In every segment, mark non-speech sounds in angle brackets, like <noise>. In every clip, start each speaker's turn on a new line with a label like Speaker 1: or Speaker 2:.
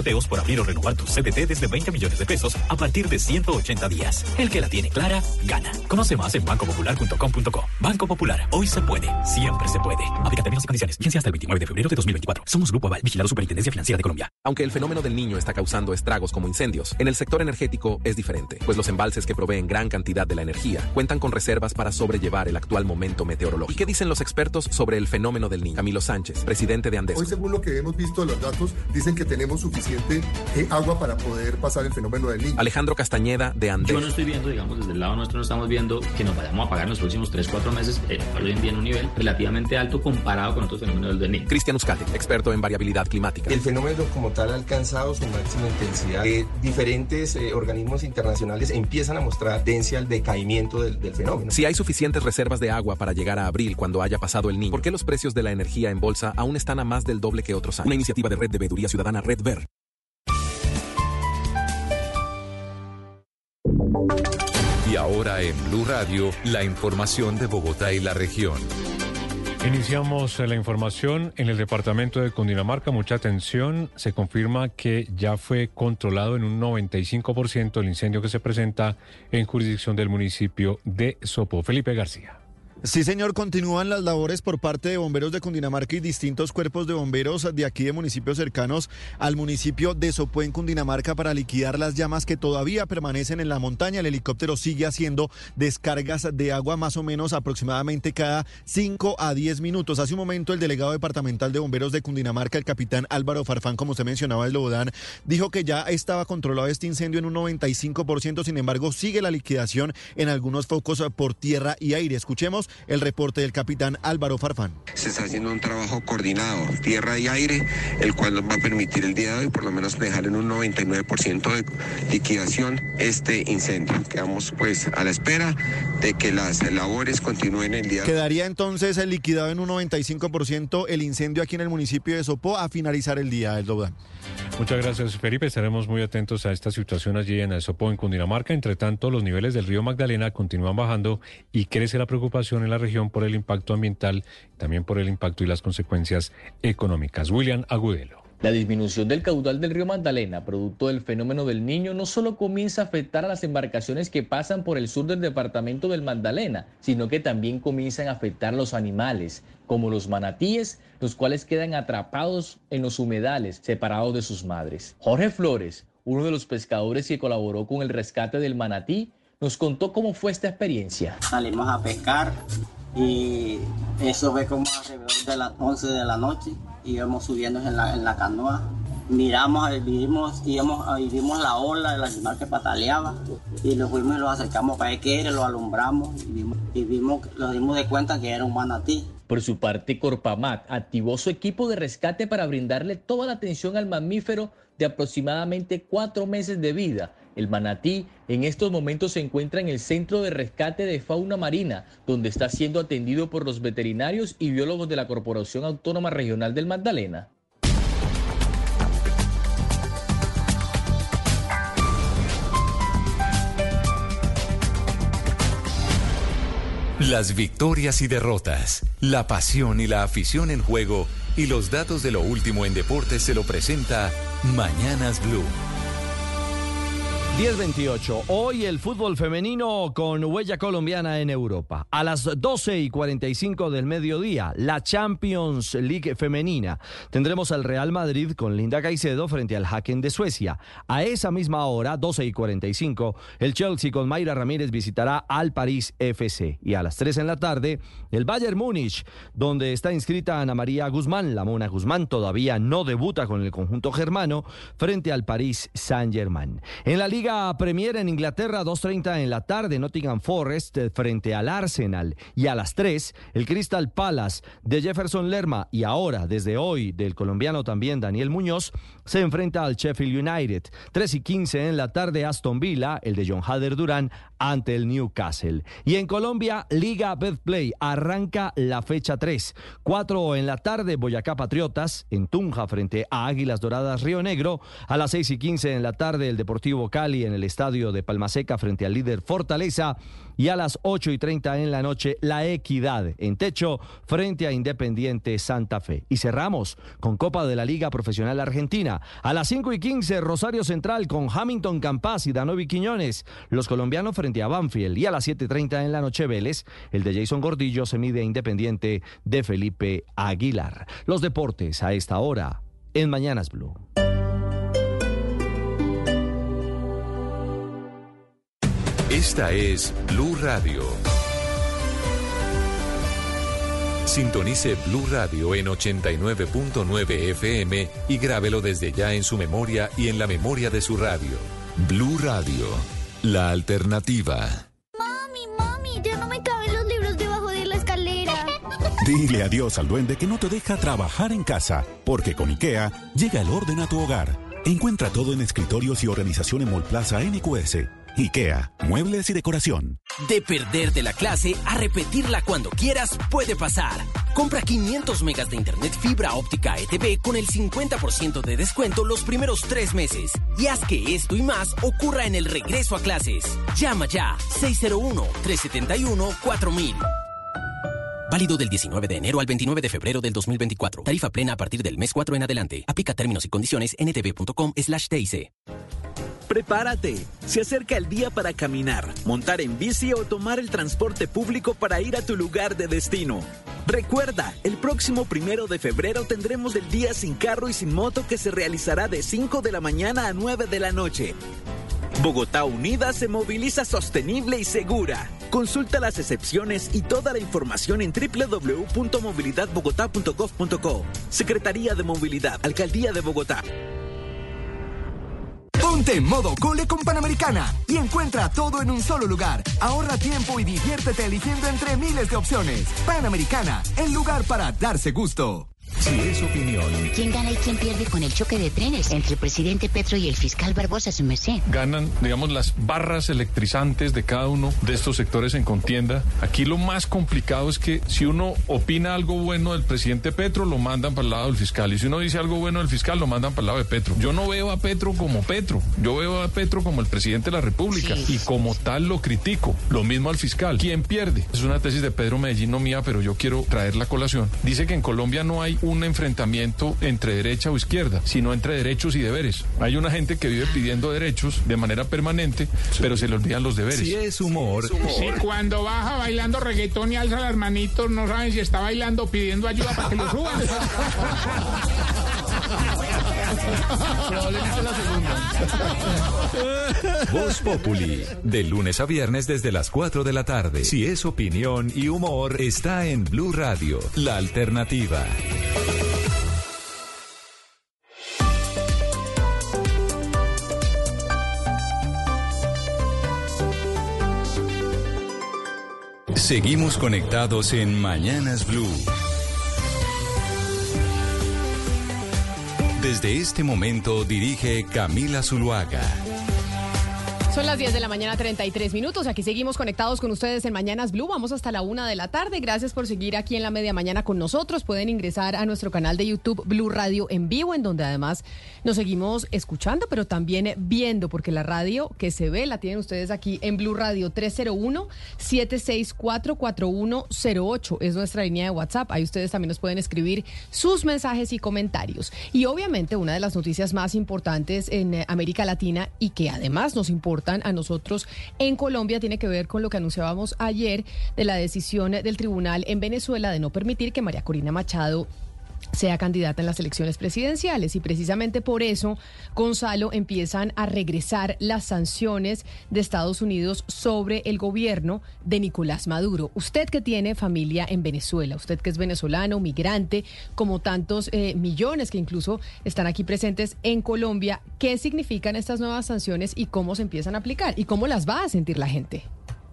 Speaker 1: Sorteos por abrir o renovar tu CDT desde 20 millones de pesos a partir de 180 días. El que la tiene clara, gana. Conoce más en bancopopular.com.co. Banco Popular. Hoy se puede. Siempre se puede. Aplica términos y condiciones. Vigencia hasta el 29 de febrero de 2024. Somos Grupo Aval. Vigilado Superintendencia Financiera de Colombia.
Speaker 2: Aunque el fenómeno del niño está causando estragos como incendios, en el sector energético es diferente, pues los embalses que proveen gran cantidad de la energía cuentan con reservas para sobrellevar el actual momento meteorológico. ¿Y qué dicen los expertos sobre el fenómeno del niño? Camilo Sánchez, presidente de Andes.
Speaker 3: Hoy, según lo que hemos visto de los datos, dicen que tenemos suficiente eh, agua para poder pasar el fenómeno del niño.
Speaker 2: Alejandro Castañeda, de Andes.
Speaker 4: Yo no estoy viendo, digamos, desde el lado nuestro no estamos viendo que nos vayamos a pagar en los próximos 3, 4 meses, eh, hoy en día en un nivel relativamente alto comparado con otros fenómenos del niño.
Speaker 2: Cristian Uzcate, experto en variabilidad climática.
Speaker 5: El fenómeno como tal ha alcanzado su máxima intensidad. Eh, diferentes eh, organismos internacionales empiezan a mostrar tendencia al decaimiento del, del, fenómeno.
Speaker 2: Si hay suficientes reservas de agua para llegar a abril cuando haya pasado el niño, ¿por qué los precios de la energía en bolsa aún están a más del doble que otros años? Una iniciativa de Red de Veeduría Ciudadana Red Ver.
Speaker 6: Y ahora en Blue Radio, la información de Bogotá y la región.
Speaker 7: Iniciamos la información en el departamento de Cundinamarca. Mucha atención. Se confirma que ya fue controlado en un 95% el incendio que se presenta en jurisdicción del municipio de Sopo. Felipe García.
Speaker 8: Sí, señor, continúan las labores por parte de bomberos de Cundinamarca y distintos cuerpos de bomberos de aquí de municipios cercanos al municipio de Sopó Cundinamarca para liquidar las llamas que todavía permanecen en la montaña. El helicóptero sigue haciendo descargas de agua más o menos aproximadamente cada 5 a 10 minutos. Hace un momento el delegado departamental de bomberos de Cundinamarca, el capitán Álvaro Farfán, como usted mencionaba, el Lobodán, dijo que ya estaba controlado este incendio en un 95%, sin embargo sigue la liquidación en algunos focos por tierra y aire. Escuchemos el reporte del capitán Álvaro Farfán.
Speaker 9: Se está haciendo un trabajo coordinado, tierra y aire, el cual nos va a permitir el día de hoy por lo menos dejar en un 99% de liquidación este incendio. Quedamos pues a la espera de que las labores continúen el día.
Speaker 8: Quedaría entonces el liquidado en un 95% el incendio aquí en el municipio de Sopó a finalizar el día, el Dobán.
Speaker 7: Muchas gracias, Felipe. Estaremos muy atentos a esta situación allí en el Sopó, en Cundinamarca. Entre tanto, los niveles del río Magdalena continúan bajando y crece la preocupación en la región por el impacto ambiental, también por el impacto y las consecuencias económicas. William Agudelo.
Speaker 10: La disminución del caudal del río Magdalena, producto del fenómeno del niño, no solo comienza a afectar a las embarcaciones que pasan por el sur del departamento del Magdalena, sino que también comienzan a afectar a los animales, como los manatíes, los cuales quedan atrapados en los humedales, separados de sus madres. Jorge Flores, uno de los pescadores que colaboró con el rescate del manatí, nos contó cómo fue esta experiencia.
Speaker 11: Salimos a pescar y eso fue como alrededor de las 11 de la noche íbamos subiendo en la, en la canoa. Miramos, vimos, íbamos, vimos la ola del animal que pataleaba y lo fuimos y lo acercamos para ver qué era, lo alumbramos y vimos, y vimos, nos dimos de cuenta que era un manatí.
Speaker 10: Por su parte, Corpamat activó su equipo de rescate para brindarle toda la atención al mamífero de aproximadamente cuatro meses de vida. El manatí en estos momentos se encuentra en el Centro de Rescate de Fauna Marina, donde está siendo atendido por los veterinarios y biólogos de la Corporación Autónoma Regional del Magdalena.
Speaker 6: Las victorias y derrotas, la pasión y la afición en juego y los datos de lo último en deportes se lo presenta Mañanas Blue.
Speaker 12: 10-28. Hoy el fútbol femenino con huella colombiana en Europa. A las 12 y 45 del mediodía, la Champions League femenina. Tendremos al Real Madrid con Linda Caicedo frente al Haken de Suecia. A esa misma hora, 12 y 45, el Chelsea con Mayra Ramírez visitará al París FC. Y a las 3 en la tarde, el Bayern Múnich, donde está inscrita Ana María Guzmán. La Mona Guzmán todavía no debuta con el conjunto germano frente al París Saint-Germain. En la Liga Premier en Inglaterra, 2.30 en la tarde, Nottingham Forest eh, frente al Arsenal. Y a las 3, el Crystal Palace de Jefferson Lerma. Y ahora, desde hoy, del colombiano también Daniel Muñoz, se enfrenta al Sheffield United. 3 y 15 en la tarde, Aston Villa, el de John Hader Durán, ante el Newcastle. Y en Colombia, Liga Betplay arranca la fecha 3. 4 en la tarde, Boyacá Patriotas en Tunja frente a Águilas Doradas Río Negro. A las 6 y 15 en la tarde, el Deportivo Cali en el estadio de Palmaseca frente al líder Fortaleza. Y a las 8 y 30 en la noche La Equidad en techo frente a Independiente Santa Fe. Y cerramos con Copa de la Liga Profesional Argentina. A las 5 y 15 Rosario Central con Hamilton Campas y Danovi Quiñones. Los colombianos frente a Banfield y a las 7.30 en la noche Vélez. El de Jason Gordillo se mide a Independiente de Felipe Aguilar. Los deportes a esta hora en Mañanas Blue.
Speaker 6: Esta es Blue Radio. Sintonice Blue Radio en 89.9 FM y grábelo desde ya en su memoria y en la memoria de su radio. Blue Radio, la alternativa.
Speaker 13: Mami, mami, ya no me caben los libros debajo de la escalera. <laughs>
Speaker 5: Dile adiós al duende que no te deja trabajar en casa, porque con IKEA llega el orden a tu hogar. Encuentra todo en escritorios y organización en Molplaza NQS. IKEA, muebles y decoración.
Speaker 14: De perderte la clase a repetirla cuando quieras puede pasar. Compra 500 megas de internet fibra óptica ETV con el 50% de descuento los primeros tres meses. Y haz que esto y más ocurra en el regreso a clases. Llama ya 601-371-4000. Válido del 19 de enero al 29 de febrero del 2024. Tarifa plena a partir del mes 4 en adelante. Aplica términos y condiciones en ntv.com slash TIC.
Speaker 15: Prepárate. Se acerca el día para caminar, montar en bici o tomar el transporte público para ir a tu lugar de destino. Recuerda, el próximo primero de febrero tendremos el día sin carro y sin moto que se realizará de 5 de la mañana a 9 de la noche. Bogotá Unida se moviliza sostenible y segura. Consulta las excepciones y toda la información en www.movilidadbogotá.gov.co. Secretaría de Movilidad, Alcaldía de Bogotá.
Speaker 16: En modo cole con Panamericana y encuentra todo en un solo lugar. Ahorra tiempo y diviértete eligiendo entre miles de opciones. Panamericana, el lugar para darse gusto.
Speaker 6: Si es opinión.
Speaker 17: ¿Quién gana y quién pierde con el choque de trenes entre el presidente Petro y el fiscal Barbosa, su merced?
Speaker 18: Ganan, digamos, las barras electrizantes de cada uno de estos sectores en contienda. Aquí lo más complicado es que si uno opina algo bueno del presidente Petro, lo mandan para el lado del fiscal. Y si uno dice algo bueno del fiscal, lo mandan para el lado de Petro. Yo no veo a Petro como Petro. Yo veo a Petro como el presidente de la República. Y como tal lo critico. Lo mismo al fiscal. ¿Quién pierde? Es una tesis de Pedro Medellín, no mía, pero yo quiero traer la colación. Dice que en Colombia no hay un enfrentamiento entre derecha o izquierda, sino entre derechos y deberes. Hay una gente que vive pidiendo derechos de manera permanente, pero se le olvidan los deberes.
Speaker 6: Si es humor.
Speaker 19: Si cuando baja bailando reggaetón y alza las manitos, no saben si está bailando o pidiendo ayuda para que lo suban. <laughs>
Speaker 6: Voz Populi, de lunes a viernes desde las 4 de la tarde. Si es opinión y humor, está en Blue Radio, la alternativa. Seguimos conectados en Mañanas Blue. Desde este momento dirige Camila Zuluaga.
Speaker 20: Son las 10 de la mañana, 33 minutos. Aquí seguimos conectados con ustedes en Mañanas Blue. Vamos hasta la una de la tarde. Gracias por seguir aquí en la media mañana con nosotros. Pueden ingresar a nuestro canal de YouTube Blue Radio en vivo, en donde además nos seguimos escuchando, pero también viendo, porque la radio que se ve la tienen ustedes aquí en Blue Radio 301-764-4108. Es nuestra línea de WhatsApp. Ahí ustedes también nos pueden escribir sus mensajes y comentarios. Y obviamente una de las noticias más importantes en América Latina y que además nos importa a nosotros en Colombia tiene que ver con lo que anunciábamos ayer de la decisión del tribunal en Venezuela de no permitir que María Corina Machado sea candidata en las elecciones presidenciales y precisamente por eso, Gonzalo, empiezan a regresar las sanciones de Estados Unidos sobre el gobierno de Nicolás Maduro. Usted que tiene familia en Venezuela, usted que es venezolano, migrante, como tantos eh, millones que incluso están aquí presentes en Colombia, ¿qué significan estas nuevas sanciones y cómo se empiezan a aplicar y cómo las va a sentir la gente?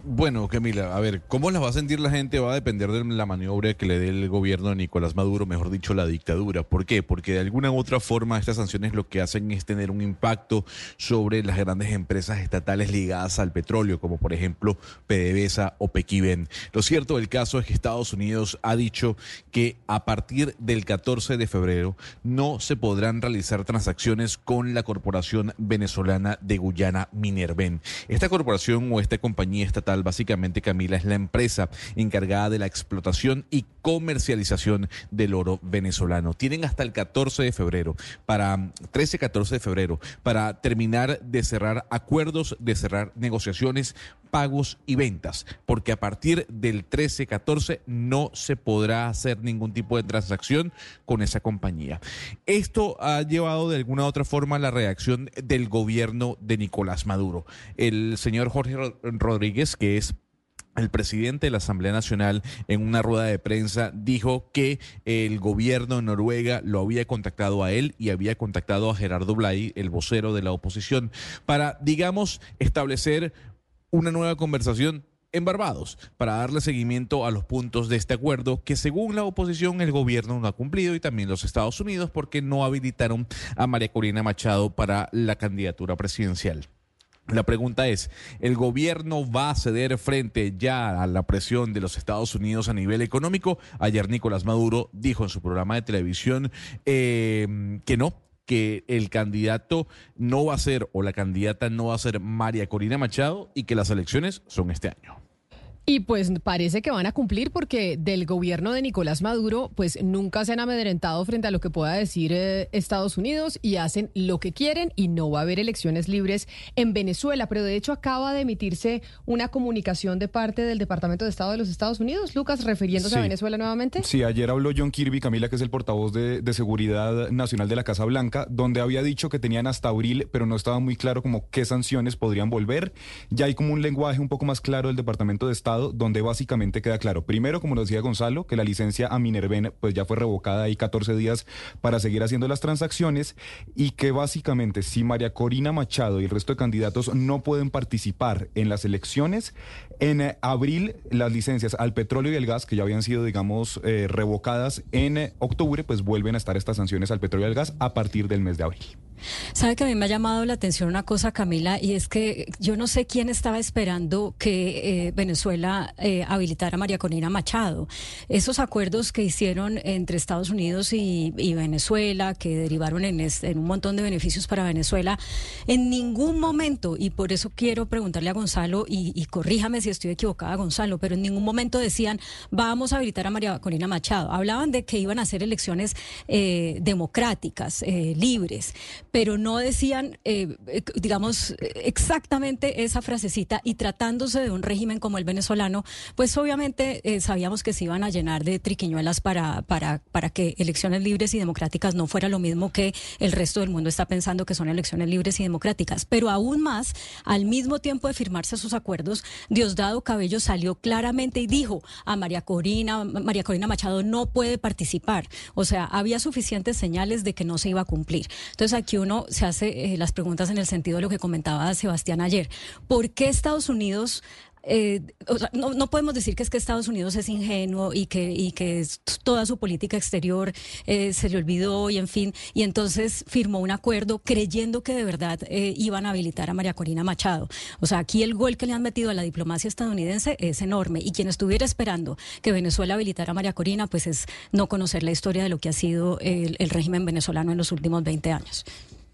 Speaker 21: Bueno, Camila, a ver, ¿cómo las va a sentir la gente? Va a depender de la maniobra que le dé el gobierno de Nicolás Maduro, mejor dicho, la dictadura. ¿Por qué? Porque de alguna u otra forma estas sanciones lo que hacen es tener un impacto sobre las grandes empresas estatales ligadas al petróleo, como por ejemplo PDVSA o Pequiven. Lo cierto del caso es que Estados Unidos ha dicho que a partir del 14 de febrero no se podrán realizar transacciones con la corporación venezolana de Guyana Minerven. Esta corporación o esta compañía estatal básicamente Camila es la empresa encargada de la explotación y comercialización del oro venezolano. Tienen hasta el 14 de febrero, para 13-14 de febrero, para terminar de cerrar acuerdos, de cerrar negociaciones pagos y ventas, porque a partir del 13-14 no se podrá hacer ningún tipo de transacción con esa compañía. Esto ha llevado de alguna u otra forma a la reacción del gobierno de Nicolás Maduro. El señor Jorge Rodríguez, que es el presidente de la Asamblea Nacional en una rueda de prensa dijo que el gobierno de Noruega lo había contactado a él y había contactado a Gerardo Blay, el vocero de la oposición, para, digamos, establecer una nueva conversación en Barbados para darle seguimiento a los puntos de este acuerdo que según la oposición el gobierno no ha cumplido y también los Estados Unidos porque no habilitaron a María Corina Machado para la candidatura presidencial. La pregunta es, ¿el gobierno va a ceder frente ya a la presión de los Estados Unidos a nivel económico? Ayer Nicolás Maduro dijo en su programa de televisión eh, que no, que el candidato no va a ser o la candidata no va a ser María Corina Machado y que las elecciones son este año.
Speaker 20: Y pues parece que van a cumplir porque del gobierno de Nicolás Maduro pues nunca se han amedrentado frente a lo que pueda decir eh, Estados Unidos y hacen lo que quieren y no va a haber elecciones libres en Venezuela. Pero de hecho acaba de emitirse una comunicación de parte del Departamento de Estado de los Estados Unidos, Lucas, refiriéndose a Venezuela nuevamente.
Speaker 22: Sí, ayer habló John Kirby, Camila, que es el portavoz de, de Seguridad Nacional de la Casa Blanca, donde había dicho que tenían hasta abril, pero no estaba muy claro como qué sanciones podrían volver. Ya hay como un lenguaje un poco más claro del Departamento de Estado donde básicamente queda claro, primero, como nos decía Gonzalo, que la licencia a Minerven pues ya fue revocada ahí 14 días para seguir haciendo las transacciones y que básicamente si María Corina Machado y el resto de candidatos no pueden participar en las elecciones, en abril las licencias al petróleo y el gas, que ya habían sido, digamos, eh, revocadas en octubre, pues vuelven a estar estas sanciones al petróleo y al gas a partir del mes de abril.
Speaker 23: Sabe que a mí me ha llamado la atención una cosa, Camila, y es que yo no sé quién estaba esperando que eh, Venezuela eh, habilitara a María Corina Machado. Esos acuerdos que hicieron entre Estados Unidos y, Venezuela, que derivaron en, en, un montón de beneficios para Venezuela, en ningún momento, y por eso quiero preguntarle a Gonzalo, y, corríjame si estoy equivocada, Gonzalo, pero en ningún momento decían, vamos a habilitar a María Corina Machado. Hablaban de que iban a hacer elecciones eh, democráticas, libres pero no decían, eh, eh, digamos, exactamente esa frasecita y tratándose de un régimen como el venezolano, pues obviamente eh, sabíamos que se iban a llenar de triquiñuelas para, para, para que elecciones libres y democráticas no fuera lo mismo que el resto del mundo está pensando que son elecciones libres y democráticas. Pero aún más, al mismo tiempo de firmarse esos acuerdos, Diosdado Cabello salió claramente y dijo a María Corina, María Corina Machado no puede participar. O sea, había suficientes señales de que no se iba a cumplir. Entonces aquí uno se hace eh, las preguntas en el sentido de lo que comentaba Sebastián ayer. ¿Por qué Estados Unidos eh, no, podemos decir que es que Estados Unidos es ingenuo y que, y que toda su política exterior eh, se le olvidó y en fin, y entonces firmó un acuerdo creyendo que de verdad iban a habilitar a María Corina Machado. O sea, aquí el gol que le han metido a la diplomacia estadounidense es enorme y quien estuviera esperando que Venezuela habilitara a María Corina, pues es no conocer la historia de lo que ha sido el, el régimen venezolano en los últimos 20 años.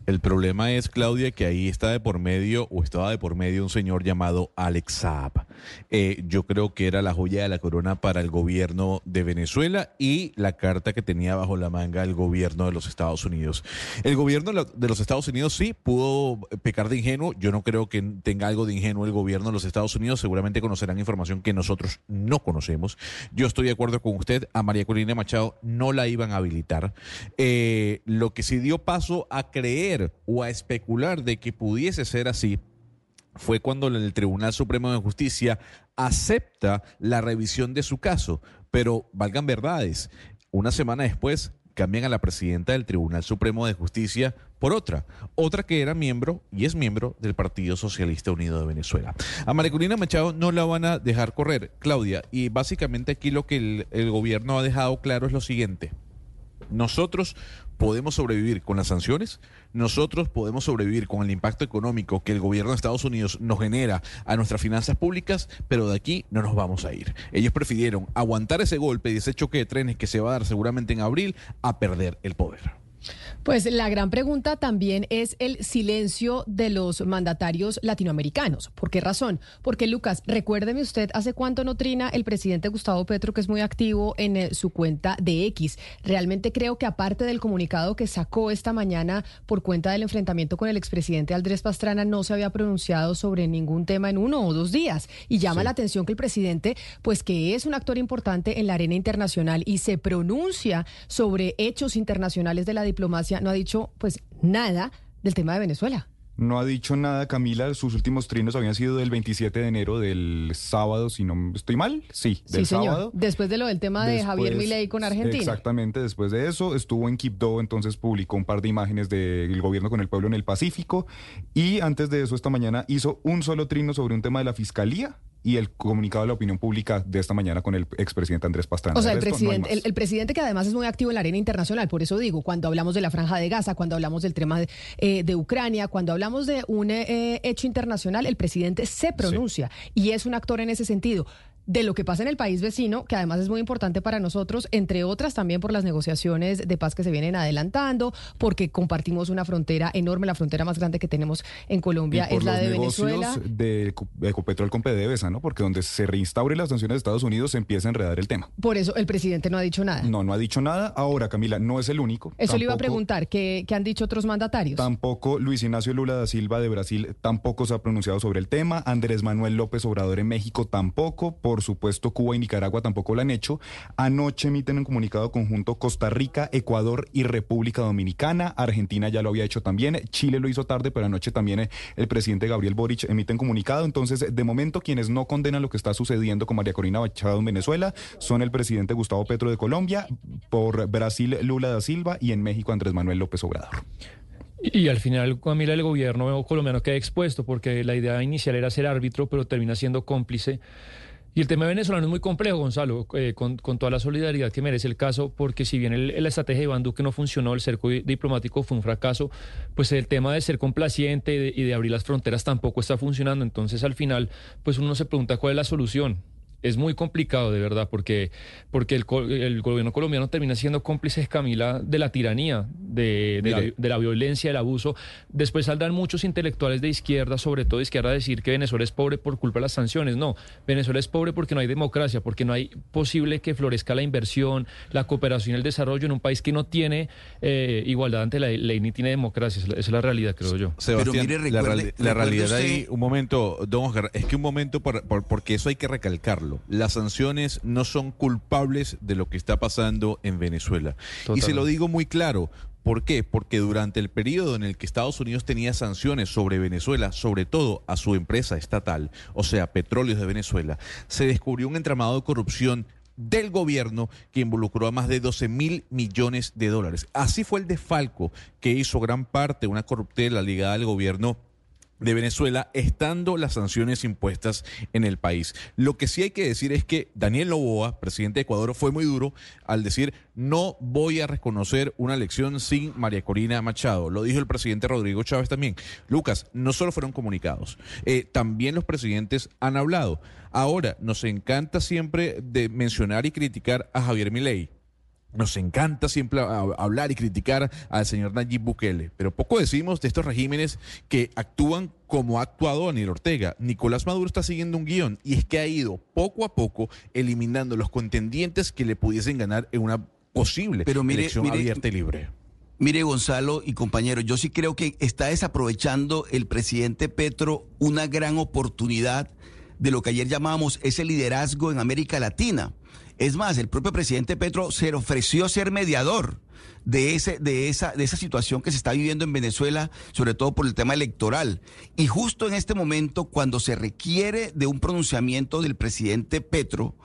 Speaker 21: El problema es, Claudia, que ahí está de por medio, o estaba de por medio un señor llamado Alex Saab. Eh, yo creo que era la joya de la corona para el gobierno de Venezuela y la carta que tenía bajo la manga el gobierno de los Estados Unidos. El gobierno de los Estados Unidos sí pudo pecar de ingenuo. Yo no creo que tenga algo de ingenuo el gobierno de los Estados Unidos. Seguramente conocerán información que nosotros no conocemos. Yo estoy de acuerdo con usted. A María Corina Machado no la iban a habilitar. Eh, lo que sí dio paso a creer o a especular de que pudiese ser así fue cuando el Tribunal Supremo de Justicia acepta la revisión de su caso. Pero valgan verdades, una semana después cambian a la presidenta del Tribunal Supremo de Justicia por otra, otra que era miembro y es miembro del Partido Socialista Unido de Venezuela. A Mariculina Machado no la van a dejar correr, Claudia, y básicamente aquí lo que el gobierno ha dejado claro es lo siguiente. Nosotros podemos sobrevivir con las sanciones, nosotros podemos sobrevivir con el impacto económico que el gobierno de Estados Unidos nos genera a nuestras finanzas públicas, pero de aquí no nos vamos a ir. Ellos prefirieron aguantar ese golpe y ese choque de trenes que se va a dar seguramente en abril a perder el poder.
Speaker 20: Pues la gran pregunta también es el silencio de los mandatarios latinoamericanos. ¿Por qué razón? Porque Lucas, recuérdeme usted hace cuánto no trina el presidente Gustavo Petro, que es muy activo en eh, su cuenta de X. Realmente creo que aparte del comunicado que sacó esta mañana por cuenta del enfrentamiento con el expresidente Andrés Pastrana, no se había pronunciado sobre ningún tema en uno o dos días. Y llama la atención que el presidente, pues que es un actor importante en la arena internacional y se pronuncia sobre hechos internacionales de la diplomacia no ha dicho pues nada del tema de Venezuela.
Speaker 22: No ha dicho nada, Camila. Sus últimos trinos habían sido del 27 de enero, del sábado, si no estoy mal. Sí, del
Speaker 20: sí, señor.
Speaker 22: sábado.
Speaker 20: Después de lo del tema de Javier Milei con Argentina.
Speaker 22: Exactamente, después de eso estuvo en Quibdó, entonces publicó un par de imágenes del gobierno con el pueblo en el Pacífico y antes de eso esta mañana hizo un solo trino sobre un tema de la fiscalía y el comunicado de la opinión pública de esta mañana con el expresidente Andrés Pastrana.
Speaker 20: O sea, el
Speaker 22: no
Speaker 20: presidente, el presidente que además es muy activo en la arena internacional, por eso digo, cuando hablamos de la franja de Gaza, cuando hablamos del tema de, eh, de Ucrania, cuando hablamos de un eh, hecho internacional, el presidente se pronuncia y es un actor en ese sentido. De lo que pasa en el país vecino, que además es muy importante para nosotros, entre otras también por las negociaciones de paz que se vienen adelantando, porque compartimos una frontera enorme, la frontera más grande que tenemos en Colombia
Speaker 22: Y
Speaker 20: es la de Venezuela.
Speaker 22: de Eco- Ecopetrol con PDVSA, ¿no? Porque donde se reinstauren las sanciones de Estados Unidos se empieza a enredar el tema.
Speaker 20: Por eso el presidente no ha dicho nada.
Speaker 22: No, no ha dicho nada. Ahora, Camila, no es el único.
Speaker 20: Eso le iba a preguntar, ¿qué, qué han dicho otros mandatarios?
Speaker 22: Tampoco Luis Ignacio Lula da Silva de Brasil tampoco se ha pronunciado sobre el tema. Andrés Manuel López Obrador en México tampoco. Por supuesto, Cuba y Nicaragua tampoco lo han hecho. Anoche emiten un comunicado conjunto Costa Rica, Ecuador y República Dominicana. Argentina ya lo había hecho también. Chile lo hizo tarde, pero anoche también eh, el presidente Gabriel Boric emite un comunicado. Entonces, de momento, quienes no condenan lo que está sucediendo con María Corina Machado en Venezuela son el presidente Gustavo Petro de Colombia, por Brasil Lula da Silva y en México Andrés Manuel López Obrador.
Speaker 24: Y al final, Camila, el gobierno colombiano queda expuesto porque la idea inicial era ser árbitro, pero termina siendo cómplice. Y el tema venezolano es muy complejo, Gonzalo, eh, con, con toda la solidaridad que merece el caso, porque si bien el- la estrategia de Iván Duque no funcionó, el cerco di- diplomático fue un fracaso, pues el tema de ser complaciente y de, y de abrir las fronteras tampoco está funcionando. Entonces, al final, pues uno se pregunta cuál es la solución. Es muy complicado, de verdad, porque, porque el, co- el gobierno colombiano termina siendo cómplice, Camila, de la tiranía, de, de la,
Speaker 21: Mire.
Speaker 24: de la violencia, del abuso. Después saldrán muchos intelectuales de izquierda, sobre todo de izquierda, a decir que Venezuela es pobre por culpa de las sanciones. No, Venezuela es pobre porque no hay democracia, porque no hay posible que florezca la inversión, la cooperación y el desarrollo en un país que no tiene eh, igualdad ante la ley ni tiene democracia. Esa es la- realidad, creo yo.
Speaker 21: Sebastián,
Speaker 24: mire,
Speaker 21: la, realidad
Speaker 24: usted-
Speaker 21: ahí, un momento, don Oscar, es que un momento, por- por- porque eso hay que recalcarlo. Las sanciones no son culpables de lo que está pasando en Venezuela. Y se lo digo muy claro. ¿Por qué? Porque durante el periodo en el que Estados Unidos tenía sanciones sobre Venezuela, sobre todo a su empresa estatal, o sea, Petróleos de Venezuela, se descubrió un entramado de corrupción del gobierno que involucró a más de 12 mil millones de dólares. Así fue el desfalco que hizo gran parte de una corruptela ligada al gobierno de Venezuela, estando las sanciones impuestas en el país. Lo que sí hay que decir es que Daniel Noboa, presidente de Ecuador, fue muy duro al decir no voy a reconocer una elección sin María Corina Machado. Lo dijo el presidente Rodrigo Chávez también. Lucas, no solo fueron comunicados, eh, también los presidentes han hablado. Ahora, nos encanta siempre de mencionar y criticar a Javier Milei. Nos encanta siempre hablar y criticar al señor Nayib Bukele, pero poco decimos de estos regímenes que actúan como ha actuado Daniel Ortega. Nicolás Maduro está siguiendo un guion y es que ha ido poco a poco eliminando los contendientes que le pudiesen ganar en una posible
Speaker 25: Pero mire-
Speaker 21: elección
Speaker 25: mire-
Speaker 21: abierta y libre.
Speaker 25: Mire, Gonzalo y compañeros, yo sí creo que está desaprovechando el presidente Petro una gran oportunidad de lo que ayer llamábamos ese liderazgo en América Latina. Es más, el propio presidente Petro se ofreció ser mediador de, ese, de, esa, de esa situación que se está viviendo en Venezuela, sobre todo por el tema electoral. Y justo en este momento, cuando se requiere de un pronunciamiento del presidente Petro,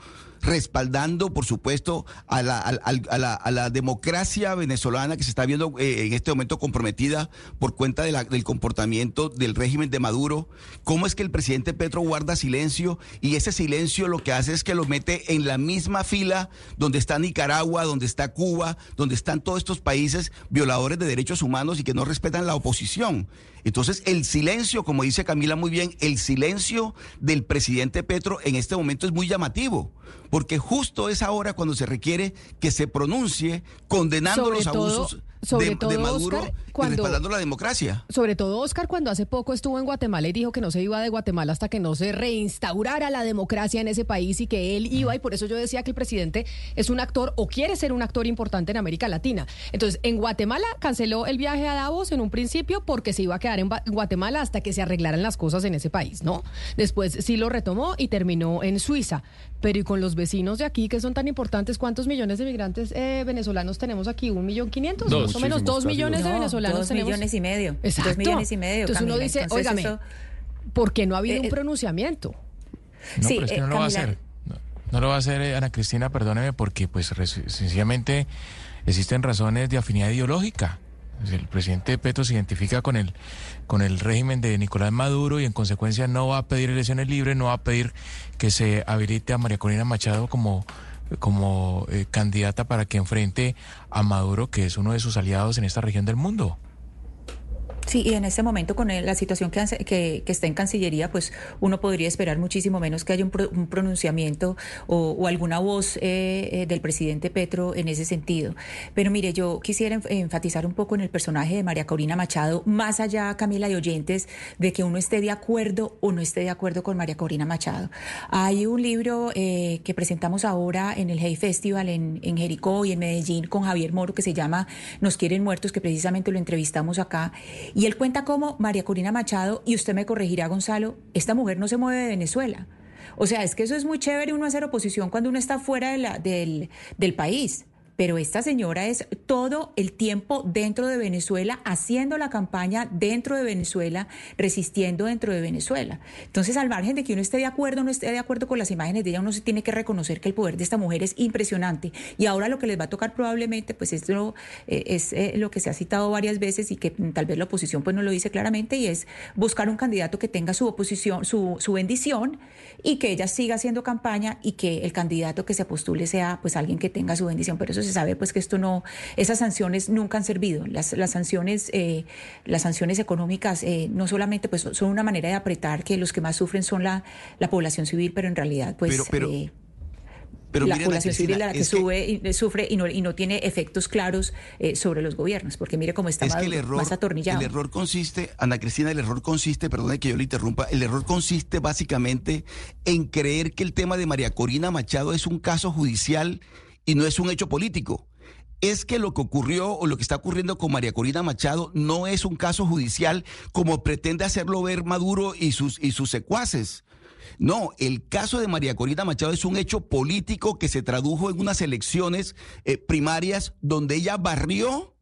Speaker 25: respaldando, por supuesto, a la, al- a la, a la democracia venezolana que se está viendo eh, en este momento comprometida por cuenta del comportamiento del régimen de Maduro. ¿Cómo es que el presidente Petro guarda silencio y ese silencio lo que hace es que lo mete en la misma fila donde está Nicaragua, donde está Cuba, donde están todos estos países violadores de derechos humanos y que no respetan la oposición? Entonces, el silencio, como dice Camila muy bien, el silencio del presidente Petro en este momento es muy llamativo, porque justo es ahora cuando se requiere que se pronuncie condenando
Speaker 20: Sobre
Speaker 25: los abusos
Speaker 20: Sobre
Speaker 25: de,
Speaker 20: todo,
Speaker 25: de Maduro
Speaker 20: Oscar,
Speaker 25: y
Speaker 20: cuando-
Speaker 25: respaldando la democracia.
Speaker 20: Sobre todo Oscar cuando hace poco estuvo en Guatemala y dijo que no se iba de Guatemala hasta que no se reinstaurara la democracia en ese país y que él iba y por eso yo decía que el presidente es un actor o quiere ser un actor importante en América Latina. Entonces, en Guatemala canceló el viaje a Davos en un principio porque se iba a quedar en Guatemala hasta que se arreglaran las cosas en ese país, ¿no? Después sí lo retomó y terminó en Suiza. Pero y con los vecinos de aquí que son tan importantes, ¿cuántos millones de migrantes eh, venezolanos tenemos aquí? ¿Un millón quinientos?
Speaker 26: Dos.
Speaker 20: Más o menos dos millones de
Speaker 26: dos.
Speaker 20: venezolanos
Speaker 26: Dos
Speaker 20: tenemos.
Speaker 26: millones y medio.
Speaker 20: Exacto.
Speaker 26: Dos millones y medio,
Speaker 20: Entonces uno dice,
Speaker 26: Entonces
Speaker 20: óigame,
Speaker 26: eso-
Speaker 20: ¿por qué no ha habido
Speaker 26: Eh,
Speaker 20: un
Speaker 26: eh,
Speaker 20: pronunciamiento?
Speaker 27: No,
Speaker 26: Sí,
Speaker 27: pero es que
Speaker 26: eh,
Speaker 27: no lo va a hacer. No, no lo va a hacer eh, Ana Cristina, perdóneme, porque pues sencillamente existen razones de afinidad ideológica. El presidente Petro se identifica con el, con el régimen de Nicolás Maduro y en consecuencia no va a pedir elecciones libres, no va a pedir que se habilite a María Corina Machado como, como eh, candidata para que enfrente a Maduro, que es uno de sus aliados en esta región del mundo.
Speaker 26: Sí, y en este momento con la situación que, que, que está en Cancillería, pues uno podría esperar muchísimo menos que haya un, pro- un pronunciamiento o, alguna voz eh, eh, del presidente Petro en ese sentido. Pero mire, yo quisiera enf- enfatizar un poco en el personaje de María Corina Machado, más allá, Camila, de oyentes, de que uno esté de acuerdo o no esté de acuerdo con María Corina Machado. Hay un libro eh, que presentamos ahora en el Hey Festival en Jericó y en Medellín con Javier Moro que se llama Nos quieren muertos, que precisamente lo entrevistamos acá. Y él cuenta cómo María Corina Machado, y usted me corregirá, Gonzalo, esta mujer no se mueve de Venezuela. O sea, es que eso es muy chévere uno hacer oposición cuando uno está fuera de la- del, del país. Pero esta señora es todo el tiempo dentro de Venezuela, haciendo la campaña dentro de Venezuela, resistiendo dentro de Venezuela. Entonces, al margen de que uno esté de acuerdo o no esté de acuerdo con las imágenes de ella, uno se tiene que reconocer que el poder de esta mujer es impresionante. Y ahora lo que les va a tocar probablemente, pues es lo, eh, es, eh, lo que se ha citado varias veces y que tal vez la oposición pues no lo dice claramente, y es buscar un candidato que tenga su oposición, su, su bendición, y que ella siga haciendo campaña y que el candidato que se postule sea pues alguien que tenga su bendición. Pero eso se sabe pues que esto no, esas sanciones nunca han servido. Las, las sanciones, eh, las sanciones económicas eh, no solamente pues son una manera de apretar que los que más sufren son la, la población civil, pero en realidad pues
Speaker 25: Pero- pero-
Speaker 26: eh,
Speaker 25: Pero
Speaker 26: la población civil la que,
Speaker 25: que-
Speaker 26: sube y, sufre y no, y no tiene efectos claros eh, sobre los gobiernos, porque mire cómo está
Speaker 25: es que el
Speaker 26: Maduro,
Speaker 25: error,
Speaker 26: más atornillado.
Speaker 25: el error consiste, Ana Cristina, el error consiste, perdone que yo le interrumpa, el error consiste básicamente en creer que el tema de María Corina Machado es un caso judicial y no es un hecho político. Es que lo que ocurrió o lo que está ocurriendo con María Corina Machado no es un caso judicial como pretende hacerlo ver Maduro y sus, y sus secuaces. No, el caso de María Corina Machado es un hecho político que se tradujo en unas elecciones eh, primarias donde ella barrió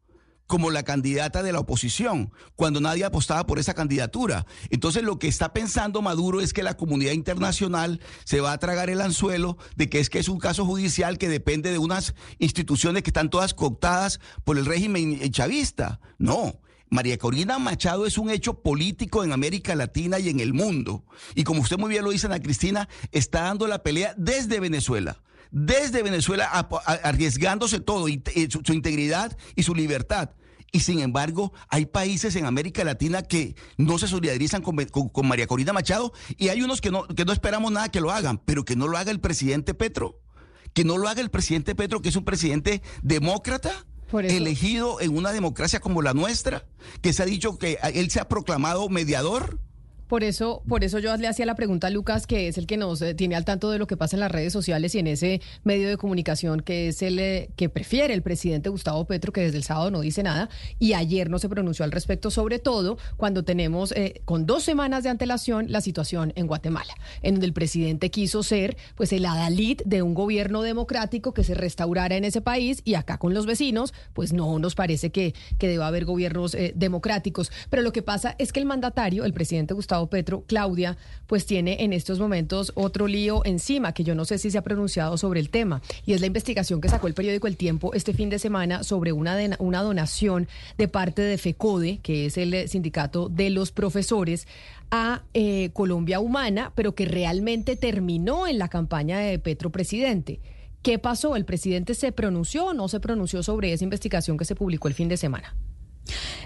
Speaker 25: como la candidata de la oposición, cuando nadie apostaba por esa candidatura. Entonces lo que está pensando Maduro es que la comunidad internacional se va a tragar el anzuelo de que es que es un caso judicial que depende de unas instituciones que están todas cooptadas por el régimen chavista. No. María Corina Machado es un hecho político en América Latina y en el mundo. Y como usted muy bien lo dice, Ana Cristina, está dando la pelea desde Venezuela desde Venezuela a- a- arriesgándose todo, y- y su, su integridad y su libertad. Y sin embargo, hay países en América Latina que no se solidarizan con, con- con María Corina Machado y hay unos que no, que no esperamos nada que lo hagan, pero que no lo haga el presidente Petro. Que no lo haga el presidente Petro, que es un presidente demócrata, elegido en una democracia como la nuestra, que se ha dicho que él se ha proclamado mediador.
Speaker 20: Por eso, por eso yo le hacía la pregunta a Lucas, que es el que nos eh, tiene al tanto de lo que pasa en las redes sociales y en ese medio de comunicación que es el eh, que prefiere el presidente Gustavo Petro, que desde el sábado no dice nada y ayer no se pronunció al respecto, sobre todo cuando tenemos eh, con dos semanas de antelación la situación en Guatemala, en donde el presidente quiso ser pues el adalid de un gobierno democrático que se restaurara en ese país y acá con los vecinos, pues no nos parece que, que deba haber gobiernos democráticos. Pero lo que pasa es que el mandatario, el presidente Gustavo Petro, Claudia, pues tiene en estos momentos otro lío encima, que yo no sé si se ha pronunciado sobre el tema, y es la investigación que sacó el periódico El Tiempo este fin de semana sobre una, donación de parte de FECODE, que es el sindicato de los profesores, a eh, Colombia Humana, pero que realmente terminó en la campaña de Petro presidente. ¿Qué pasó? ¿El presidente se pronunció o no se pronunció sobre esa investigación que se publicó el fin de semana?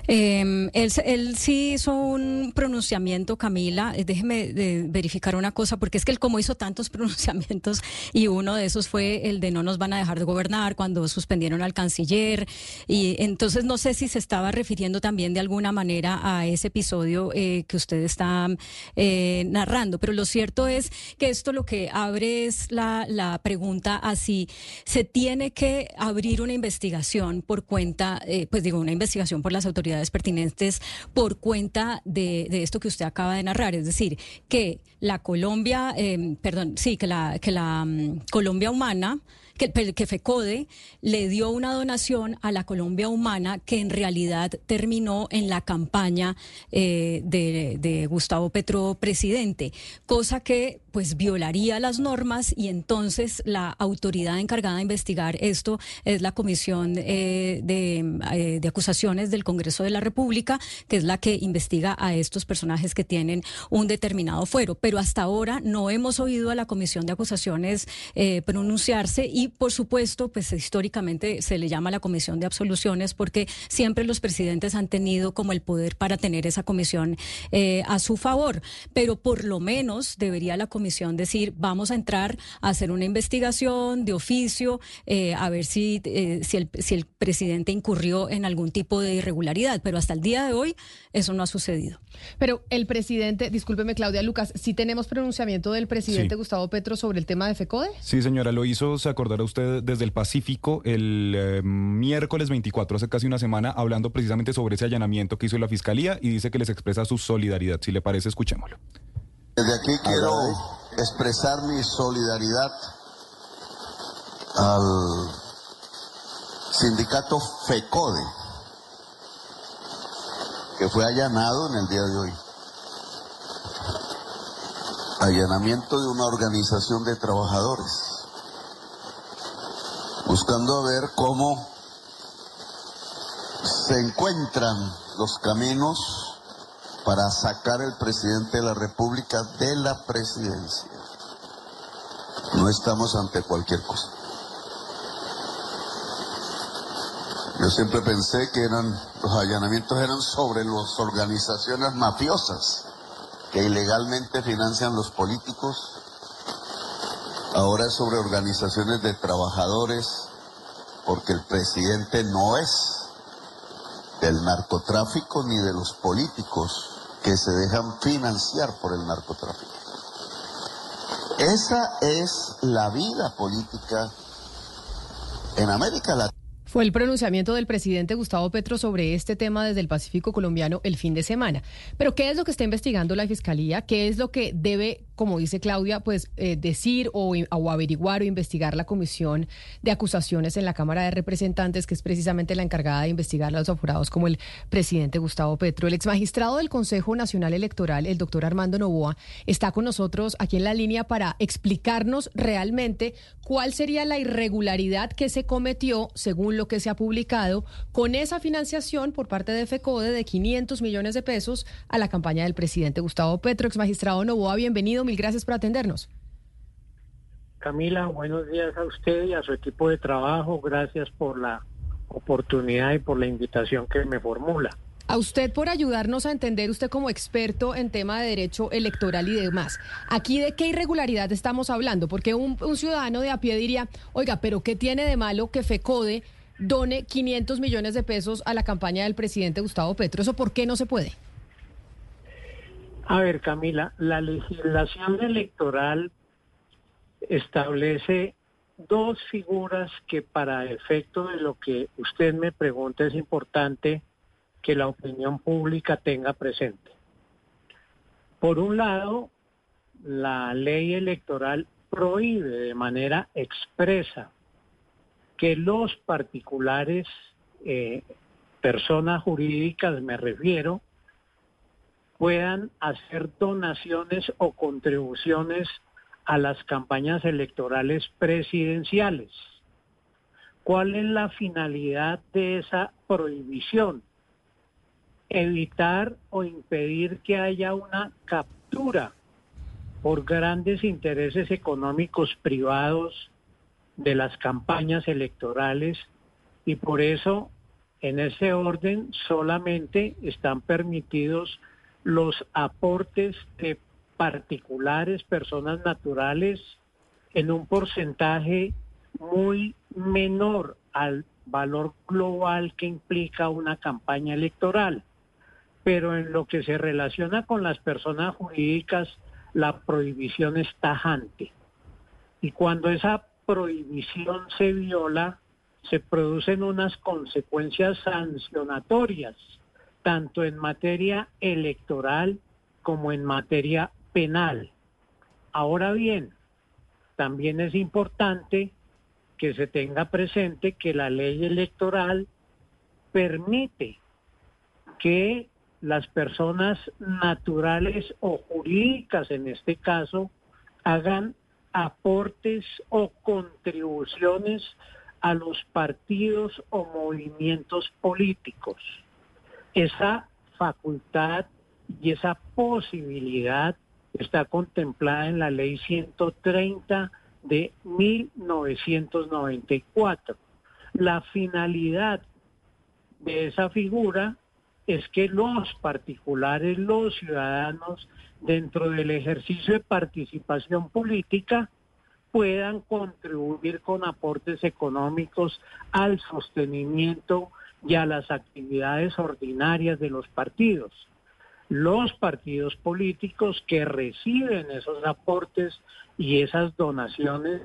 Speaker 23: Eh, él, sí hizo un pronunciamiento, Camila. Eh, déjeme de verificar una cosa, porque es que él como hizo tantos <laughs> pronunciamientos y uno de esos fue el de no nos van a dejar de gobernar cuando suspendieron al canciller. Y entonces no sé si se estaba refiriendo también de alguna manera a ese episodio eh, que usted está eh, narrando. Pero lo cierto es que esto lo que abre es la, pregunta a si se tiene que abrir una investigación por cuenta, eh, pues digo, una investigación por las autoridades pertinentes por cuenta de, esto que usted acaba de narrar, es decir, que la Colombia, eh, perdón, sí, que la, que la um, Colombia humana que, que, FECODE le dio una donación a la Colombia Humana que en realidad terminó en la campaña eh, de, Gustavo Petro presidente, cosa que pues violaría las normas y entonces la autoridad encargada de investigar esto es la Comisión eh, de, eh, de Acusaciones del Congreso de la República, que es la que investiga a estos personajes que tienen un determinado fuero. Pero hasta ahora no hemos oído a la Comisión de Acusaciones pronunciarse y por supuesto, pues históricamente se le llama la comisión de absoluciones porque siempre los presidentes han tenido como el poder para tener esa comisión eh, a su favor. Pero por lo menos debería la comisión decir, vamos a entrar a hacer una investigación de oficio, eh, a ver si, eh, si, el, si el presidente incurrió en algún tipo de irregularidad. Pero hasta el día de hoy eso no ha sucedido.
Speaker 20: Pero el presidente, discúlpeme Claudia Lucas, ¿sí tenemos pronunciamiento del presidente
Speaker 22: Sí.
Speaker 20: Gustavo Petro sobre el tema de FECODE?
Speaker 22: Sí, señora, lo hizo, se usted, desde el Pacífico el eh, miércoles 24, hace casi una semana, hablando precisamente sobre ese allanamiento que hizo la Fiscalía y dice que les expresa su solidaridad. Si le parece, escuchémoslo.
Speaker 28: Desde aquí quiero expresar mi solidaridad al sindicato FECODE, que fue allanado en el día de hoy. Allanamiento de una organización de trabajadores, buscando ver cómo se encuentran los caminos para sacar al presidente de la República de la presidencia. No estamos ante cualquier cosa. Yo siempre pensé que eran los allanamientos eran sobre las organizaciones mafiosas que ilegalmente financian los políticos. Ahora es sobre organizaciones de trabajadores porque el presidente no es del narcotráfico ni de los políticos que se dejan financiar por el narcotráfico. Esa es la vida política en América Latina.
Speaker 20: Fue el pronunciamiento del presidente Gustavo Petro sobre este tema desde el Pacífico colombiano el fin de semana. Pero ¿qué es lo que está investigando la Fiscalía? ¿Qué es lo que debe, como dice Claudia, pues eh, decir o, averiguar o investigar la Comisión de Acusaciones en la Cámara de Representantes, que es precisamente la encargada de investigar a los apurados como el presidente Gustavo Petro? El exmagistrado del Consejo Nacional Electoral, el doctor Armando Novoa, está con nosotros aquí en la línea para explicarnos realmente cuál sería la irregularidad que se cometió según lo que se ha publicado con esa financiación por parte de FECODE de 500 millones de pesos a la campaña del presidente Gustavo Petro. Ex magistrado Novoa, bienvenido, mil gracias por atendernos.
Speaker 29: Camila, buenos días a usted y a su equipo de trabajo. Gracias por la oportunidad y por la invitación que me formula.
Speaker 20: A usted por ayudarnos a entender, usted como experto en tema de derecho electoral y demás. Aquí de qué irregularidad estamos hablando, porque un, un ciudadano de a pie diría, oiga, pero ¿qué tiene de malo que FECODE done 500 millones de pesos a la campaña del presidente Gustavo Petro. ¿Eso por qué no se puede?
Speaker 29: A ver, Camila, la legislación electoral establece dos figuras que para efecto de lo que usted me pregunta es importante que la opinión pública tenga presente. Por un lado, la ley electoral prohíbe de manera expresa que los particulares, eh, personas jurídicas me refiero, puedan hacer donaciones o contribuciones a las campañas electorales presidenciales. ¿Cuál es la finalidad de esa prohibición? Evitar o impedir que haya una captura por grandes intereses económicos privados de las campañas electorales y por eso En ese orden solamente están permitidos los aportes de particulares, personas naturales, en un porcentaje muy menor al valor global que implica una campaña electoral. Pero en lo que se relaciona con las personas jurídicas, la prohibición es tajante. Y cuando esa prohibición se viola, se producen unas consecuencias sancionatorias, tanto en materia electoral como en materia penal. Ahora bien, también es importante que se tenga presente que la ley electoral permite que las personas naturales o jurídicas, en este caso, hagan aportes o contribuciones a los partidos o movimientos políticos. Esa facultad y esa posibilidad está contemplada en la ley 130 de 1994. La finalidad de esa figura es que los particulares, los ciudadanos, dentro del ejercicio de participación política, puedan contribuir con aportes económicos al sostenimiento y a las actividades ordinarias de los partidos. Los partidos políticos que reciben esos aportes y esas donaciones,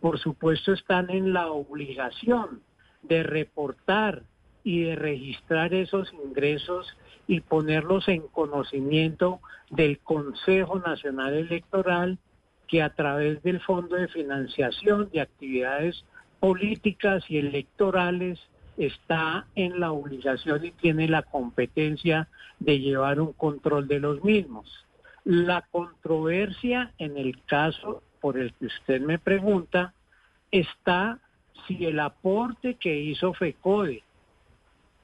Speaker 29: por supuesto, están en la obligación de reportar y de registrar esos ingresos y ponerlos en conocimiento del Consejo Nacional Electoral que a través del Fondo de Financiación de Actividades Políticas y Electorales está en la obligación y tiene la competencia de llevar un control de los mismos. La controversia en el caso por el que usted me pregunta está si el aporte que hizo FECODE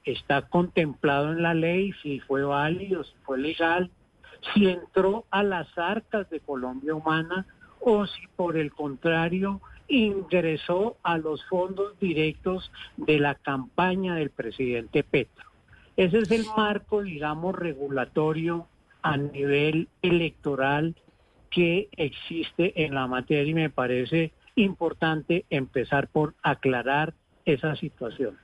Speaker 29: está contemplado en la ley, si fue válido, si fue legal, si entró a las arcas de Colombia Humana o si por el contrario ingresó a los fondos directos de la campaña del presidente Petro. Ese es el marco, digamos, regulatorio a nivel electoral que existe en la materia y me parece importante empezar por aclarar esa situación.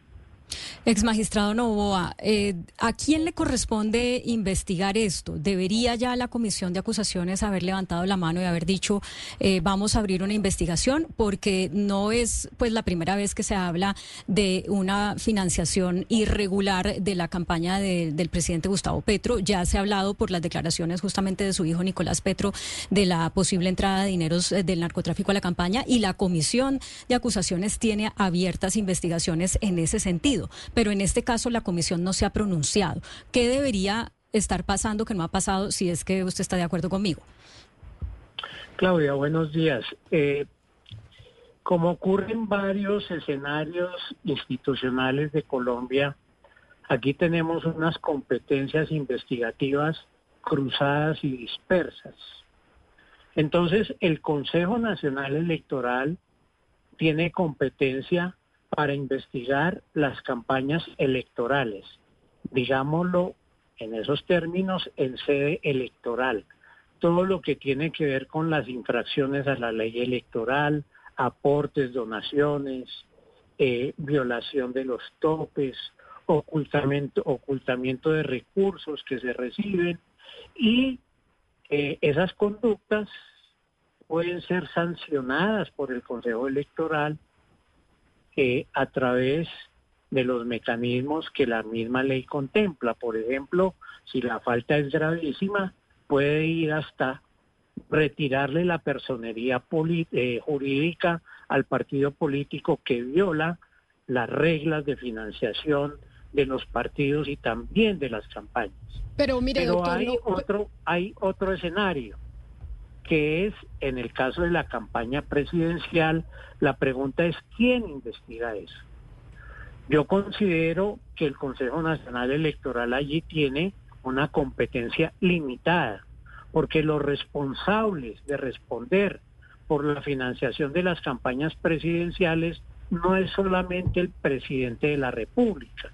Speaker 23: Ex magistrado Novoa, eh, ¿a quién le corresponde investigar esto? ¿Debería ya la comisión de acusaciones haber levantado la mano y haber dicho eh, vamos a abrir una investigación? Porque no es pues la primera vez que se habla de una financiación irregular de la campaña del presidente Gustavo Petro. Ya se ha hablado por las declaraciones justamente de su hijo Nicolás Petro de la posible entrada de dineros eh, del narcotráfico a la campaña y la comisión de acusaciones tiene abiertas investigaciones en ese sentido pero en este caso la comisión no se ha pronunciado. ¿Qué debería estar pasando que no ha pasado si es que usted está de acuerdo conmigo?
Speaker 29: Claudia, buenos días. Eh, como ocurre en varios escenarios institucionales de Colombia, aquí tenemos unas competencias investigativas cruzadas y dispersas. Entonces, el Consejo Nacional Electoral tiene competencia para investigar las campañas electorales, digámoslo en esos términos, en sede electoral. Todo lo que tiene que ver con las infracciones a la ley electoral, aportes, donaciones, eh, violación de los topes, ocultamiento, ocultamiento de recursos que se reciben y eh, esas conductas pueden ser sancionadas por el Consejo Electoral que a través de los mecanismos que la misma ley contempla. Por ejemplo, si la falta es gravísima, puede ir hasta retirarle la personería eh, jurídica al partido político que viola las reglas de financiación de los partidos y también de las campañas.
Speaker 20: Pero mire,
Speaker 29: hay otro hay otro escenario que es, en el caso de la campaña presidencial, la pregunta es quién investiga eso. Yo considero que el Consejo Nacional Electoral allí tiene una competencia limitada, porque los responsables de responder por la financiación de las campañas presidenciales no es solamente el presidente de la República.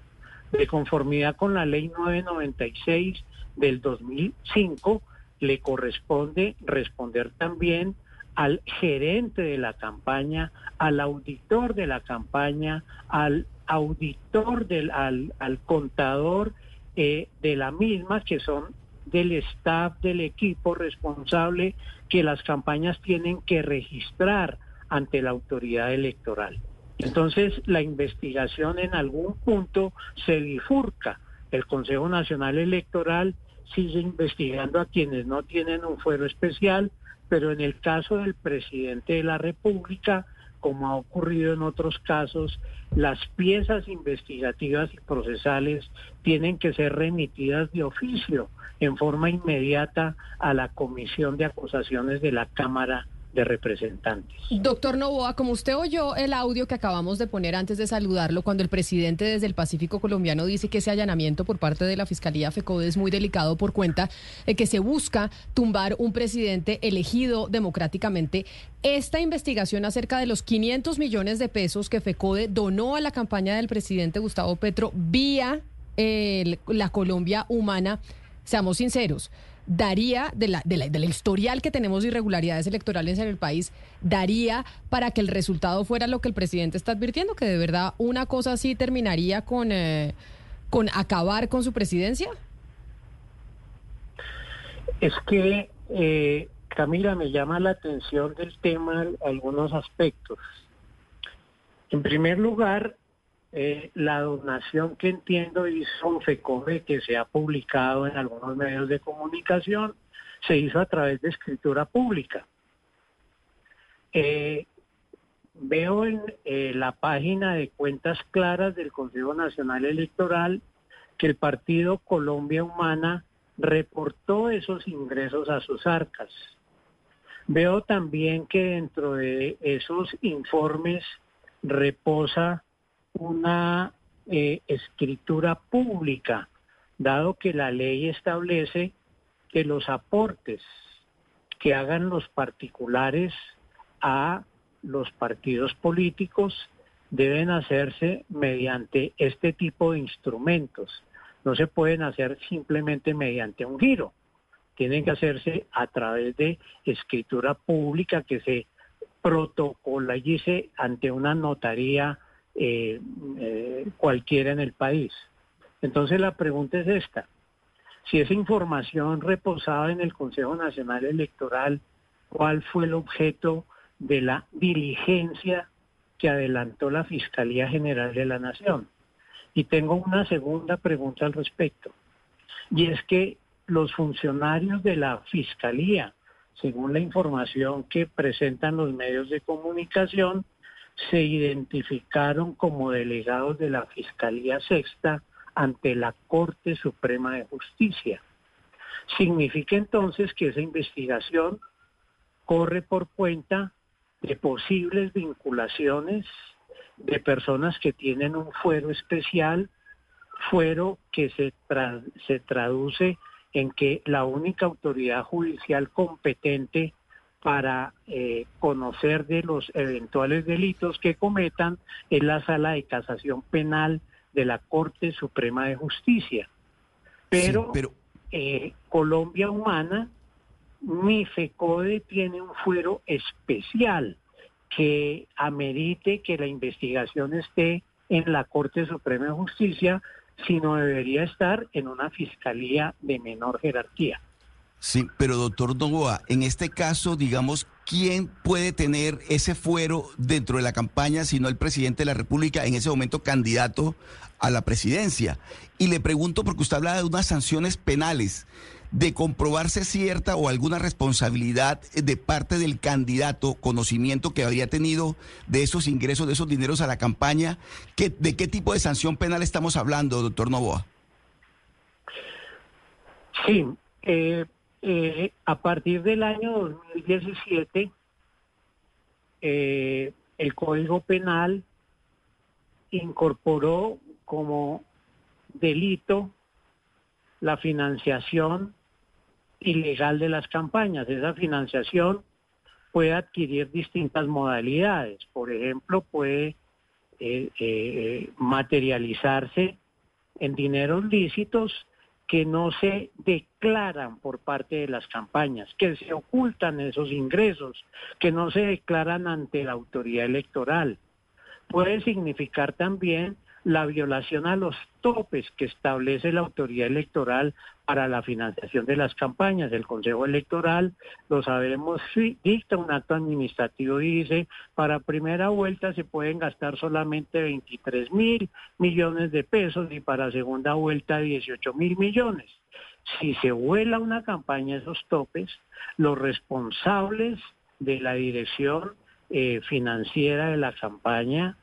Speaker 29: De conformidad con la ley 996 del 2005, le corresponde responder también al gerente de la campaña, al auditor de la campaña, al auditor del, al, al contador eh, de la misma, que son del staff del equipo responsable que las campañas tienen que registrar ante la autoridad electoral. Entonces, la investigación en algún punto se bifurca. El Consejo Nacional Electoral sigue investigando a quienes no tienen un fuero especial, pero en el caso del presidente de la República, como ha ocurrido en otros casos, las piezas investigativas y procesales tienen que ser remitidas de oficio en forma inmediata a la Comisión de Acusaciones de la Cámara de representantes.
Speaker 20: Doctor Novoa, como usted oyó el audio que acabamos de poner antes de saludarlo, cuando el presidente desde el Pacífico colombiano dice que ese allanamiento por parte de la Fiscalía FECODE es muy delicado por cuenta de que se busca tumbar un presidente elegido democráticamente, esta investigación acerca de los 500 millones de pesos que FECODE donó a la campaña del presidente Gustavo Petro vía la Colombia humana, seamos sinceros, daría, de la, de la, del historial que tenemos de irregularidades electorales en el país, daría para que el resultado fuera lo que el presidente está advirtiendo, que de verdad una cosa así terminaría con, eh, con acabar con su presidencia?
Speaker 29: Es que, eh, Camila, me llama la atención del tema algunos aspectos. En primer lugar, eh, la donación que entiendo hizo FECOME, que se ha publicado en algunos medios de comunicación, se hizo a través de escritura pública. Eh, veo en eh, la página de cuentas claras del Consejo Nacional Electoral que el partido Colombia Humana reportó esos ingresos a sus arcas. Veo también que dentro de esos informes reposa una eh, escritura pública, dado que la ley establece que los aportes que hagan los particulares a los partidos políticos deben hacerse mediante este tipo de instrumentos. No se pueden hacer simplemente mediante un giro. Tienen que hacerse a través de escritura pública que se protocolice ante una notaría eh, eh, cualquiera en el país. Entonces la pregunta es esta. Si esa información reposaba en el Consejo Nacional Electoral, ¿cuál fue el objeto de la diligencia que adelantó la Fiscalía General de la Nación? Y tengo una segunda pregunta al respecto. Y es que los funcionarios de la Fiscalía, según la información que presentan los medios de comunicación, se identificaron como delegados de la Fiscalía Sexta ante la Corte Suprema de Justicia. Significa entonces que esa investigación corre por cuenta de posibles vinculaciones de personas que tienen un fuero especial, fuero que se, se traduce en que la única autoridad judicial competente para eh, conocer de los eventuales delitos que cometan en la sala de casación penal de la Corte Suprema de Justicia. Pero, eh, Colombia Humana, mi FECODE tiene un fuero especial que amerite que la investigación esté en la Corte Suprema de Justicia, sino debería estar en una fiscalía de menor jerarquía.
Speaker 25: Sí, pero doctor Novoa, en este caso, digamos, ¿quién puede tener ese fuero dentro de la campaña si no el presidente de la República, en ese momento candidato a la presidencia? Y le pregunto porque usted habla de unas sanciones penales, de comprobarse cierta o alguna responsabilidad de parte del candidato, conocimiento que habría tenido de esos ingresos, de esos dineros a la campaña. ¿De qué tipo de sanción penal estamos hablando, doctor Novoa?
Speaker 29: Sí, eh, eh, a partir del año 2017, eh, el Código Penal incorporó como delito la financiación ilegal de las campañas. Esa financiación puede adquirir distintas modalidades. Por ejemplo, puede eh, materializarse en dineros lícitos que no se declaran por parte de las campañas, que se ocultan esos ingresos, que no se declaran ante la autoridad electoral. Puede significar también la violación a los topes que establece la autoridad electoral para la financiación de las campañas. El Consejo Electoral, lo sabemos, dicta un acto administrativo y dice, para primera vuelta se pueden gastar solamente 23 mil millones de pesos y para segunda vuelta 18 mil millones. Si se vuela una campaña esos topes, los responsables de la dirección eh, financiera de la campaña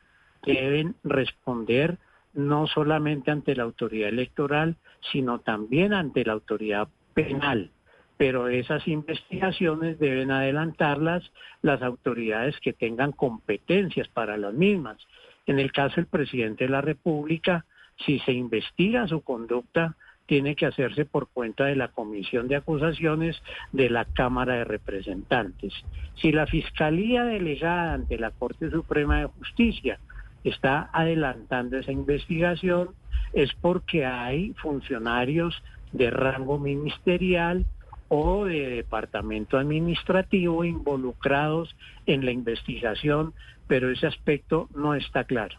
Speaker 29: deben responder no solamente ante la autoridad electoral, sino también ante la autoridad penal. Pero esas investigaciones deben adelantarlas las autoridades que tengan competencias para las mismas. En el caso del presidente de la República, si se investiga su conducta, tiene que hacerse por cuenta de la Comisión de Acusaciones de la Cámara de Representantes. Si la Fiscalía delegada ante la Corte Suprema de Justicia está adelantando esa investigación es porque hay funcionarios de rango ministerial o de departamento administrativo involucrados en la investigación, pero ese aspecto no está claro.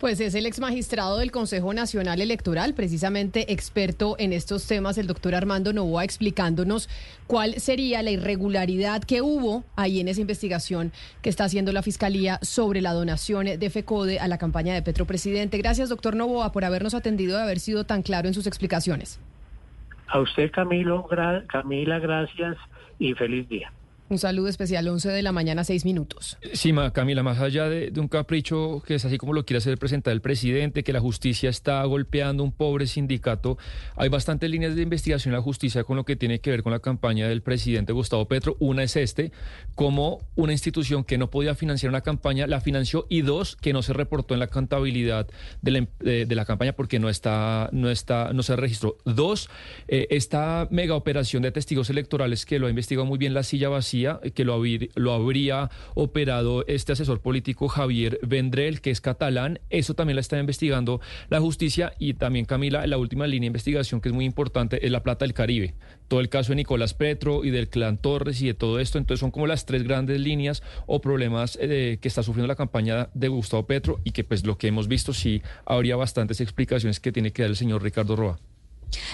Speaker 20: Pues es el ex magistrado del Consejo Nacional Electoral, precisamente experto en estos temas, el doctor Armando Novoa, explicándonos cuál sería la irregularidad que hubo ahí en esa investigación que está haciendo la Fiscalía sobre la donación de FECODE a la campaña de Petro Presidente. Gracias, doctor Novoa, por habernos atendido y haber sido tan claro en sus explicaciones.
Speaker 29: A usted, Camilo, Camila, gracias y feliz día.
Speaker 20: Un saludo especial, 11 de la mañana, 6 minutos.
Speaker 24: Sí, Camila, más allá de, un capricho que es así como lo quiere hacer presentar el presidente, que la justicia está golpeando un pobre sindicato, hay bastantes líneas de investigación en la justicia con lo que tiene que ver con la campaña del presidente Gustavo Petro. Una es este, como una institución que no podía financiar una campaña, la financió, y dos, que no se reportó en la contabilidad de la, la campaña porque no está, no está, no se registró. Dos, eh, esta mega operación de testigos electorales que lo ha investigado muy bien la silla vacía que lo, habría operado este asesor político Javier Vendrell, que es catalán. Eso también la está investigando la justicia y también Camila, la última línea de investigación que es muy importante es la plata del Caribe. Todo el caso de Nicolás Petro y del clan Torres y de todo esto. Entonces son como las tres grandes líneas o problemas eh, que está sufriendo la campaña de Gustavo Petro y que pues lo que hemos visto sí habría bastantes explicaciones que tiene que dar el señor Ricardo Roa.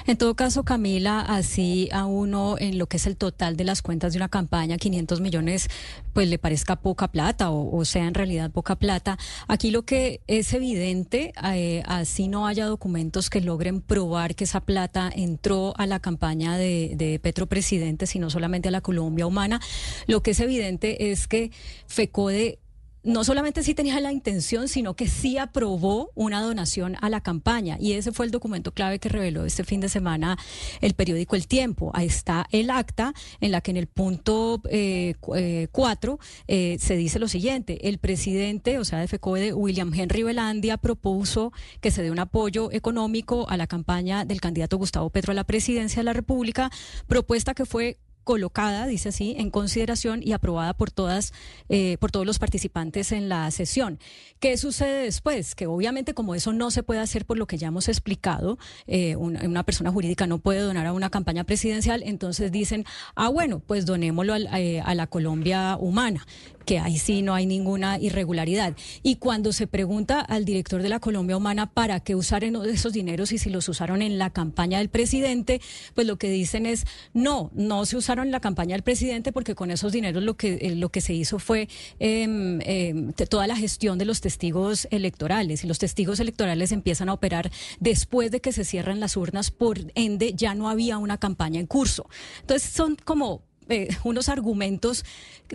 Speaker 23: En todo caso, Camila, así a uno en lo que es el total de las cuentas de una campaña, 500 millones, pues le parezca poca plata o, sea en realidad poca plata. Aquí lo que es evidente, eh, así no haya documentos que logren probar que esa plata entró a la campaña de, de Petro Presidente, sino solamente a la Colombia Humana, lo que es evidente es que FECODE no solamente sí tenía la intención, sino que sí aprobó una donación a la campaña. Y ese fue el documento clave que reveló este fin de semana el periódico El Tiempo. Ahí está el acta en la que en el punto 4 eh, eh, eh, se dice lo siguiente. El presidente, o sea, de FECODE, William Henry Velandia, propuso que se dé un apoyo económico a la campaña del candidato Gustavo Petro a la presidencia de la República, propuesta que fue colocada, dice así, en consideración y aprobada por todas, eh, por todos los participantes en la sesión. ¿Qué sucede después? Que obviamente como eso no se puede hacer por lo que ya hemos explicado, eh, una, persona jurídica no puede donar a una campaña presidencial, entonces dicen, ah, bueno, pues donémoslo eh, a la Colombia humana que ahí sí no hay ninguna irregularidad. Y cuando se pregunta al director de la Colombia Humana para qué usaron esos dineros y si los usaron en la campaña del presidente, pues lo que dicen es no, no se usaron en la campaña del presidente porque con esos dineros lo que, eh, lo que se hizo fue em, em, toda la gestión de los testigos electorales y los testigos electorales empiezan a operar después de que se cierran las urnas, por ende ya no había una campaña en curso. Entonces son como eh, unos argumentos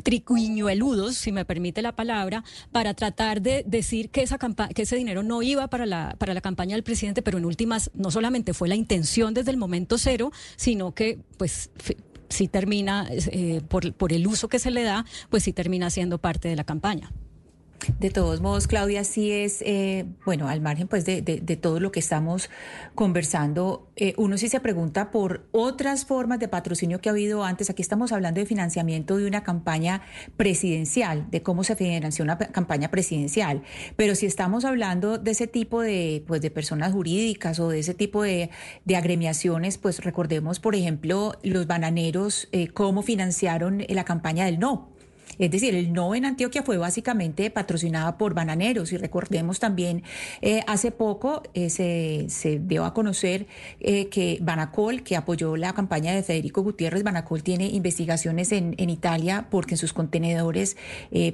Speaker 23: tricuñueludos, si me permite la palabra, para tratar de decir que, esa que ese dinero no iba para la, para la campaña del presidente, pero en últimas no solamente fue la intención desde el momento cero, sino que pues sí termina, eh, por, por el uso que se le da, pues sí termina siendo parte de la campaña.
Speaker 26: De todos modos, Claudia, sí es, eh, bueno, al margen pues de, todo lo que estamos conversando, eh, uno sí se pregunta por otras formas de patrocinio que ha habido antes. Aquí estamos hablando de financiamiento de una campaña presidencial, de cómo se financió una campaña presidencial. Pero si estamos hablando de ese tipo de, pues, de personas jurídicas o de ese tipo de, de agremiaciones, pues recordemos, por ejemplo, los bananeros, eh, cómo financiaron la campaña del no. Es decir, el no en Antioquia fue básicamente patrocinada por bananeros. Y recordemos también, eh, hace poco eh, se, dio a conocer eh, que Banacol, que apoyó la campaña de Federico Gutiérrez, Banacol tiene investigaciones en, en Italia porque en sus contenedores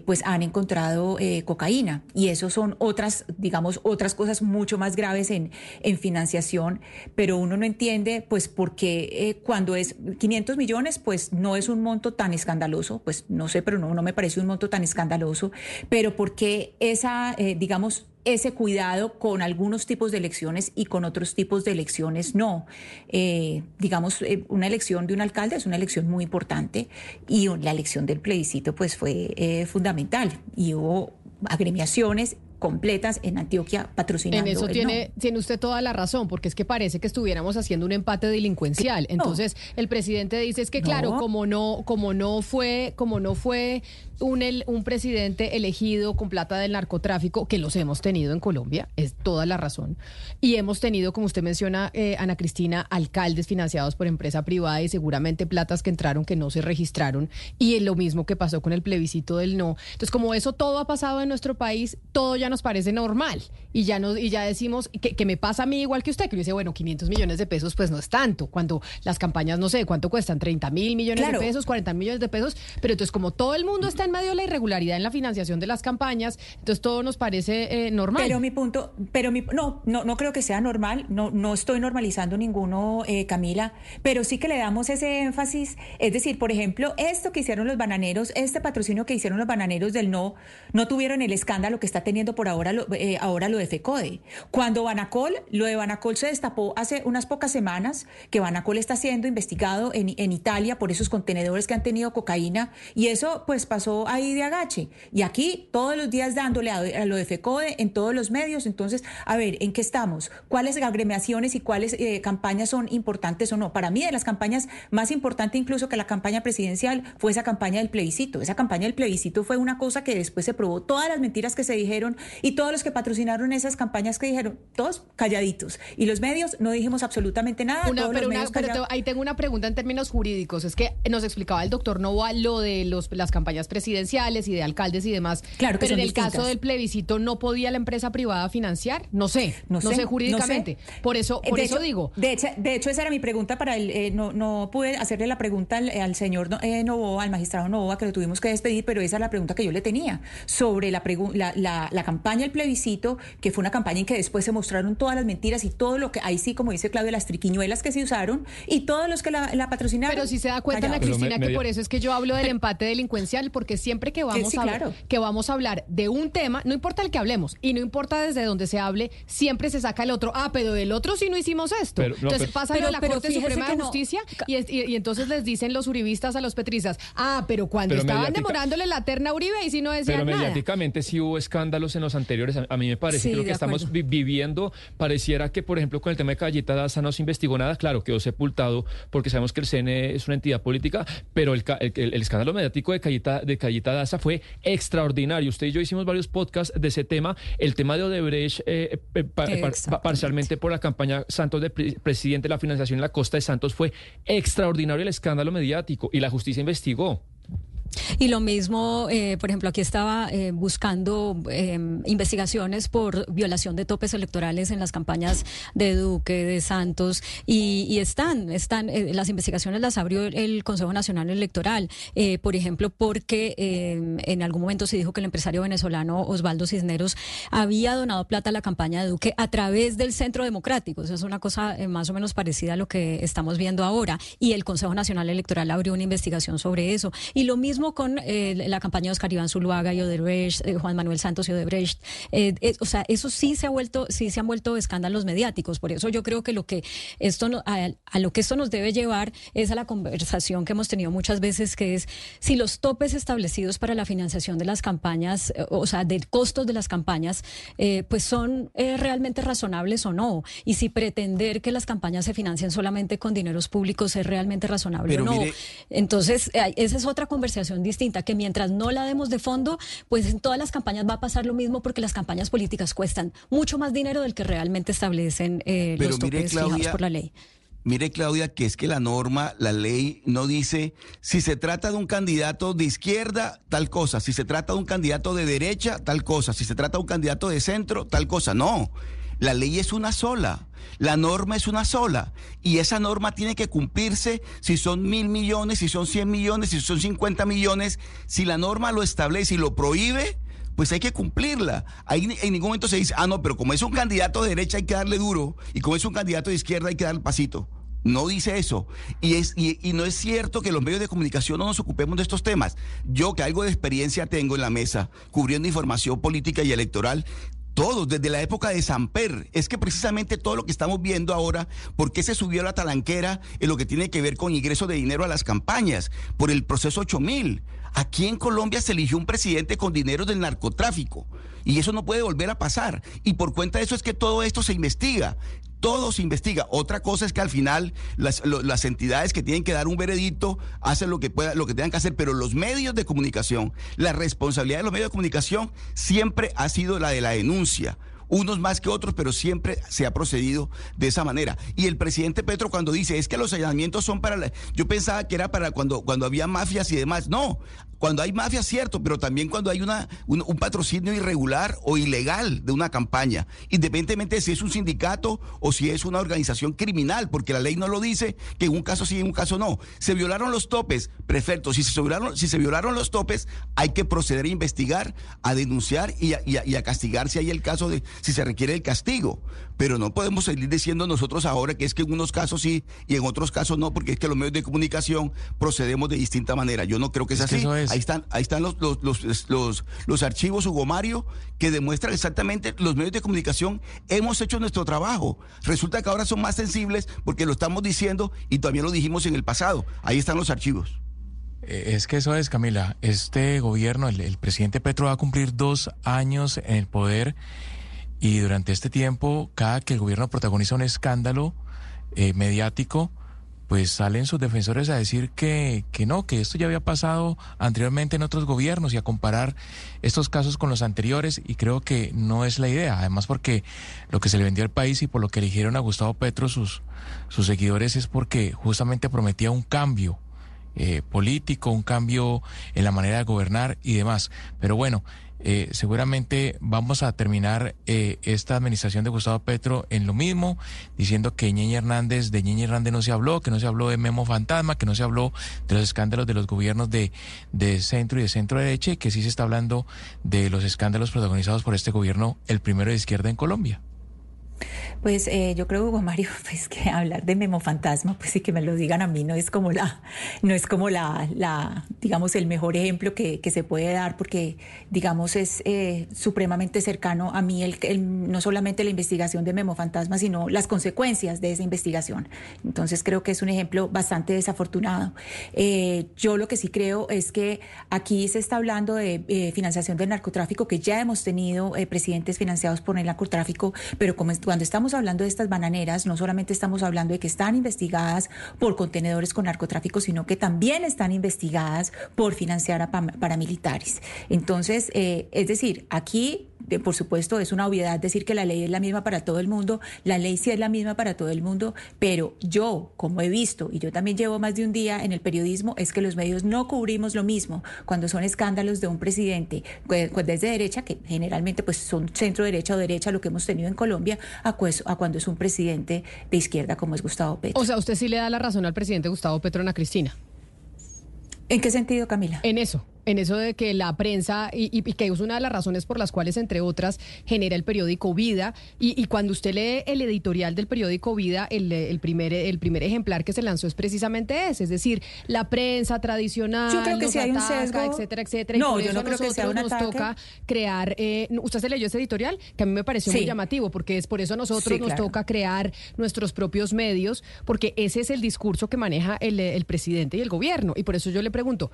Speaker 26: pues han encontrado cocaína. Y eso son otras, digamos, otras cosas mucho más graves en, en financiación, pero uno no entiende pues por qué cuando es 500 millones pues no es un monto tan escandaloso, pues no sé, pero no no me parece un monto tan escandaloso, pero porque esa, eh, digamos, ese cuidado con algunos tipos de elecciones y con otros tipos de elecciones no. Eh, digamos, eh, una elección de un alcalde es una elección muy importante y la elección del plebiscito pues fue fundamental y hubo agremiaciones completas en Antioquia patrocinando.
Speaker 20: En eso tiene, no. tiene usted toda la razón, porque es que parece que estuviéramos haciendo un empate delincuencial. Entonces, no. el presidente dice es que claro, como no, como no fue, como no fue un, el, un presidente elegido con plata del narcotráfico, que los hemos tenido en Colombia, es toda la razón. Y hemos tenido, como usted menciona, eh, Ana Cristina, alcaldes financiados por empresa privada y seguramente platas que entraron que no se registraron. Y lo mismo que pasó con el plebiscito del no. Entonces, como eso todo ha pasado en nuestro país, todo ya nos parece normal y ya nos y ya decimos que, que, me pasa a mí igual que usted que dice bueno 500 millones de pesos pues no es tanto cuando las campañas no sé cuánto cuestan 30 mil millones claro. de pesos 40 millones de pesos pero entonces como todo el mundo está en medio de la irregularidad en la financiación de las campañas entonces todo nos parece eh, normal
Speaker 26: pero mi punto pero mi no no no creo que sea normal no no estoy normalizando ninguno eh, Camila pero sí que le damos ese énfasis es decir por ejemplo esto que hicieron los bananeros este patrocinio que hicieron los bananeros del no no tuvieron el escándalo que está teniendo por ahora lo, eh, ahora lo de FECODE. Cuando Banacol, lo de Banacol se destapó hace unas pocas semanas, que Banacol está siendo investigado en, en, Italia por esos contenedores que han tenido cocaína, y eso pues pasó ahí de agache. Y aquí todos los días dándole a, lo de FECODE en todos los medios. Entonces, a ver, ¿en qué estamos? ¿Cuáles agremiaciones y cuáles eh, campañas son importantes o no? Para mí, de las campañas más importantes incluso que la campaña presidencial fue esa campaña del plebiscito. Esa campaña del plebiscito fue una cosa que después se probó todas las mentiras que se dijeron y todos los que patrocinaron esas campañas que dijeron, todos calladitos. Y los medios no dijimos absolutamente nada.
Speaker 20: Una, pero, una, pero te, ahí tengo una pregunta en términos jurídicos. Es que nos explicaba el doctor Novoa lo de los, las campañas presidenciales y de alcaldes y demás.
Speaker 26: Claro,
Speaker 20: pero en el
Speaker 26: distintas.
Speaker 20: caso del plebiscito no podía la empresa privada financiar. No sé, no, no sé, sé, jurídicamente. No sé. Por eso, por
Speaker 26: de
Speaker 20: eso
Speaker 26: hecho,
Speaker 20: digo.
Speaker 26: De hecho, de hecho, esa era mi pregunta para él. Eh, no, no pude hacerle la pregunta al, al señor eh, Novoa, al magistrado Novoa, que lo tuvimos que despedir, pero esa es la pregunta que yo le tenía sobre la, la, la, la campaña del plebiscito, que fue una campaña en que después se mostraron todas las mentiras y todo lo que, ahí sí, como dice Claudia, las triquiñuelas que se usaron y todos los que la, la patrocinaron.
Speaker 20: Pero si se da cuenta, Ana Cristina, me, que por eso es que yo hablo del empate delincuencial, porque siempre que vamos,
Speaker 26: sí,
Speaker 20: a,
Speaker 26: claro.
Speaker 20: que vamos a hablar de un tema, no importa el que hablemos y no importa desde donde se hable, siempre se saca el otro. Ah, pero del otro sí no hicimos esto. Pero, no, entonces pasa a la Corte Suprema de Justicia no. y, y, y, entonces les dicen los uribistas a los petristas, ah, pero cuando pero estaban demorándole la terna Uribe y si no decían
Speaker 24: Pero
Speaker 20: nada.
Speaker 24: mediáticamente sí hubo escándalos en los anteriores. A, a mí me parece sí, que lo que estamos vi viviendo pareciera que, por ejemplo, con el tema de Cayeta Daza no se investigó nada. Claro, quedó sepultado porque sabemos que el CNE es una entidad política, pero el, el, el, el escándalo mediático de Cayeta, de Cayeta Daza fue extraordinario. Usted y yo hicimos varios podcasts de ese tema. El tema de Odebrecht, eh, eh, pa, pa, parcialmente por la campaña Santos de pre presidente de la financiación en la costa de Santos, fue extraordinario el escándalo mediático y la justicia investigó.
Speaker 23: Y lo mismo, eh, por ejemplo, aquí estaba eh, buscando eh, investigaciones por violación de topes electorales en las campañas de Duque, de Santos, y, y están, están, eh, las investigaciones las abrió el Consejo Nacional Electoral, eh, por ejemplo, porque en algún momento se dijo que el empresario venezolano Osvaldo Cisneros había donado plata a la campaña de Duque a través del Centro Democrático. Eso es una cosa eh, más o menos parecida a lo que estamos viendo ahora, y el Consejo Nacional Electoral abrió una investigación sobre eso. Y lo mismo con con eh, la campaña de Oscar Iván Zuluaga y Odebrecht, eh, Juan Manuel Santos y Odebrecht. Eh, eh, o sea, eso sí se ha vuelto, sí se han vuelto escándalos mediáticos. Por eso yo creo que lo que esto no- a, a lo que esto nos debe llevar es a la conversación que hemos tenido muchas veces, que es si los topes establecidos para la financiación de las campañas, o sea, de costos de las campañas, eh, pues son eh, realmente razonables o no. Y si pretender que las campañas se financien solamente con dineros públicos es realmente razonable
Speaker 25: Pero
Speaker 23: o no.
Speaker 25: mire-
Speaker 23: Entonces, eh, esa es otra conversación distinta, que mientras no la demos de fondo, pues en todas las campañas va a pasar lo mismo porque las campañas políticas cuestan mucho más dinero del que realmente establecen eh,
Speaker 25: Pero
Speaker 23: los
Speaker 25: mire,
Speaker 23: topes fijados por la ley.
Speaker 25: Mire, Claudia, que es que la norma, la ley, no dice si se trata de un candidato de izquierda, tal cosa, si se trata de un candidato de derecha, tal cosa, si se trata de un candidato de centro, tal cosa. No, la ley es una sola. La norma es una sola y esa norma tiene que cumplirse si son mil millones, si son cien millones, si son cincuenta millones. Si la norma lo establece y lo prohíbe, pues hay que cumplirla. Ahí en ningún momento se dice, ah, no, pero como es un candidato de derecha hay que darle duro y como es un candidato de izquierda hay que darle pasito. No dice eso. Y, es, y, y no es cierto que los medios de comunicación no nos ocupemos de estos temas. Yo, que algo de experiencia tengo en la mesa, cubriendo información política y electoral, todos, desde la época de Samper, es que precisamente todo lo que estamos viendo ahora, ¿por qué se subió la talanquera en lo que tiene que ver con ingreso de dinero a las campañas? Por el proceso 8000. Aquí en Colombia se eligió un presidente con dinero del narcotráfico. Y eso no puede volver a pasar. Y por cuenta de eso es que todo esto se investiga. Todo se investiga. Otra cosa es que al final las, las entidades que tienen que dar un veredicto hacen lo que pueda, lo que tengan que hacer, pero los medios de comunicación, la responsabilidad de los medios de comunicación siempre ha sido la de la denuncia. Unos más que otros, pero siempre se ha procedido de esa manera. Y el presidente Petro cuando dice, es que los allanamientos son para... la-". Yo pensaba que era para cuando, cuando había mafias y demás. No, cuando hay mafias, cierto, pero también cuando hay una, un, patrocinio irregular o ilegal de una campaña, independientemente de si es un sindicato o si es una organización criminal, porque la ley no lo dice que en un caso sí, en un caso no. Se violaron los topes, perfecto. Si se violaron, si se violaron los topes, hay que proceder a investigar, a denunciar y y y a castigar si hay el caso de, si se requiere el castigo. Pero no podemos seguir diciendo nosotros ahora que es que en unos casos sí y en otros casos no, porque es que los medios de comunicación procedemos de distinta manera. Yo no creo que es
Speaker 27: Es que
Speaker 25: así.
Speaker 27: eso es.
Speaker 25: Ahí están, ahí están los, los, los, los, los archivos, Hugo Mario, que demuestran exactamente los medios de comunicación hemos hecho nuestro trabajo. Resulta que ahora son más sensibles porque lo estamos diciendo y también lo dijimos en el pasado. Ahí están los archivos.
Speaker 27: Eh, Es que eso es, Camila. Este gobierno, el, el presidente Petro va a cumplir dos años en el poder y durante este tiempo, cada que el gobierno protagoniza un escándalo eh, mediático, pues salen sus defensores a decir que, que no, que esto ya había pasado anteriormente en otros gobiernos y a comparar estos casos con los anteriores y creo que no es la idea, además porque lo que se le vendió al país y por lo que eligieron a Gustavo Petro sus, sus seguidores es porque justamente prometía un cambio eh, político, un cambio en la manera de gobernar y demás. Pero bueno, eh, seguramente vamos a terminar eh, esta administración de Gustavo Petro en lo mismo, diciendo que Ñeñe Hernández, de Ñeñe Hernández no se habló, que no se habló de Memo Fantasma, que no se habló de los escándalos de los gobiernos de, de centro y de centro derecha, y que sí se está hablando de los escándalos protagonizados por este gobierno, el primero de izquierda en Colombia.
Speaker 26: Pues eh, yo creo, Hugo Mario, <laughs> pues que hablar de memo fantasma, pues sí que me lo digan a mí, no es como la, no es como la, la digamos, el mejor ejemplo que, que se puede dar, porque, digamos, es eh, supremamente cercano a mí el, el- no solamente la investigación de memo fantasma, sino las consecuencias de esa investigación. Entonces creo que es un ejemplo bastante desafortunado. Eh, yo lo que sí creo es que aquí se está hablando de eh, financiación del narcotráfico, que ya hemos tenido eh, presidentes financiados por el narcotráfico, pero como cuando estamos hablando de estas bananeras, no solamente estamos hablando de que están investigadas por contenedores con narcotráfico, sino que también están investigadas por financiar a paramilitares. Entonces, eh, es decir, aquí, de- por supuesto, es una obviedad decir que la ley es la misma para todo el mundo, la ley sí es la misma para todo el mundo, pero yo, como he visto, y yo también llevo más de un día en el periodismo, es que los medios no cubrimos lo mismo cuando son escándalos de un presidente pues, pues, desde derecha, que generalmente pues son centro derecha o derecha, lo que hemos tenido en Colombia, a, pues, a cuando es un presidente de izquierda como es Gustavo Petro.
Speaker 20: O sea, usted sí le da la razón al presidente Gustavo Petro Ana Cristina.
Speaker 26: ¿En qué sentido, Camila?
Speaker 20: En eso, en eso de que la prensa, y, y- y que es una de las razones por las cuales, entre otras, genera el periódico Vida. Y, y cuando usted lee el editorial del periódico Vida, el, el primer, el primer ejemplar que se lanzó es precisamente ese, es decir, la prensa tradicional,
Speaker 26: Yo creo que sí hay un sesgo.
Speaker 20: etcétera, etcétera. y
Speaker 26: No,
Speaker 20: por
Speaker 26: yo
Speaker 20: eso
Speaker 26: no creo que sea
Speaker 20: nosotros
Speaker 26: un
Speaker 20: nos
Speaker 26: ataque.
Speaker 20: toca crear. eh, ¿Usted se leyó ese editorial? Que a mí me pareció muy llamativo, porque es por eso a nosotros
Speaker 26: Sí,
Speaker 20: nos
Speaker 26: claro.
Speaker 20: toca crear nuestros propios medios, porque ese es el discurso que maneja el, el presidente y el gobierno. Y por eso yo le pregunto.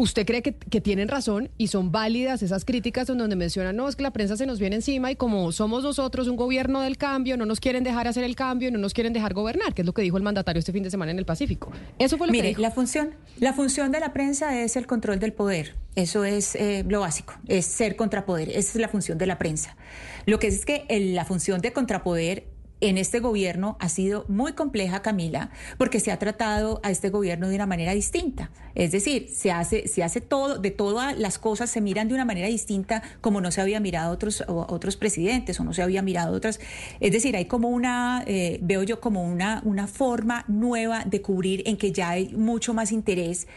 Speaker 20: ¿Usted cree que, que tienen razón y son válidas esas críticas en donde mencionan, no, es que la prensa se nos viene encima y como somos nosotros un gobierno del cambio, no nos quieren dejar hacer el cambio, no nos quieren dejar gobernar, que es lo que dijo el mandatario este fin de semana en el Pacífico? Eso fue lo que
Speaker 26: Mire,
Speaker 20: dijo.
Speaker 26: la función, la función de la prensa es el control del poder. Eso es eh, lo básico, es ser contrapoder. Esa es la función de la prensa. Lo que es que el- la función de contrapoder en este gobierno ha sido muy compleja, Camila, porque se ha tratado a este gobierno de una manera distinta. Es decir, se hace, se hace todo, de todas las cosas se miran de una manera distinta como no se había mirado otros, otros presidentes o no se había mirado otras. Es decir, hay como una, eh, veo yo como una, una forma nueva de cubrir en que ya hay mucho más interés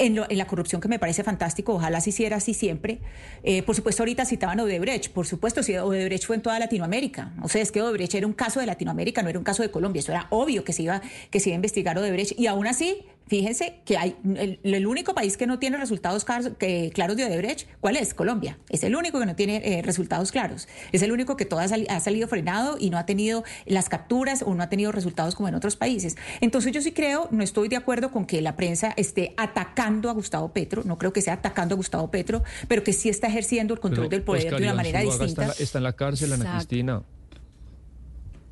Speaker 26: en, lo- en la corrupción que me parece fantástico, ojalá se hiciera así siempre. Eh, por supuesto, ahorita citaban Odebrecht, por supuesto, si Odebrecht fue en toda Latinoamérica. O sea, es que Odebrecht era un caso de Latinoamérica, no era un caso de Colombia, eso era obvio que se iba, que se iba a investigar Odebrecht. Y aún así, fíjense que hay el, el único país que no tiene resultados claros, que, claros de Odebrecht, ¿cuál es? Colombia. Es el único que no tiene eh, resultados claros. Es el único que todo ha, sali- ha salido frenado y no ha tenido las capturas o no ha tenido resultados como en otros países. Entonces yo sí creo, no estoy de acuerdo con que la prensa esté atacando a Gustavo Petro, no creo que sea atacando a Gustavo Petro, pero que sí está ejerciendo el control
Speaker 24: Pero
Speaker 26: del poder
Speaker 24: Oscar
Speaker 26: de una
Speaker 24: Iván
Speaker 26: manera
Speaker 24: Zuluaga
Speaker 26: distinta.
Speaker 24: Está en, la, está en la cárcel, Ana. Cristina.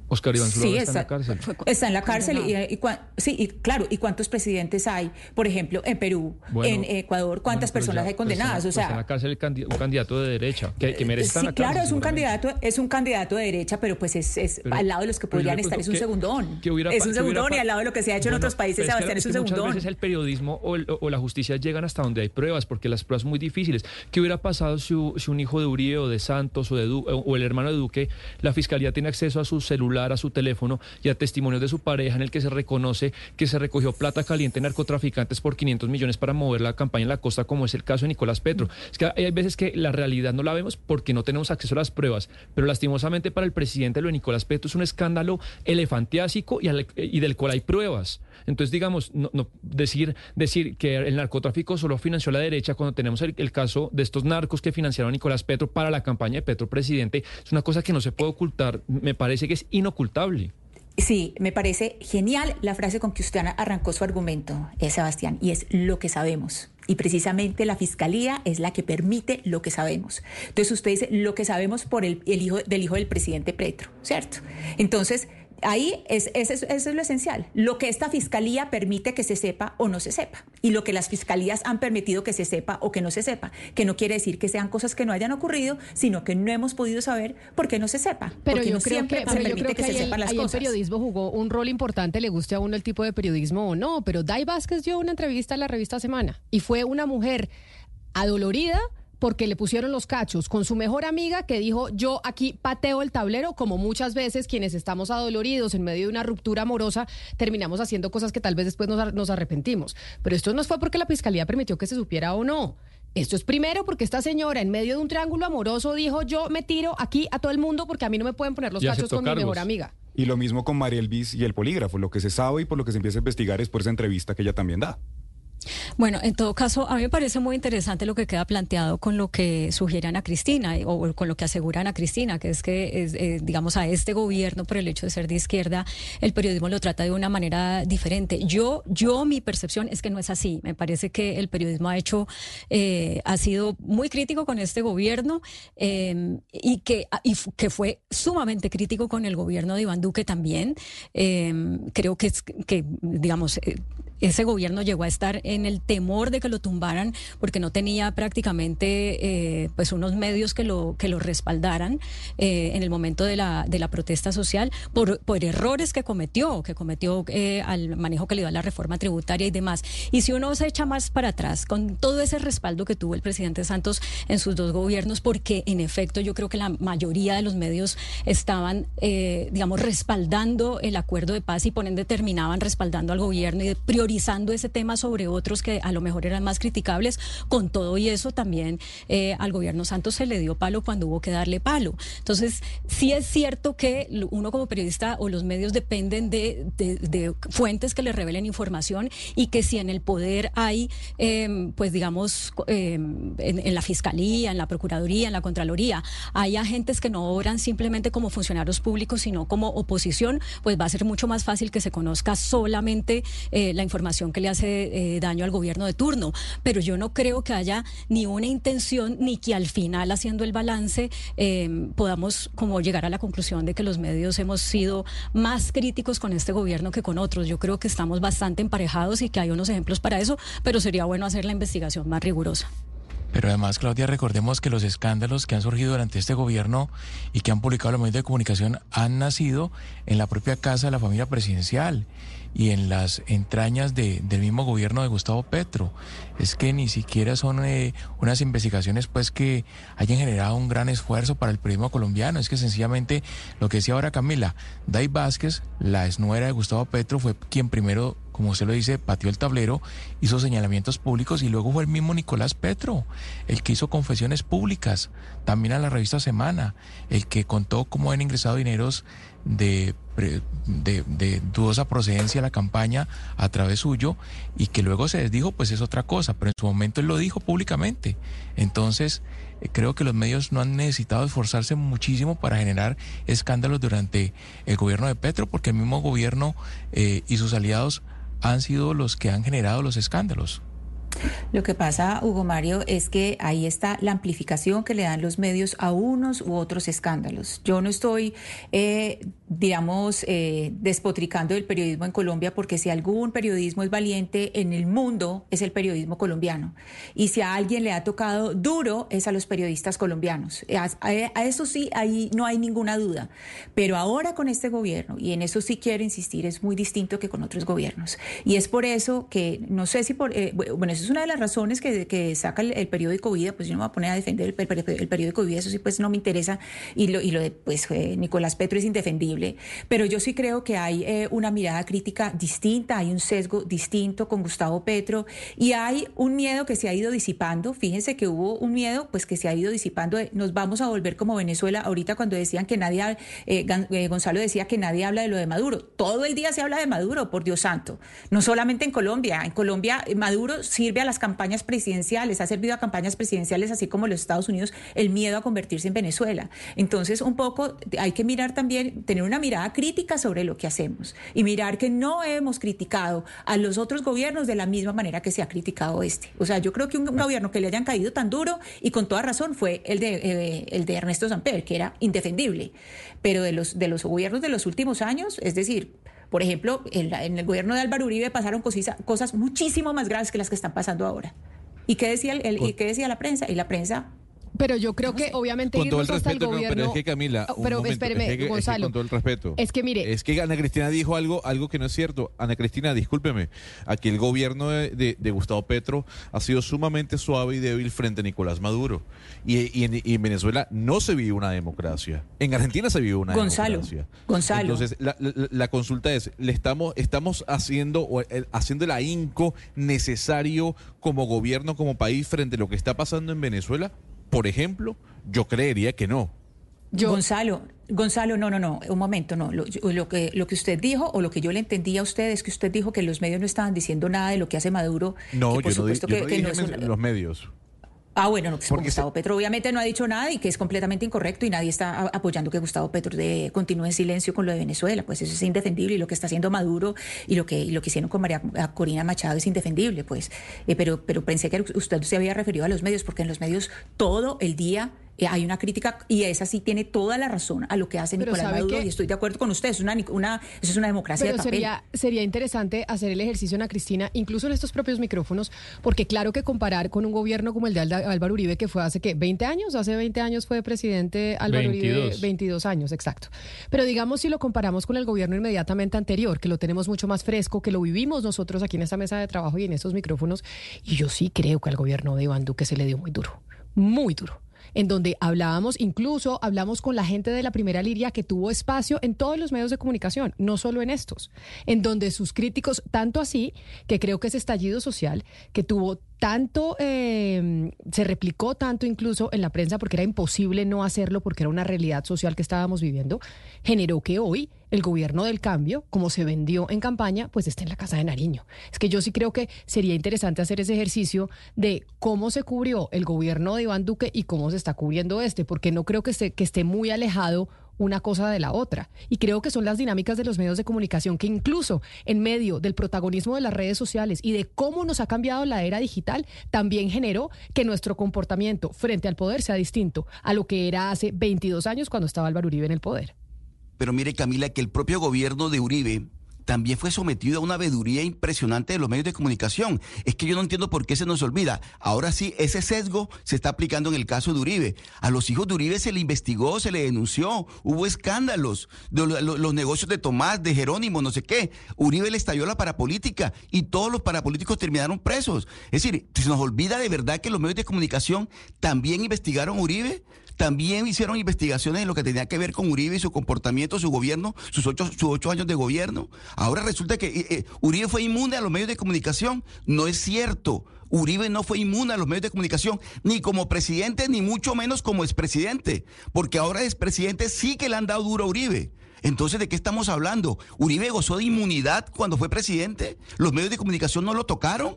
Speaker 24: Oscar Iván Zuluaga
Speaker 26: Sí,
Speaker 24: está, en la cárcel.
Speaker 26: Está en la cárcel y, y cua- sí, y claro, ¿y cuántos presidentes hay? Por ejemplo, en Perú,
Speaker 24: Bueno,
Speaker 26: en Ecuador, ¿cuántas
Speaker 24: Bueno,
Speaker 26: personas
Speaker 24: ya,
Speaker 26: hay condenadas?
Speaker 24: pues,
Speaker 26: o
Speaker 24: está en
Speaker 26: sea,
Speaker 24: la cárcel un candidato de derecha que, que merece estar en la cárcel.
Speaker 26: claro, es un candidato, es un candidato de derecha, pero pues es, es
Speaker 24: Pero-
Speaker 26: al lado de los que podrían estar, es un
Speaker 24: pregunto, ¿qué-
Speaker 26: segundón.
Speaker 24: hubiera
Speaker 26: es un
Speaker 24: hubiera
Speaker 26: segundón y al lado de lo que se ha hecho en otros países, Sebastián, es un
Speaker 24: que Muchas
Speaker 26: segundón.
Speaker 24: veces el periodismo o, el- o la justicia llegan hasta donde hay pruebas, porque las pruebas son muy difíciles. ¿Qué hubiera pasado si, si un hijo de Uribe o de Santos o, de Du- o el hermano de Duque, la fiscalía tiene acceso a su celular, a su teléfono y a testimonios de su pareja en el que se reconoce que se recogió plata caliente en narcotraficantes por 500 millones para mover la campaña en la costa, como es el caso de Nicolás Petro? Es que hay veces que la realidad no la vemos porque no tenemos acceso a las pruebas, pero lastimosamente para el presidente lo de Nicolás Petro es un escándalo elefantiásico y, al- y del cual hay pruebas. Entonces, digamos, decir, decir que el narcotráfico solo financió la derecha cuando tenemos el, el caso de estos narcos que financiaron a Nicolás Petro para la campaña de Petro presidente, es una cosa que no se puede ocultar. Me parece que es inocultable.
Speaker 26: Sí, me parece genial la frase con que usted arrancó su argumento, eh, Sebastián, y es lo que sabemos. Y precisamente la fiscalía es la que permite lo que sabemos. Entonces usted dice lo que sabemos por el, el hijo del hijo del presidente Petro, ¿cierto? Entonces ahí es, es- es- eso es lo esencial. Lo que esta fiscalía permite que se sepa o no se sepa. Y lo que las fiscalías han permitido que se sepa o que no se sepa. Que no quiere decir que sean cosas que no hayan ocurrido, sino que no hemos podido saber por qué no se sepa.
Speaker 20: Pero
Speaker 26: porque
Speaker 20: yo
Speaker 26: no
Speaker 20: creo
Speaker 26: siempre
Speaker 20: que,
Speaker 26: se
Speaker 20: yo
Speaker 26: permite
Speaker 20: creo
Speaker 26: que,
Speaker 20: que
Speaker 26: se
Speaker 20: ahí el,
Speaker 26: sepan las
Speaker 20: ahí el
Speaker 26: cosas.
Speaker 20: periodismo jugó un rol importante, le guste a uno el tipo de periodismo o no, pero Dai Vázquez dio una entrevista en la revista Semana y fue una mujer adolorida porque le pusieron los cachos con su mejor amiga que dijo yo aquí pateo el tablero como muchas veces quienes estamos adoloridos en medio de una ruptura amorosa terminamos haciendo cosas que tal vez después nos, ar- nos arrepentimos. Pero esto no fue porque la fiscalía permitió que se supiera o no. Esto es primero porque esta señora en medio de un triángulo amoroso dijo yo me tiro aquí a todo el mundo porque a mí no me pueden poner los cachos con mi mejor amiga.
Speaker 22: Y lo mismo con María Elvis y el polígrafo. Lo que se sabe y por lo que se empieza a investigar es por esa entrevista que ella también da.
Speaker 23: Bueno, en todo caso, a mí me parece muy interesante lo que queda planteado con lo que sugiere Ana Cristina eh, o con lo que asegura Ana Cristina, que es que, eh, digamos, a este gobierno, por el hecho de ser de izquierda, el periodismo lo trata de una manera diferente. Yo, yo mi percepción es que no es así. Me parece que el periodismo ha hecho, eh, ha sido muy crítico con este gobierno eh, y, que, y f- que fue sumamente crítico con el gobierno de Iván Duque también. Creo que, que digamos, ese gobierno llegó a estar en el temor de que lo tumbaran porque no tenía prácticamente eh, pues unos medios que lo que lo respaldaran eh, en el momento de la de la protesta social por, por errores que cometió que cometió eh, al manejo que le dio a la reforma tributaria y demás. Y si uno se echa más para atrás con todo ese respaldo que tuvo el presidente Santos en sus dos gobiernos porque en efecto yo creo que la mayoría de los medios estaban digamos respaldando el acuerdo de paz y por ende terminaban respaldando al gobierno y de priorizando ese tema sobre otros que a lo mejor eran más criticables. Con todo y eso también eh, al gobierno Santos se le dio palo cuando hubo que darle palo. Entonces, sí es cierto que uno como periodista o los medios dependen de, de fuentes que le revelen información y que si en el poder hay, em, pues digamos, em, en, la Fiscalía, en la Procuraduría, en la Contraloría, hay agentes que no obran simplemente como funcionarios públicos, sino como oposición, pues va a ser mucho más fácil que se conozca solamente eh, la información que le hace eh, daño al gobierno de turno. Pero yo no creo que haya ni una intención ni que al final, haciendo el balance, em, podamos como llegar a la conclusión de que los medios hemos sido más críticos con este gobierno que con otros. Yo creo que estamos bastante emparejados y que hay unos ejemplos para eso, pero sería bueno hacer la investigación más rigurosa.
Speaker 27: Pero además, Claudia, recordemos que los escándalos que han surgido durante este gobierno y que han publicado los medios de comunicación han nacido en la propia casa de la familia presidencial y en las entrañas de, del mismo gobierno de Gustavo Petro. Es que ni siquiera son eh, unas investigaciones pues que hayan generado un gran esfuerzo para el periodismo colombiano. Es que sencillamente lo que decía ahora Camila, Day Vázquez, la exnuera de Gustavo Petro, fue quien primero como usted lo dice, pateó el tablero, hizo señalamientos públicos y luego fue el mismo Nicolás Petro, el que hizo confesiones públicas, también a la revista Semana, el que contó cómo han ingresado dineros de, de, dudosa procedencia la campaña a través suyo y que luego se desdijo, pues es otra cosa, pero en su momento él lo dijo públicamente. Entonces, eh, creo que los medios no han necesitado esforzarse muchísimo para generar escándalos durante el gobierno de Petro, porque el mismo gobierno eh, y sus aliados han sido los que han generado los escándalos.
Speaker 26: Lo que pasa, Hugo Mario, es que ahí está la amplificación que le dan los medios a unos u otros escándalos. Yo no estoy, eh, digamos, eh, despotricando el periodismo en Colombia, porque si algún periodismo es valiente en el mundo, es el periodismo colombiano. Y si a alguien le ha tocado duro, es a los periodistas colombianos. A, eso sí, ahí no hay ninguna duda. Pero ahora con este gobierno, y en eso sí quiero insistir, es muy distinto que con otros gobiernos. Y es por eso que, no sé si por, eh, bueno, eso es una de las razones que, saca el, periódico Vida, pues yo no me voy a poner a defender el, periódico Vida, eso sí pues no me interesa, y lo, y lo de pues eh, Nicolás Petro es indefendible, pero yo sí creo que hay eh, una mirada crítica distinta, hay un sesgo distinto con Gustavo Petro, y hay un miedo que se ha ido disipando, fíjense que hubo un miedo pues que se ha ido disipando, nos vamos a volver como Venezuela, ahorita cuando decían que nadie, eh, Gonzalo decía que nadie habla de lo de Maduro, todo el día se habla de Maduro, por Dios santo, no solamente en Colombia, en Colombia Maduro sí sirve a las campañas presidenciales, ha servido a campañas presidenciales, así como los Estados Unidos, el miedo a convertirse en Venezuela. Entonces, un poco hay que mirar también, tener una mirada crítica sobre lo que hacemos y mirar que no hemos criticado a los otros gobiernos de la misma manera que se ha criticado este. O sea, yo creo que un gobierno que le hayan caído tan duro y con toda razón fue el de, eh, el de Ernesto Samper, que era indefendible. Pero de los, de los gobiernos de los últimos años, es decir, por ejemplo, en, el gobierno de Álvaro Uribe pasaron cosas, muchísimo más graves que las que están pasando ahora. ¿Y qué decía, el, ¿y qué decía la prensa? Y la prensa
Speaker 20: pero yo creo que obviamente
Speaker 21: con todo el respeto, pero es que Camila,
Speaker 20: oh, pero espéreme, Gonzalo,
Speaker 21: con todo el respeto.
Speaker 20: Es que mire,
Speaker 21: es que Ana Cristina dijo algo, algo que no es cierto. Ana Cristina, discúlpeme, aquí el gobierno de, Gustavo Petro ha sido sumamente suave y débil frente a Nicolás Maduro. Y, en, Venezuela no se vive una democracia. En Argentina se vive una democracia.
Speaker 26: Gonzalo.
Speaker 21: Entonces la, consulta es, le estamos, estamos haciendo eh, haciendo el ahínco necesario como gobierno, como país frente a lo que está pasando en Venezuela por ejemplo, yo creería que no.
Speaker 26: Gonzalo, Gonzalo, no, no, no, un momento, no. Lo, que, lo que usted dijo o lo que yo le entendí a usted es que usted dijo que los medios no estaban diciendo nada de lo que hace Maduro.
Speaker 21: No, yo, no, que, los medios.
Speaker 26: Ah, bueno, no, pues Gustavo Petro obviamente no ha dicho nada y que es completamente incorrecto y nadie está apoyando que Gustavo Petro de, continúe en silencio con lo de Venezuela. Pues eso es indefendible y lo que está haciendo Maduro y lo que, lo que hicieron con María Corina Machado es indefendible, pues. Eh, pero, pero pensé que usted se había referido a los medios porque en los medios todo el día hay una crítica y esa sí tiene toda la razón a lo que hace Nicolás Maduro y estoy de acuerdo con usted, es una, una, eso es una democracia
Speaker 20: Pero Sería, sería interesante hacer el ejercicio, Ana Cristina, incluso en estos propios micrófonos, porque claro que comparar con un gobierno como el de Álvaro Uribe, que fue hace, ¿qué? ¿20 años? Hace 20 años fue presidente Álvaro Uribe, 22 años, exacto. Pero digamos si lo comparamos con el gobierno inmediatamente anterior, que lo tenemos mucho más fresco, que lo vivimos nosotros aquí en esta mesa de trabajo y en estos micrófonos, y yo sí creo que al gobierno de Iván Duque se le dio muy duro, muy duro. En donde hablábamos, incluso hablamos con la gente de la primera línea que tuvo espacio en todos los medios de comunicación, no solo en estos, en donde sus críticos, tanto así, que creo que ese estallido social, que tuvo tanto, eh, se replicó tanto incluso en la prensa porque era imposible no hacerlo porque era una realidad social que estábamos viviendo, generó que hoy el gobierno del cambio, como se vendió en campaña, pues esté en la Casa de Nariño. Es que yo sí creo que sería interesante hacer ese ejercicio de cómo se cubrió el gobierno de Iván Duque y cómo se está cubriendo este, porque no creo que esté, que esté muy alejado una cosa de la otra. Y creo que son las dinámicas de los medios de comunicación que incluso en medio del protagonismo de las redes sociales y de cómo nos ha cambiado la era digital, también generó que nuestro comportamiento frente al poder sea distinto a lo que era hace 22 años cuando estaba Álvaro Uribe en el poder.
Speaker 25: Pero mire, Camila, que el propio gobierno de Uribe también fue sometido a una veduría impresionante de los medios de comunicación. Es que yo no entiendo por qué se nos olvida. Ahora sí, ese sesgo se está aplicando en el caso de Uribe. A los hijos de Uribe se le investigó, se le denunció, hubo escándalos, de los negocios de Tomás, de Jerónimo, no sé qué. Uribe le estalló la parapolítica y todos los parapolíticos terminaron presos. Es decir, se nos olvida de verdad que los medios de comunicación también investigaron a Uribe. También hicieron investigaciones en lo que tenía que ver con Uribe y su comportamiento, su gobierno, sus ocho, sus ocho años de gobierno. Ahora resulta que eh, eh, Uribe fue inmune a los medios de comunicación. No es cierto. Uribe no fue inmune a los medios de comunicación, ni como presidente, ni mucho menos como expresidente. Porque ahora expresidente sí que le han dado duro a Uribe. Entonces, ¿de qué estamos hablando? ¿Uribe gozó de inmunidad cuando fue presidente? ¿Los medios de comunicación no lo tocaron?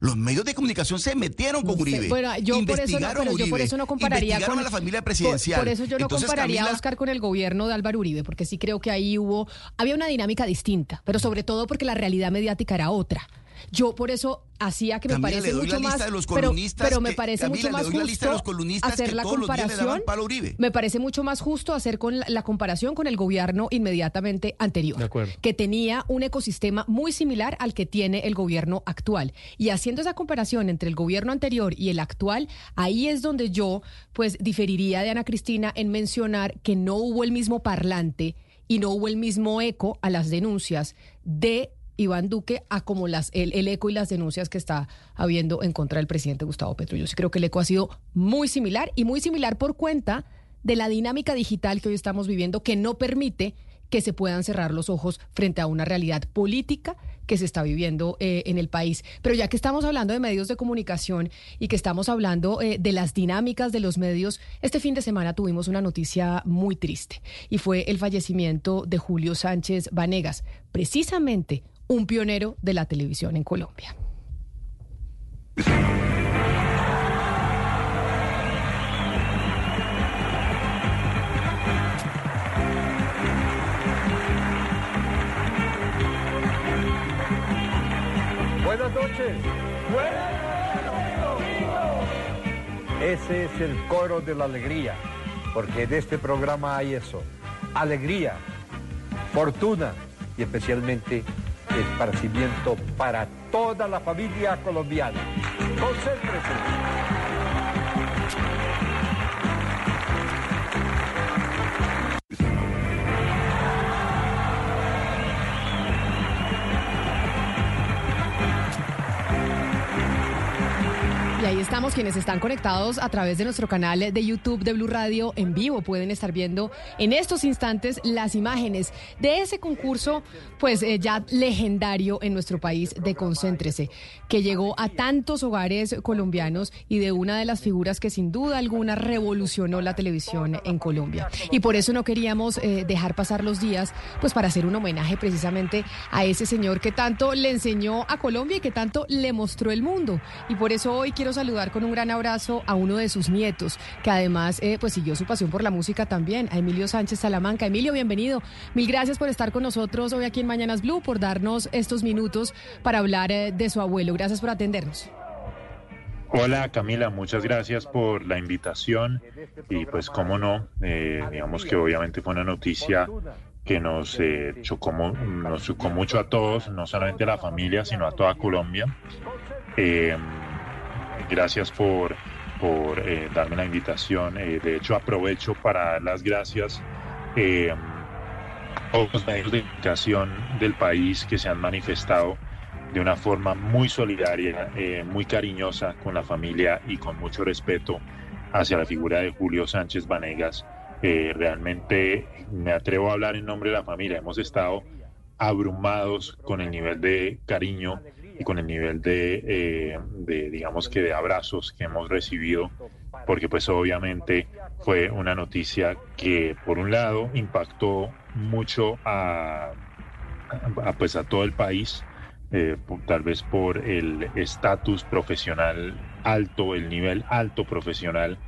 Speaker 25: Los medios de comunicación se metieron con Uribe.
Speaker 20: Bueno, yo por eso no, pero yo por eso no compararía
Speaker 25: con
Speaker 20: a
Speaker 25: la familia presidencial.
Speaker 20: Por, eso yo no compararía a Oscar con el gobierno de Álvaro Uribe, porque sí creo que ahí hubo había una dinámica distinta, pero sobre todo porque la realidad mediática era otra. Yo por eso hacía que me parece mucho más pero, pero, me parece mucho más justo hacer la comparación. Me parece mucho más justo hacer con la, comparación con el gobierno inmediatamente anterior que tenía un ecosistema muy similar al que tiene el gobierno actual. Y haciendo esa comparación entre el gobierno anterior y el actual ahí es donde yo pues diferiría de Ana Cristina en mencionar que no hubo el mismo parlante y no hubo el mismo eco a las denuncias de Iván Duque a como las, el, eco y las denuncias que está habiendo en contra del presidente Gustavo Petro. Yo sí creo que el eco ha sido muy similar y muy similar por cuenta de la dinámica digital que hoy estamos viviendo que no permite que se puedan cerrar los ojos frente a una realidad política que se está viviendo eh, en el país. Pero ya que estamos hablando de medios de comunicación y que estamos hablando eh, de las dinámicas de los medios, este fin de semana tuvimos una noticia muy triste y fue el fallecimiento de Julio Sánchez Vanegas, precisamente un pionero de la televisión en Colombia.
Speaker 30: Buenas noches. Buenas Ese es el coro de la alegría, porque en este programa hay eso. Alegría, fortuna y especialmente esparcimiento para toda la familia colombiana. Concéntrese.
Speaker 20: Ahí estamos quienes están conectados a través de nuestro canal de YouTube de Blue Radio en vivo. Pueden estar viendo en estos instantes las imágenes de ese concurso, pues eh, ya legendario en nuestro país de Concéntrese, que llegó a tantos hogares colombianos y de una de las figuras que sin duda alguna revolucionó la televisión en Colombia. Y por eso no queríamos eh, dejar pasar los días, pues para hacer un homenaje precisamente a ese señor que tanto le enseñó a Colombia y que tanto le mostró el mundo. Y por eso hoy quiero saludar con un gran abrazo a uno de sus nietos, que además eh, pues siguió su pasión por la música también, a Emilio Sánchez Salamanca. Emilio, bienvenido. Mil gracias por estar con nosotros hoy aquí en Mañanas Blue, por darnos estos minutos para hablar eh, de su abuelo. Gracias por atendernos.
Speaker 31: Hola Camila, muchas gracias por la invitación y pues cómo no, eh, digamos que obviamente fue una noticia que nos, chocó, nos chocó mucho a todos, no solamente a la familia, sino a toda Colombia. Gracias por, por eh, darme la invitación. Eh, de hecho, aprovecho para dar las gracias eh, a los medios de comunicación del país que se han manifestado de una forma muy solidaria, muy cariñosa con la familia y con mucho respeto hacia la figura de Julio Sánchez Vanegas. Eh, realmente me atrevo a hablar en nombre de la familia. Hemos estado abrumados con el nivel de cariño y con el nivel de, eh, de, digamos que de abrazos que hemos recibido, porque pues obviamente fue una noticia que por un lado impactó mucho a, a pues a todo el país, eh, tal vez por el estatus profesional alto, el nivel alto profesional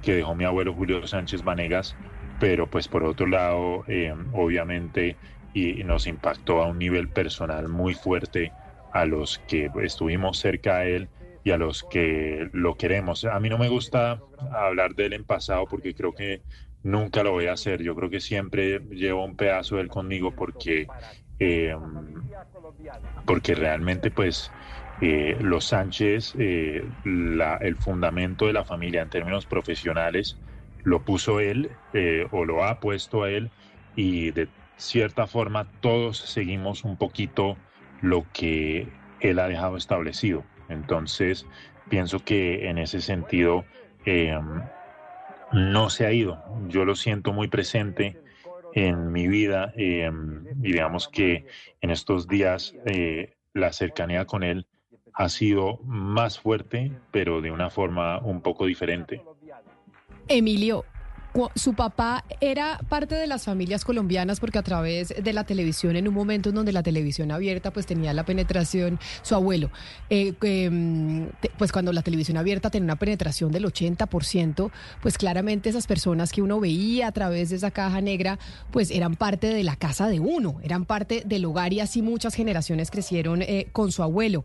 Speaker 31: que dejó mi abuelo Julio Sánchez Vanegas, pero pues por otro lado, eh, obviamente, y nos impactó a un nivel personal muy fuerte a los que estuvimos cerca de él y a los que lo queremos. A mí no me gusta hablar de él en pasado porque creo que nunca lo voy a hacer. Yo creo que siempre llevo un pedazo de él conmigo porque, eh, porque realmente pues eh, los Sánchez, eh, el fundamento de la familia en términos profesionales, lo puso él o lo ha puesto a él y de cierta forma todos seguimos un poquito lo que él ha dejado establecido. Entonces, pienso que en ese sentido em, no se ha ido. Yo lo siento muy presente en mi vida em, y digamos que en estos días eh, la cercanía con él ha sido más fuerte, pero de una forma un poco diferente.
Speaker 20: Emilio, su papá era parte de las familias colombianas porque a través de la televisión, en un momento en donde la televisión abierta pues tenía la penetración, su abuelo, eh, em, pues cuando la televisión abierta tenía una penetración del 80%, pues claramente esas personas que uno veía a través de esa caja negra, pues eran parte de la casa de uno, eran parte del hogar y así muchas generaciones crecieron eh, con su abuelo.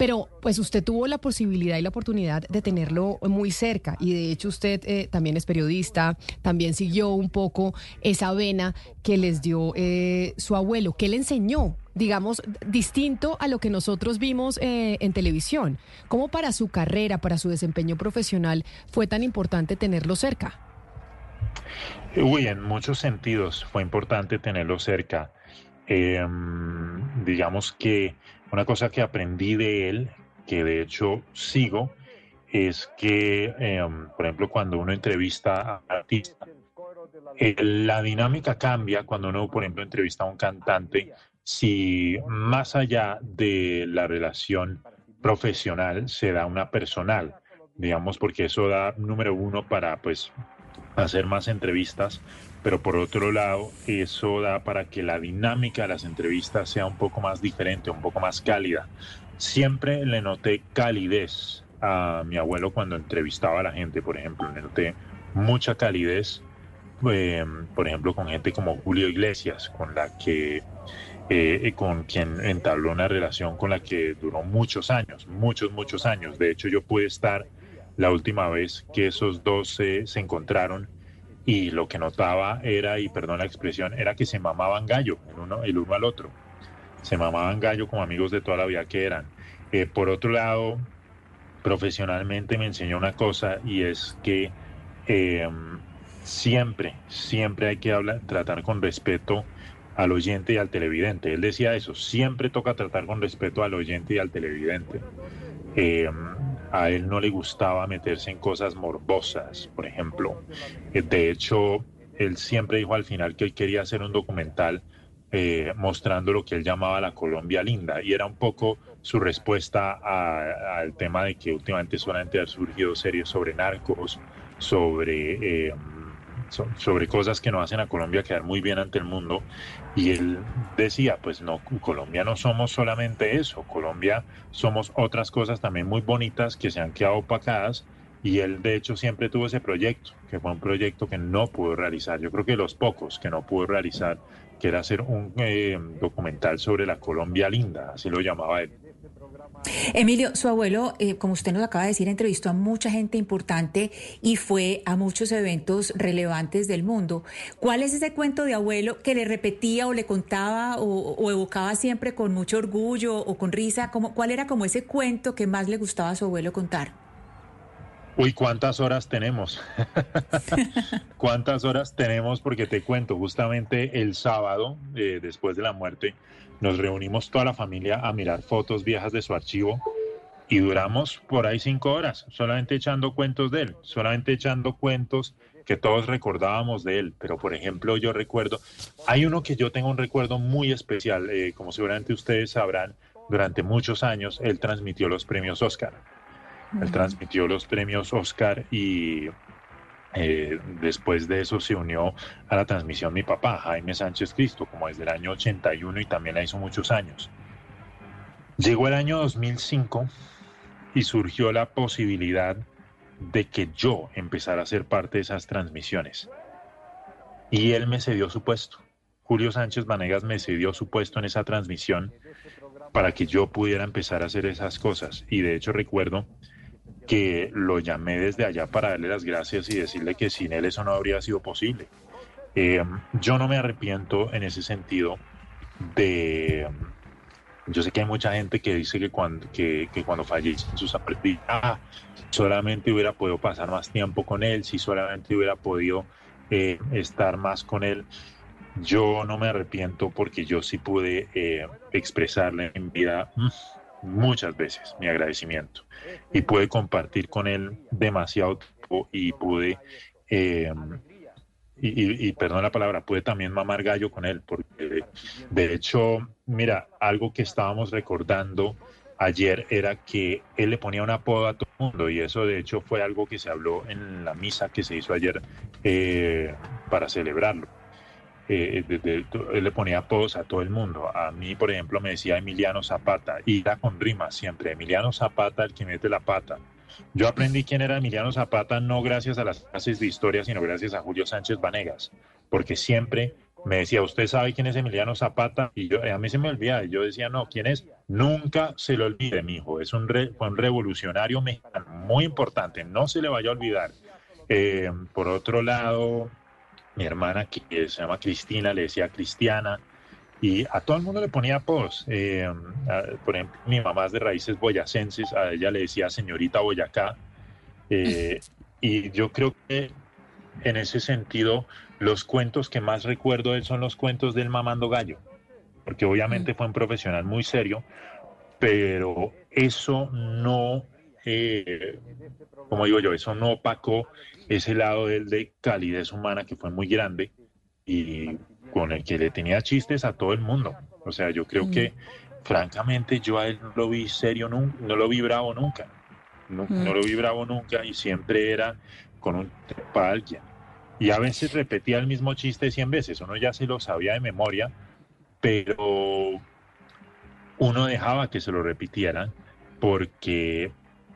Speaker 20: Pero pues usted tuvo la posibilidad y la oportunidad de tenerlo muy cerca y de hecho usted eh, también es periodista, también siguió un poco esa vena que les dio eh, su abuelo. ¿Qué le enseñó? digamos, distinto a lo que nosotros vimos eh, en televisión. ¿Cómo para su carrera, para su desempeño profesional, fue tan importante tenerlo cerca?
Speaker 31: Uy, en muchos sentidos fue importante tenerlo cerca. Em, digamos que una cosa que aprendí de él, que de hecho sigo, es que, em, por ejemplo, cuando uno entrevista a un artista, eh, la dinámica cambia cuando uno, por ejemplo, entrevista a un cantante, si más allá de la relación profesional se da una personal, digamos, porque eso da número uno para, pues, hacer más entrevistas, pero por otro lado, eso da para que la dinámica de las entrevistas sea un poco más diferente, un poco más cálida. Siempre le noté calidez a mi abuelo cuando entrevistaba a la gente, por ejemplo, le noté mucha calidez, eh, por ejemplo, con gente como Julio Iglesias, con la que eh, con quien entabló una relación con la que duró muchos años, muchos, muchos años. De hecho, yo pude estar la última vez que esos dos se encontraron y lo que notaba era, y perdón la expresión, era que se mamaban gallo el uno, el uno al otro. Se mamaban gallo como amigos de toda la vida que eran. Eh, por otro lado, profesionalmente me enseñó una cosa y es que em, siempre, siempre hay que hablar, tratar con respeto al oyente y al televidente. Él decía eso, siempre toca tratar con respeto al oyente y al televidente. Eh, a él no le gustaba meterse en cosas morbosas, por ejemplo. Eh, de hecho, él siempre dijo al final que él quería hacer un documental eh, mostrando lo que él llamaba la Colombia linda. Y era un poco su respuesta al tema de que últimamente solamente han surgido series sobre narcos, sobre, eh, sobre cosas que no hacen a Colombia quedar muy bien ante el mundo. Y él decía, pues no, Colombia no somos solamente eso, Colombia somos otras cosas también muy bonitas que se han quedado opacadas y él de hecho siempre tuvo ese proyecto, que fue un proyecto que no pudo realizar. Yo creo que los pocos que no pudo realizar, que era hacer un eh, documental sobre la Colombia linda, así lo llamaba él.
Speaker 26: Emilio, su abuelo, eh, como usted nos acaba de decir, entrevistó a mucha gente importante y fue a muchos eventos relevantes del mundo. ¿Cuál es ese cuento de abuelo que le repetía o le contaba o, evocaba siempre con mucho orgullo o con risa? ¿Cuál era como ese cuento que más le gustaba a su abuelo contar?
Speaker 31: Uy, ¿cuántas horas tenemos? <laughs> ¿Cuántas horas tenemos? Porque te cuento, justamente el sábado, eh, después de la muerte, nos reunimos toda la familia a mirar fotos viejas de su archivo y duramos por ahí cinco horas, solamente echando cuentos de él, solamente echando cuentos que todos recordábamos de él. Pero, por ejemplo, yo recuerdo, hay uno que yo tengo un recuerdo muy especial, eh, como seguramente ustedes sabrán, durante muchos años él transmitió los premios Oscar. Él transmitió los premios Oscar y eh, después de eso se unió a la transmisión mi papá, Jaime Sánchez Cristo, como desde el año 81 y también la hizo muchos años. Llegó el año 2005 y surgió la posibilidad de que yo empezara a ser parte de esas transmisiones. Y él me cedió su puesto. Julio Sánchez Vanegas me cedió su puesto en esa transmisión para que yo pudiera empezar a hacer esas cosas. Y de hecho recuerdo que lo llamé desde allá para darle las gracias y decirle que sin él eso no habría sido posible. Eh, yo no me arrepiento en ese sentido de yo sé que hay mucha gente que dice que cuando, que, que cuando fallecen sus aprendizajes, ah, solamente hubiera podido pasar más tiempo con él, si solamente hubiera podido eh, estar más con él. Yo no me arrepiento porque yo sí pude eh, expresarle en vida mm, muchas veces mi agradecimiento y pude compartir con él demasiado tiempo y pude eh, y, perdón la palabra, pude también mamar gallo con él, porque de hecho, mira, algo que estábamos recordando ayer era que él le ponía un apodo a todo el mundo y eso de hecho fue algo que se habló en la misa que se hizo ayer eh, para celebrarlo. Eh, él le ponía apodos a todo el mundo. A mí, por ejemplo, me decía Emiliano Zapata y da con rima siempre. Emiliano Zapata, el que mete la pata. Yo aprendí quién era Emiliano Zapata no gracias a las clases de historia, sino gracias a Julio Sánchez Vanegas, porque siempre me decía, ¿usted sabe quién es Emiliano Zapata? Y yo, a mí se me olvida, y yo decía, no, ¿quién es? Nunca se lo olvide, mi hijo, es un, fue un revolucionario mexicano muy importante, no se le vaya a olvidar. Eh, por otro lado, mi hermana, que se llama Cristina, le decía Cristiana, y a todo el mundo le ponía pos. Eh, por ejemplo, mi mamá es de raíces boyacenses, a ella le decía señorita Boyacá. Eh, <laughs> y yo creo que en ese sentido, los cuentos que más recuerdo de él son los cuentos del mamando gallo, porque obviamente fue un profesional muy serio, pero eso no, eh, como digo yo, eso no opacó ese lado de él de calidez humana que fue muy grande y con el que le tenía chistes a todo el mundo. O sea, yo creo que, francamente, yo a él no lo vi serio, nunca, no lo vi bravo nunca. No, mm. lo vi bravo nunca y siempre era con un para alguien. Y a veces repetía el mismo chiste 100 veces, uno ya se lo sabía de memoria, pero uno dejaba que se lo repitieran porque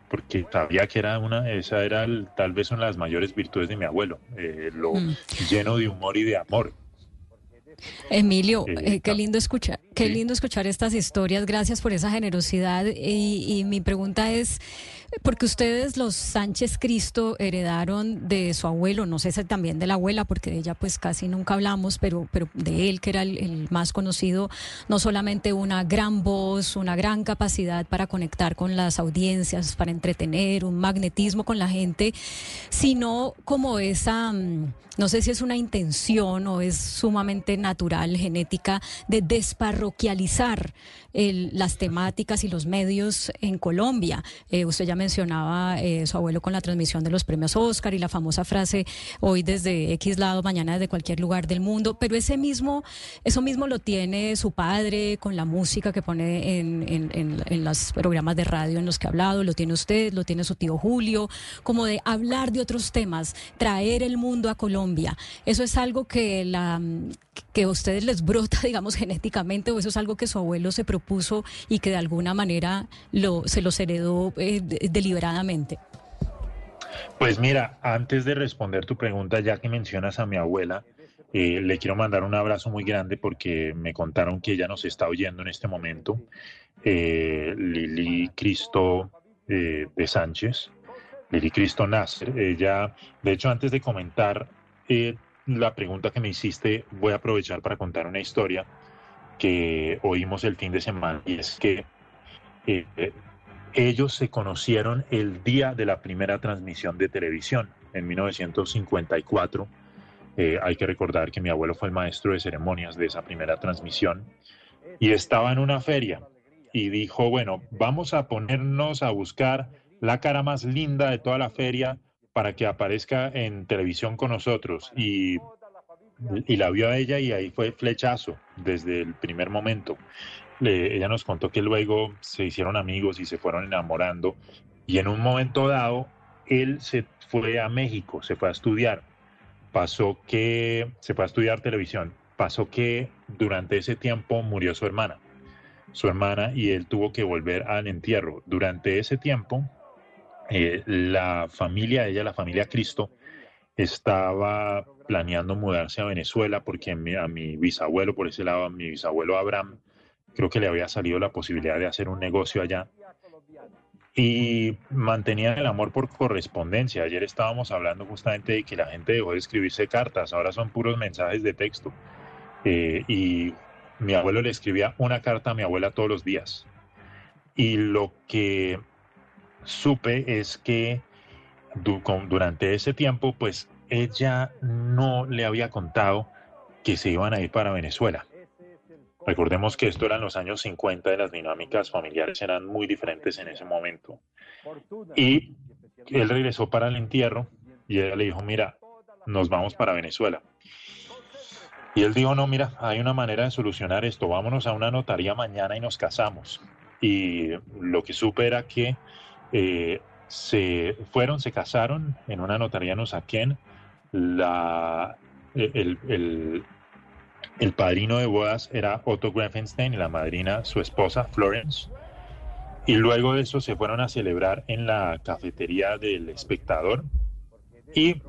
Speaker 31: porque sabía que era una, esa era tal vez una de las mayores virtudes de mi abuelo, eh, lo mm. lleno de humor y de amor.
Speaker 23: Emilio, eh, qué lindo escuchar, qué lindo escuchar estas historias. Gracias por esa generosidad. Y, mi pregunta es, porque ustedes los Sánchez Cristo heredaron de su abuelo, no sé si también de la abuela, porque de ella pues casi nunca hablamos, pero, pero de él que era el, más conocido, no solamente una gran voz, una gran capacidad para conectar con las audiencias, para entretener, un magnetismo con la gente, sino como esa mm, no sé si es una intención o es sumamente natural, genética, de desparroquializar las temáticas y los medios en Colombia. Eh, usted ya mencionaba eh, su abuelo con la transmisión de los premios Oscar y la famosa frase hoy desde X lado, mañana desde cualquier lugar del mundo, pero ese mismo, eso mismo lo tiene su padre con la música que pone en, en los programas de radio en los que ha hablado, lo tiene usted, lo tiene su tío Julio, como de hablar de otros temas, traer el mundo a Colombia. ¿Eso es algo que, la, que a ustedes les brota, <laughs> digamos, genéticamente o eso es algo que su abuelo se propuso y que de alguna manera lo, se los heredó eh, deliberadamente?
Speaker 31: Pues mira, antes de responder tu pregunta, ya que mencionas a mi abuela, eh, le quiero mandar un abrazo muy grande porque me contaron que ella nos está oyendo en este momento. Eh, Lili Cristo de Sánchez, Lili Cristo Nasser. Ella, de hecho, antes de comentar eh, la pregunta que me hiciste, voy a aprovechar para contar una historia que oímos el fin de semana y es que eh, ellos se conocieron el día de la primera transmisión de televisión en 1954. Eh, hay que recordar que mi abuelo fue el maestro de ceremonias de esa primera transmisión y estaba en una feria y dijo, bueno, vamos a ponernos a buscar la cara más linda de toda la feria para que aparezca en televisión con nosotros. Y, y la vio a ella y ahí fue flechazo desde el primer momento. Ella nos contó que luego se hicieron amigos y se fueron enamorando y en un momento dado él se fue a México, se fue a estudiar. Pasó que se fue a estudiar televisión. Pasó que durante ese tiempo murió su hermana, su hermana y él tuvo que volver al entierro. Durante ese tiempo eh, la familia ella, la familia Cristo, estaba planeando mudarse a Venezuela porque mi- a mi bisabuelo, por ese lado, a mi bisabuelo Abraham, creo que le había salido la posibilidad de hacer un negocio allá. Y mantenían el amor por correspondencia. Ayer estábamos hablando justamente de que la gente dejó de escribirse cartas, ahora son puros mensajes de texto. Eh, y mi abuelo le escribía una carta a mi abuela todos los días. Y lo que supe es que durante ese tiempo, pues ella no le había contado que se iban a ir para Venezuela. Recordemos que esto eran los años 50 y las dinámicas familiares eran muy diferentes en ese momento. Y él regresó para el entierro y ella le dijo, mira, nos vamos para Venezuela. Y él dijo, no, mira, hay una manera de solucionar esto, vámonos a una notaría mañana y nos casamos. Y lo que supe era que eh, se fueron, se casaron en una notaría en Usaquén. La, el, el- el padrino de bodas era Otto Grafenstein y la madrina, su esposa, Florence. Y luego de eso se fueron a celebrar en la cafetería del espectador. Y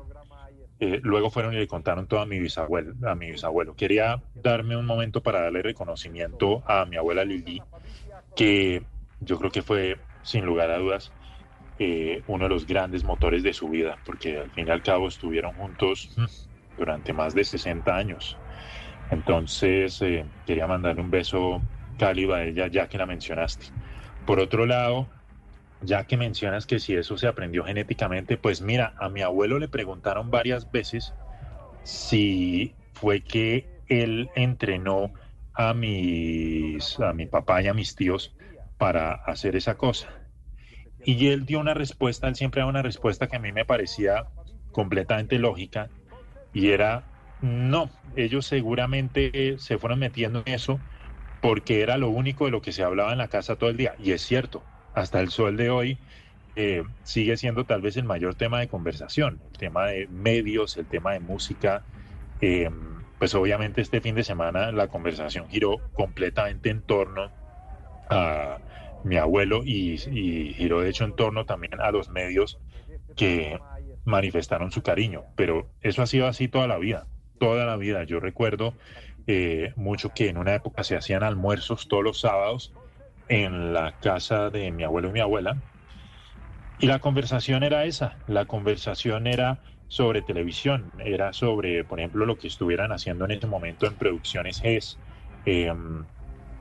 Speaker 31: eh, luego fueron y le contaron todo a mi, bisabuelo, a mi bisabuelo. Quería darme un momento para darle reconocimiento a mi abuela Lili, que yo creo que fue, sin lugar a dudas, eh, uno de los grandes motores de su vida, porque al fin y al cabo estuvieron juntos mm, durante más de 60 años. Entonces, eh, quería mandarle un beso cálido a ella, ya que la mencionaste. Por otro lado, ya que mencionas que si eso se aprendió genéticamente, pues mira, a mi abuelo le preguntaron varias veces si fue que él entrenó a mis a mi papá y a mis tíos para hacer esa cosa. Y él dio una respuesta, él siempre da una respuesta que a mí me parecía completamente lógica y era no, ellos seguramente se fueron metiendo en eso porque era lo único de lo que se hablaba en la casa todo el día. Y es cierto, hasta el sol de hoy eh, sigue siendo tal vez el mayor tema de conversación, el tema de medios, el tema de música. Eh, pues obviamente este fin de semana la conversación giró completamente en torno a mi abuelo y, giró de hecho en torno también a los medios que manifestaron su cariño, pero eso ha sido así toda la vida, toda la vida. Yo recuerdo eh, mucho que en una época se hacían almuerzos todos los sábados en la casa de mi abuelo y mi abuela. Y la conversación era esa, la conversación era sobre televisión, era sobre, por ejemplo, lo que estuvieran haciendo en ese momento en Producciones GES. Eh,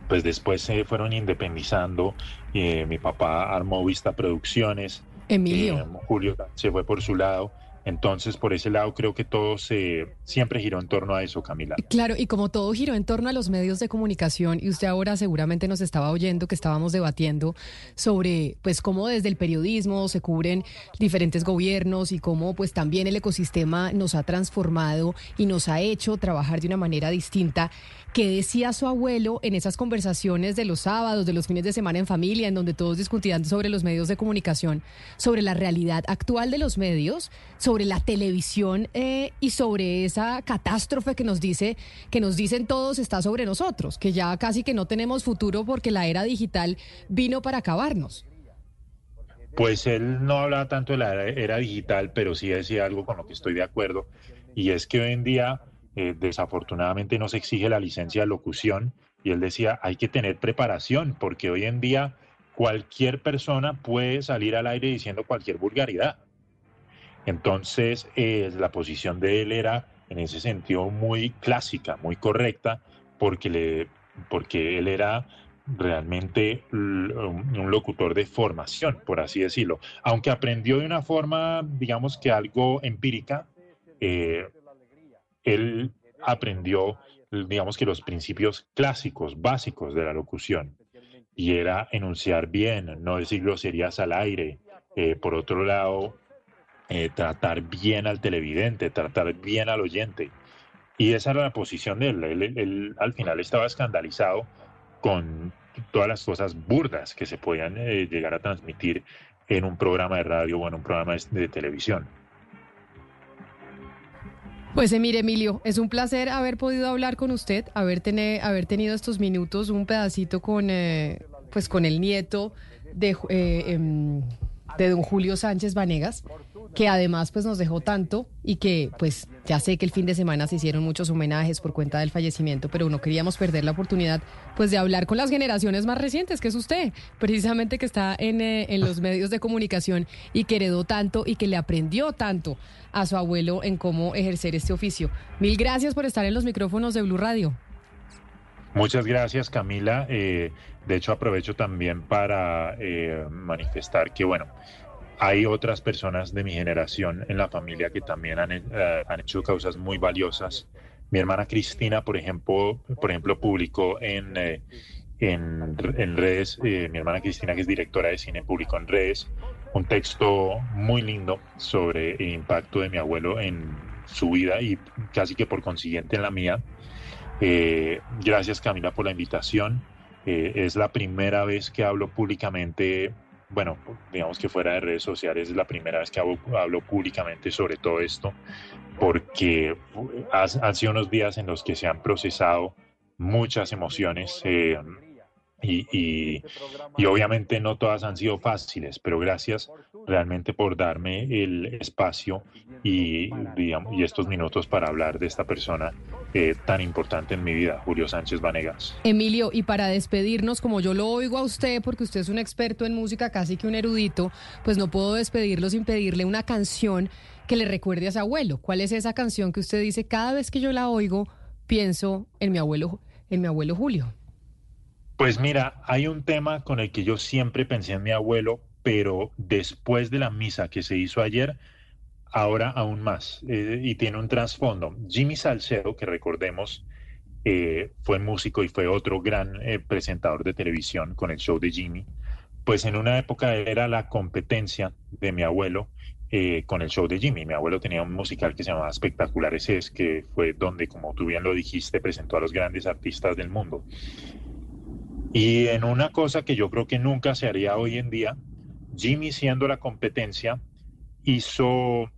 Speaker 31: pues después se fueron independizando, eh, mi papá armó Vista Producciones,
Speaker 20: Emilio.
Speaker 31: eh, Julio se fue por su lado. Entonces, por ese lado, creo que todo se siempre giró en torno a eso, Camila.
Speaker 20: Claro, y como todo giró en torno a los medios de comunicación, y usted ahora seguramente nos estaba oyendo que estábamos debatiendo sobre pues cómo desde el periodismo se cubren diferentes gobiernos y cómo pues también el ecosistema nos ha transformado y nos ha hecho trabajar de una manera distinta. ¿Qué decía su abuelo en esas conversaciones de los sábados, de los fines de semana en familia, en donde todos discutían sobre los medios de comunicación, sobre la realidad actual de los medios, sobre la televisión eh, y sobre esa catástrofe que nos dice, que nos dicen todos está sobre nosotros, que ya casi que no tenemos futuro porque la era digital vino para acabarnos?
Speaker 31: Pues él no hablaba tanto de la era, digital, pero sí decía algo con lo que estoy de acuerdo, y es que hoy en día eh, desafortunadamente no se exige la licencia de locución, y él decía, hay que tener preparación, porque hoy en día cualquier persona puede salir al aire diciendo cualquier vulgaridad. Entonces, eh, la posición de él era en ese sentido muy clásica, muy correcta, porque, porque él era realmente un locutor de formación, por así decirlo. Aunque aprendió de una forma, digamos que algo empírica, eh, él aprendió, digamos que los principios clásicos, básicos de la locución. y era enunciar bien, no decir groserías al aire. Eh, por otro lado, eh, tratar bien al televidente, tratar bien al oyente. Y esa era la posición de él. Él, al final estaba escandalizado con todas las cosas burdas que se podían eh, llegar a transmitir en un programa de radio o en un programa de, televisión.
Speaker 20: Pues eh, mire, Emilio, es un placer haber podido hablar con usted, haber, haber tenido estos minutos, un pedacito con, eh, pues con el nieto de, em, de don Julio Sánchez Vanegas que además pues nos dejó tanto y que pues ya sé que el fin de semana se hicieron muchos homenajes por cuenta del fallecimiento, pero no queríamos perder la oportunidad pues de hablar con las generaciones más recientes, que es usted, precisamente que está en, eh, en los medios de comunicación y que heredó tanto y que le aprendió tanto a su abuelo en cómo ejercer este oficio. Mil gracias por estar en los micrófonos de Blue Radio.
Speaker 31: Muchas gracias, Camila. Eh, de hecho, aprovecho también para eh, manifestar que, bueno, hay otras personas de mi generación en la familia que también han, eh, han hecho causas muy valiosas. Mi hermana Cristina, por ejemplo, por ejemplo publicó en, eh, en, en, redes, mi hermana Cristina, que es directora de cine, publicó en redes un texto muy lindo sobre el impacto de mi abuelo en su vida y casi que por consiguiente en la mía. gracias Camila por la invitación. Es la primera vez que hablo públicamente bueno, digamos que fuera de redes sociales es la primera vez que hablo, públicamente sobre todo esto, porque han sido unos días en los que se han procesado muchas emociones eh, y, obviamente no todas han sido fáciles, pero gracias realmente por darme el espacio y, y estos minutos para hablar de esta persona eh, tan importante en mi vida, Julio Sánchez Vanegas.
Speaker 20: Emilio, y para despedirnos, como yo lo oigo a usted, porque usted es un experto en música, casi que un erudito, pues no puedo despedirlo sin pedirle una canción que le recuerde a su abuelo. ¿Cuál es esa canción que usted dice cada vez que yo la oigo pienso en mi abuelo, en mi abuelo Julio?
Speaker 31: Pues mira, hay un tema con el que yo siempre pensé en mi abuelo, pero después de la misa que se hizo ayer, ahora aún más, eh, y tiene un trasfondo. Jimmy Salcedo, que recordemos, eh, fue músico y fue otro gran eh, presentador de televisión con el show de Jimmy, pues en una época era la competencia de mi abuelo con el show de Jimmy. Mi abuelo tenía un musical que se llamaba Espectaculares Es, que fue donde, como tú bien lo dijiste, presentó a los grandes artistas del mundo. Y en una cosa que yo creo que nunca se haría hoy en día, Jimmy siendo la competencia, hizo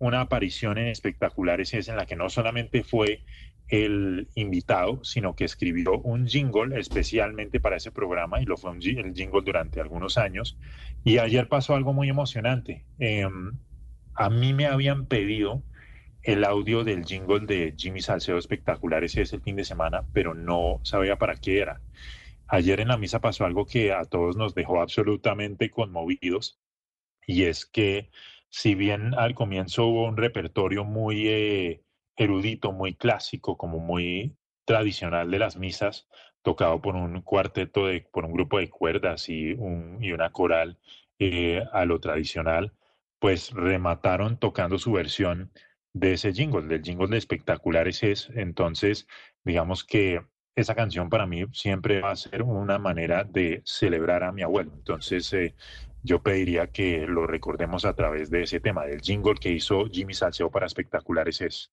Speaker 31: una aparición en espectaculares es en la que no solamente fue el invitado, sino que escribió un jingle especialmente para ese programa y lo fue un, el jingle durante algunos años. Y ayer pasó algo muy emocionante. Em, a mí me habían pedido el audio del jingle de Jimmy Salcedo Espectaculares es el fin de semana, pero no sabía para qué era. Ayer en la misa pasó algo que a todos nos dejó absolutamente conmovidos y es que si bien al comienzo hubo un repertorio muy eh, erudito, muy clásico, como muy tradicional de las misas, tocado por un cuarteto, de, por un grupo de cuerdas y, un, y una coral eh, a lo tradicional, pues remataron tocando su versión de ese jingle, del jingle de espectaculares es. Entonces, digamos que esa canción para mí siempre va a ser una manera de celebrar a mi abuelo. Entonces, eh, yo pediría que lo recordemos a través de ese tema, del jingle que hizo Jimmy Salceo para Espectaculares es.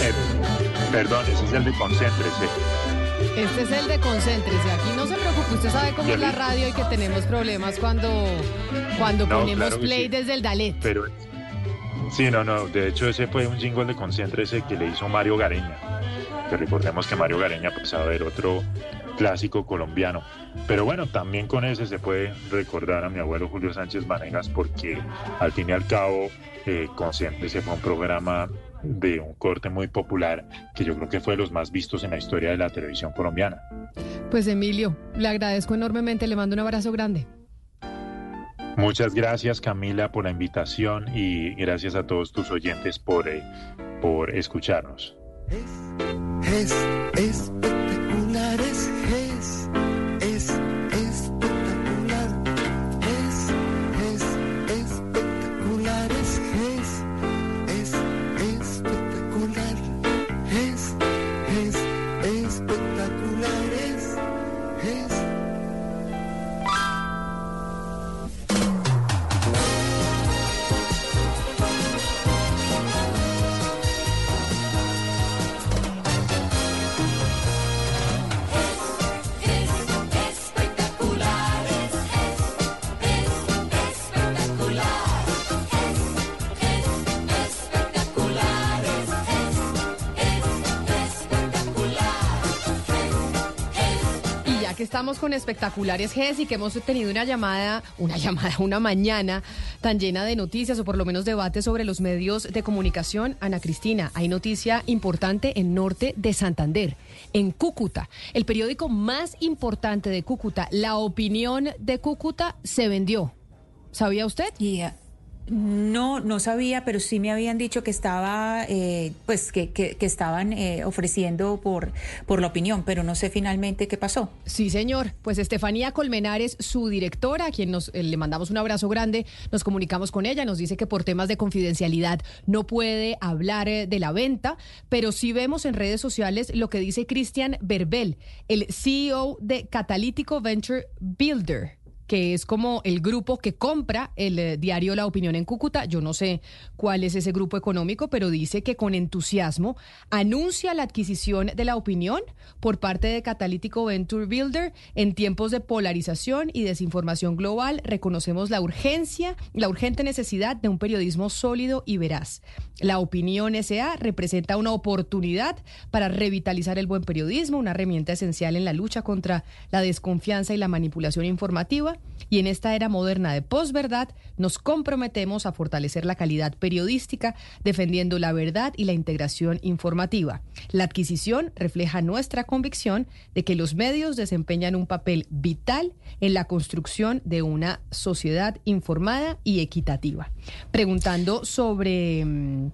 Speaker 31: Eh, perdón, ese es el de Concéntrese.
Speaker 20: Este es el de Concéntrese. Aquí no se preocupe, usted sabe cómo es la radio y que tenemos problemas cuando, cuando ponemos play desde el Dalet.
Speaker 31: Pero, sí, no, no. De hecho, ese fue un jingle de Concéntrese que le hizo Mario Gareña. Que recordemos que Mario Gareña, pues a ver, otro clásico colombiano. Pero bueno, también con ese se puede recordar a mi abuelo Julio Sánchez Vanegas porque al fin y al cabo eh, se fue un programa de un corte muy popular que yo creo que fue de los más vistos en la historia de la televisión colombiana.
Speaker 20: Pues Emilio, le agradezco enormemente, le mando un abrazo grande.
Speaker 31: Muchas gracias Camila por la invitación y gracias a todos tus oyentes por, eh, por escucharnos.
Speaker 32: es, es es
Speaker 20: estamos con espectaculares y que hemos tenido una llamada, una llamada, una mañana tan llena de noticias o por lo menos debate sobre los medios de comunicación. Ana Cristina, hay noticia importante en norte de Santander, en Cúcuta. El periódico más importante de Cúcuta, La Opinión de Cúcuta, se vendió. ¿Sabía usted?
Speaker 26: No, no sabía, pero sí me habían dicho que estaba, eh, pues que, estaban eh, ofreciendo por, por la opinión, pero no sé finalmente qué pasó.
Speaker 20: Sí, señor. Pues Estefanía Colmenares, su directora, a quien nos eh, le mandamos un abrazo grande, nos comunicamos con ella, nos dice que por temas de confidencialidad no puede hablar de la venta, pero sí vemos en redes sociales lo que dice Cristian Berbel, el CEO de Catalítico Venture Builder que es como el grupo que compra el eh, diario La Opinión en Cúcuta. Yo no sé cuál es ese grupo económico, pero dice que con entusiasmo anuncia la adquisición de La Opinión por parte de Catalítico Venture Builder en tiempos de polarización y desinformación global. Reconocemos la urgencia, la urgente necesidad de un periodismo sólido y veraz. La Opinión SA representa una oportunidad para revitalizar el buen periodismo, una herramienta esencial en la lucha contra la desconfianza y la manipulación informativa y en esta era moderna de posverdad nos comprometemos a fortalecer la calidad periodística defendiendo la verdad y la integración informativa. La adquisición refleja nuestra convicción de que los medios desempeñan un papel vital en la construcción de una sociedad informada y equitativa. Preguntando sobre mm,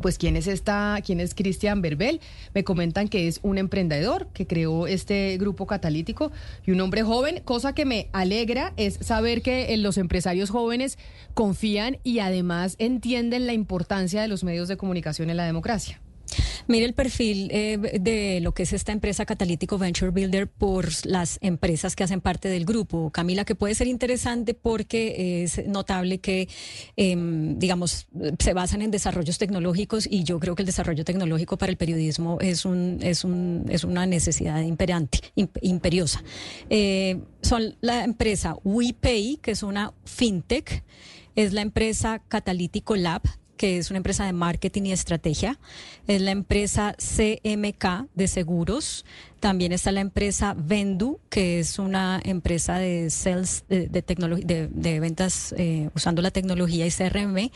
Speaker 20: pues quién es esta, quién es Cristian Berbel. Me comentan que es un emprendedor que creó este grupo catalítico y un hombre joven. Cosa que me alegra es saber que eh, los empresarios jóvenes confían y además entienden la importancia de los medios de comunicación en la democracia.
Speaker 23: Mire el perfil eh, de lo que es esta empresa Catalítico Venture Builder por las empresas que hacen parte del grupo. Camila, que puede ser interesante porque es notable que, em, digamos, se basan en desarrollos tecnológicos y yo creo que el desarrollo tecnológico para el periodismo es, un, es, un, es una necesidad imperante, imperiosa. Eh, son la empresa WePay, que es una fintech, es la empresa Catalítico Lab, que es una empresa de marketing y estrategia, es la empresa CMK de seguros, también está la empresa Vendu, que es una empresa de sales de, de, de, ventas eh, usando la tecnología y CRM.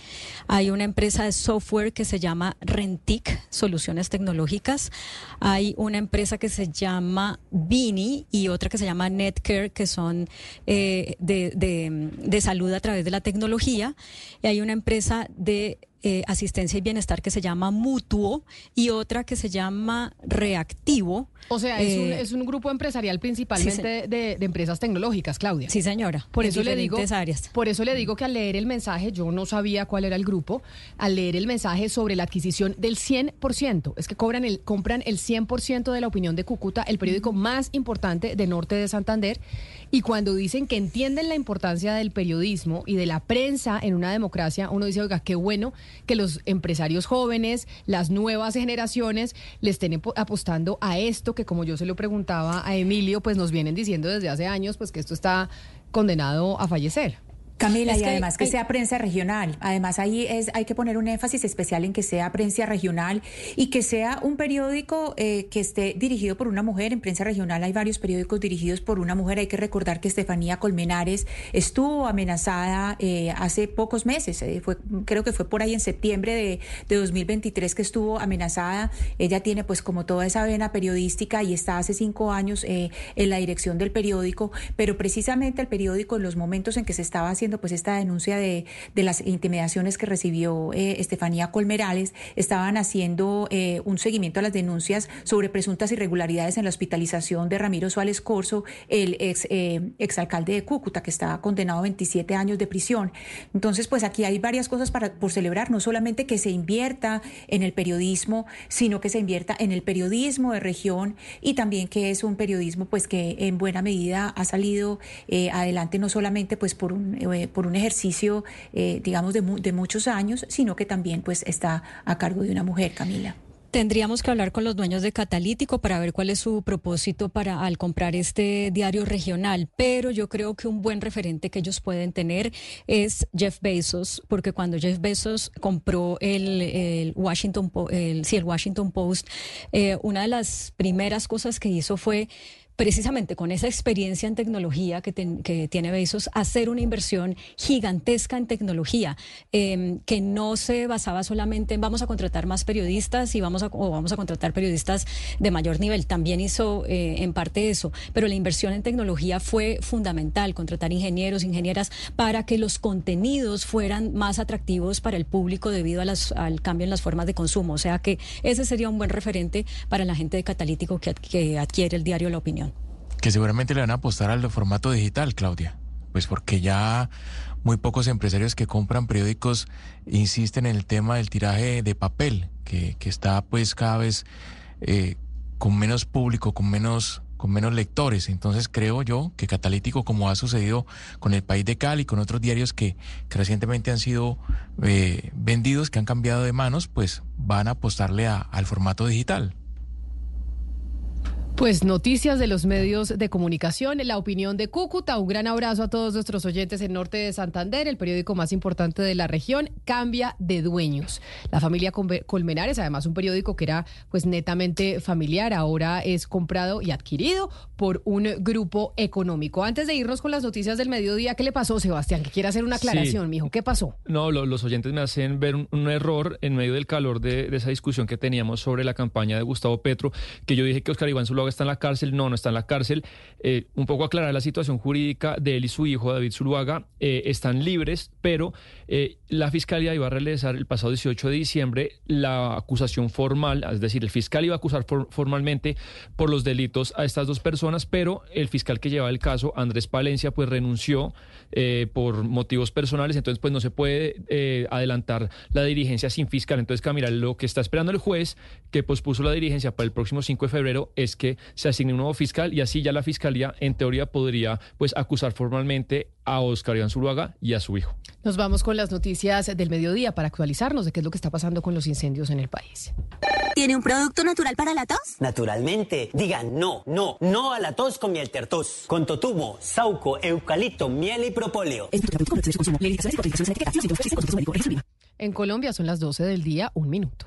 Speaker 23: Hay una empresa de software que se llama Rentic, Soluciones Tecnológicas. Hay una empresa que se llama Vini y otra que se llama Netcare, que son eh, de, salud a través de la tecnología. Y hay una empresa de eh, asistencia y bienestar que se llama Mutuo y otra que se llama Reactivo.
Speaker 20: O sea, eh, es, un, grupo empresarial principalmente de, empresas tecnológicas, Claudia.
Speaker 23: Sí, señora.
Speaker 20: Por eso le digo, por eso le digo que al leer el mensaje, yo no sabía cuál era el grupo, al leer el mensaje sobre la adquisición del 100%, es que cobran el, compran el 100% de la opinión de Cúcuta, el periódico más importante de norte de Santander, y cuando dicen que entienden la importancia del periodismo y de la prensa en una democracia, uno dice, oiga, qué bueno que los empresarios jóvenes, las nuevas generaciones, le estén apostando a esto que como yo se lo preguntaba a Emilio, pues nos vienen diciendo desde hace años pues que esto está condenado a fallecer.
Speaker 26: Camila, y además que sea prensa regional. Además, ahí es, hay que poner un énfasis especial en que sea prensa regional y que sea un periódico eh, que esté dirigido por una mujer. En prensa regional hay varios periódicos dirigidos por una mujer. Hay que recordar que Estefanía Colmenares estuvo amenazada eh, hace pocos meses. Eh, fue, creo que fue por ahí en septiembre de, de 2023 que estuvo amenazada. Ella tiene pues como toda esa vena periodística y está hace cinco años en la dirección del periódico. Pero precisamente el periódico en los momentos en que se estaba haciendo pues esta denuncia de, las intimidaciones que recibió eh, Estefanía Colmerales, estaban haciendo eh, un seguimiento a las denuncias sobre presuntas irregularidades en la hospitalización de Ramiro Suárez Corso, el ex eh, exalcalde de Cúcuta, que estaba condenado a 27 años de prisión. Entonces, pues aquí hay varias cosas para, por celebrar, no solamente que se invierta en el periodismo, sino que se invierta en el periodismo de región y también que es un periodismo pues que en buena medida ha salido adelante no solamente pues por un eh, por un ejercicio, eh, digamos, de, de muchos años, sino que también pues está a cargo de una mujer, Camila.
Speaker 23: Tendríamos que hablar con los dueños de Catalítico para ver cuál es su propósito para al comprar este diario regional, pero yo creo que un buen referente que ellos pueden tener es Jeff Bezos, porque cuando Jeff Bezos compró el, Washington, el, sí, el Washington Post, eh, una de las primeras cosas que hizo fue precisamente con esa experiencia en tecnología que, tiene Bezos, hacer una inversión gigantesca en tecnología, em, que no se basaba solamente en vamos a contratar más periodistas y vamos a, o vamos a contratar periodistas de mayor nivel. También hizo eh, en parte eso, pero la inversión en tecnología fue fundamental, contratar ingenieros, ingenieras, para que los contenidos fueran más atractivos para el público debido al cambio en las formas de consumo. O sea que ese sería un buen referente para la gente de Catalítico que adquiere el diario La Opinión.
Speaker 27: Que seguramente le van a apostar al formato digital, Claudia. Pues porque ya muy pocos empresarios que compran periódicos insisten en el tema del tiraje de papel, que, que está pues cada vez eh, con menos público, con menos con menos lectores. Entonces creo yo que Catalítico, como ha sucedido con el País de Cali y con otros diarios que, recientemente han sido eh, vendidos, que han cambiado de manos, pues van a apostarle al formato digital.
Speaker 20: Pues noticias de los medios de comunicación, la opinión de Cúcuta. Un gran abrazo a todos nuestros oyentes en Norte de Santander, el periódico más importante de la región, cambia de dueños. La familia Colmenares, además un periódico que era pues netamente familiar, ahora es comprado y adquirido por un grupo económico. Antes de irnos con las noticias del mediodía, ¿qué le pasó, Sebastián? Que quiere hacer una aclaración, mijo. ¿Qué pasó?
Speaker 24: No, los oyentes me hacen ver un, error en medio del calor de, esa discusión que teníamos sobre la campaña de Gustavo Petro, que yo dije que Oscar Iván Zuluaga está en la cárcel, no, no está en la cárcel. Eh, un poco aclarar la situación jurídica de él y su hijo, David Zuluaga, eh, están libres, pero eh, la fiscalía iba a realizar el pasado 18 de diciembre la acusación formal, es decir, el fiscal iba a acusar formalmente por los delitos a estas dos personas, pero el fiscal que lleva el caso, Andrés Palencia, pues renunció por motivos personales, entonces pues no se puede adelantar la dirigencia sin fiscal. Entonces, Camila, lo que está esperando el juez que pospuso la dirigencia para el próximo 5 de febrero es que se asigne un nuevo fiscal y así ya la fiscalía en teoría podría pues acusar formalmente a Oscar Iván Zuluaga y a su hijo.
Speaker 20: Nos vamos con las noticias del mediodía para actualizarnos de qué es lo que está pasando con los incendios en el país.
Speaker 33: ¿Tiene un producto natural para la tos?
Speaker 34: Naturalmente. Digan no, no, no a la tos con miel tertos. Con totumo, sauco, eucalipto, miel y propóleo.
Speaker 20: En Colombia son las 12 del día, un minuto.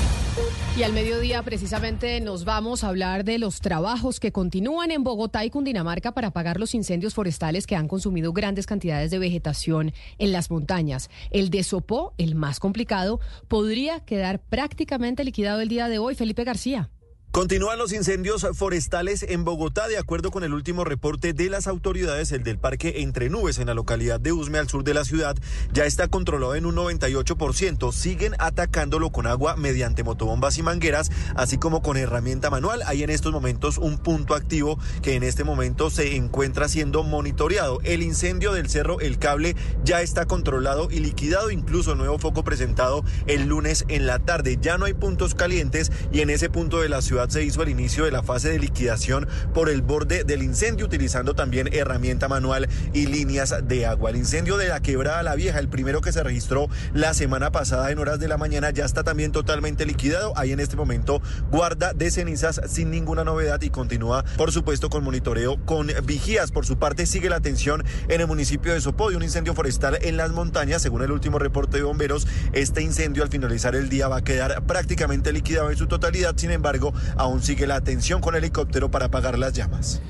Speaker 20: Y al mediodía precisamente nos vamos a hablar de los trabajos que continúan en Bogotá y Cundinamarca para apagar los incendios forestales que han consumido grandes cantidades de vegetación en las montañas. El de Sopó, el más complicado, podría quedar prácticamente liquidado el día de hoy. Felipe García.
Speaker 8: Continúan los incendios forestales en Bogotá, de acuerdo con el último reporte de las autoridades, el del parque Entre Nubes en la localidad de Usme, al sur de la ciudad, ya está controlado en un 98%. Siguen atacándolo con agua mediante motobombas y mangueras, así como con herramienta manual. Hay en estos momentos un punto activo que en este momento se encuentra siendo monitoreado. El incendio del cerro El Cable ya está controlado y liquidado, incluso nuevo foco presentado el lunes en la tarde. Ya no hay puntos calientes y en ese punto de la ciudad se hizo el inicio de la fase de liquidación por el borde del incendio, utilizando también herramienta manual y líneas de agua. El incendio de la quebrada La Vieja, el primero que se registró la semana pasada en horas de la mañana, ya está también totalmente liquidado. Hay en este momento guarda de cenizas sin ninguna novedad y continúa, por supuesto, con monitoreo con vigías. Por su parte, sigue la atención en el municipio de Sopó de un incendio forestal en las montañas. Según el último reporte de bomberos, este incendio al finalizar el día va a quedar prácticamente liquidado en su totalidad. Sin embargo, aún sigue la atención con helicóptero para apagar las llamas.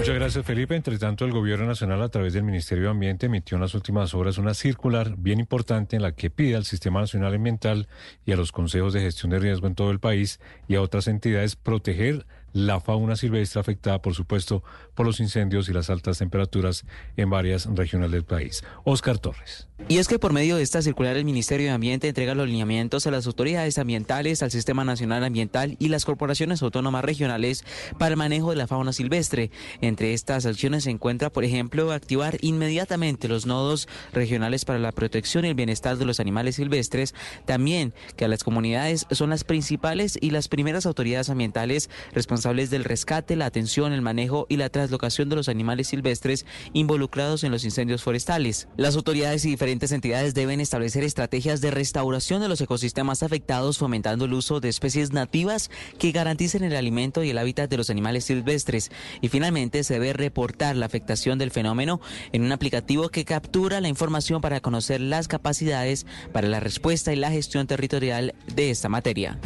Speaker 7: Muchas gracias, Felipe. Entre tanto, el Gobierno Nacional, a través del Ministerio de Ambiente, emitió en las últimas horas una circular bien importante en la que pide al Sistema Nacional Ambiental y a los consejos de gestión de riesgo en todo el país y a otras entidades proteger la fauna silvestre afectada, por supuesto, por los incendios y las altas temperaturas en varias regiones del país. Oscar Torres.
Speaker 35: Y es que por medio de esta circular el Ministerio de Ambiente entrega los lineamientos a las autoridades ambientales, al Sistema Nacional Ambiental y las corporaciones autónomas regionales para el manejo de la fauna silvestre. Entre estas acciones se encuentra, por ejemplo, activar inmediatamente los nodos regionales para la protección y el bienestar de los animales silvestres, también que a las comunidades son las principales y las primeras autoridades ambientales responsables del rescate, la atención, el manejo y la traslocación de los animales silvestres involucrados en los incendios forestales. Las autoridades y diferentes entidades deben establecer estrategias de restauración de los ecosistemas afectados, fomentando el uso de especies nativas que garanticen el alimento y el hábitat de los animales silvestres. Y finalmente se debe reportar la afectación del fenómeno en un aplicativo que captura la información para conocer las capacidades para la respuesta y la gestión territorial de esta materia.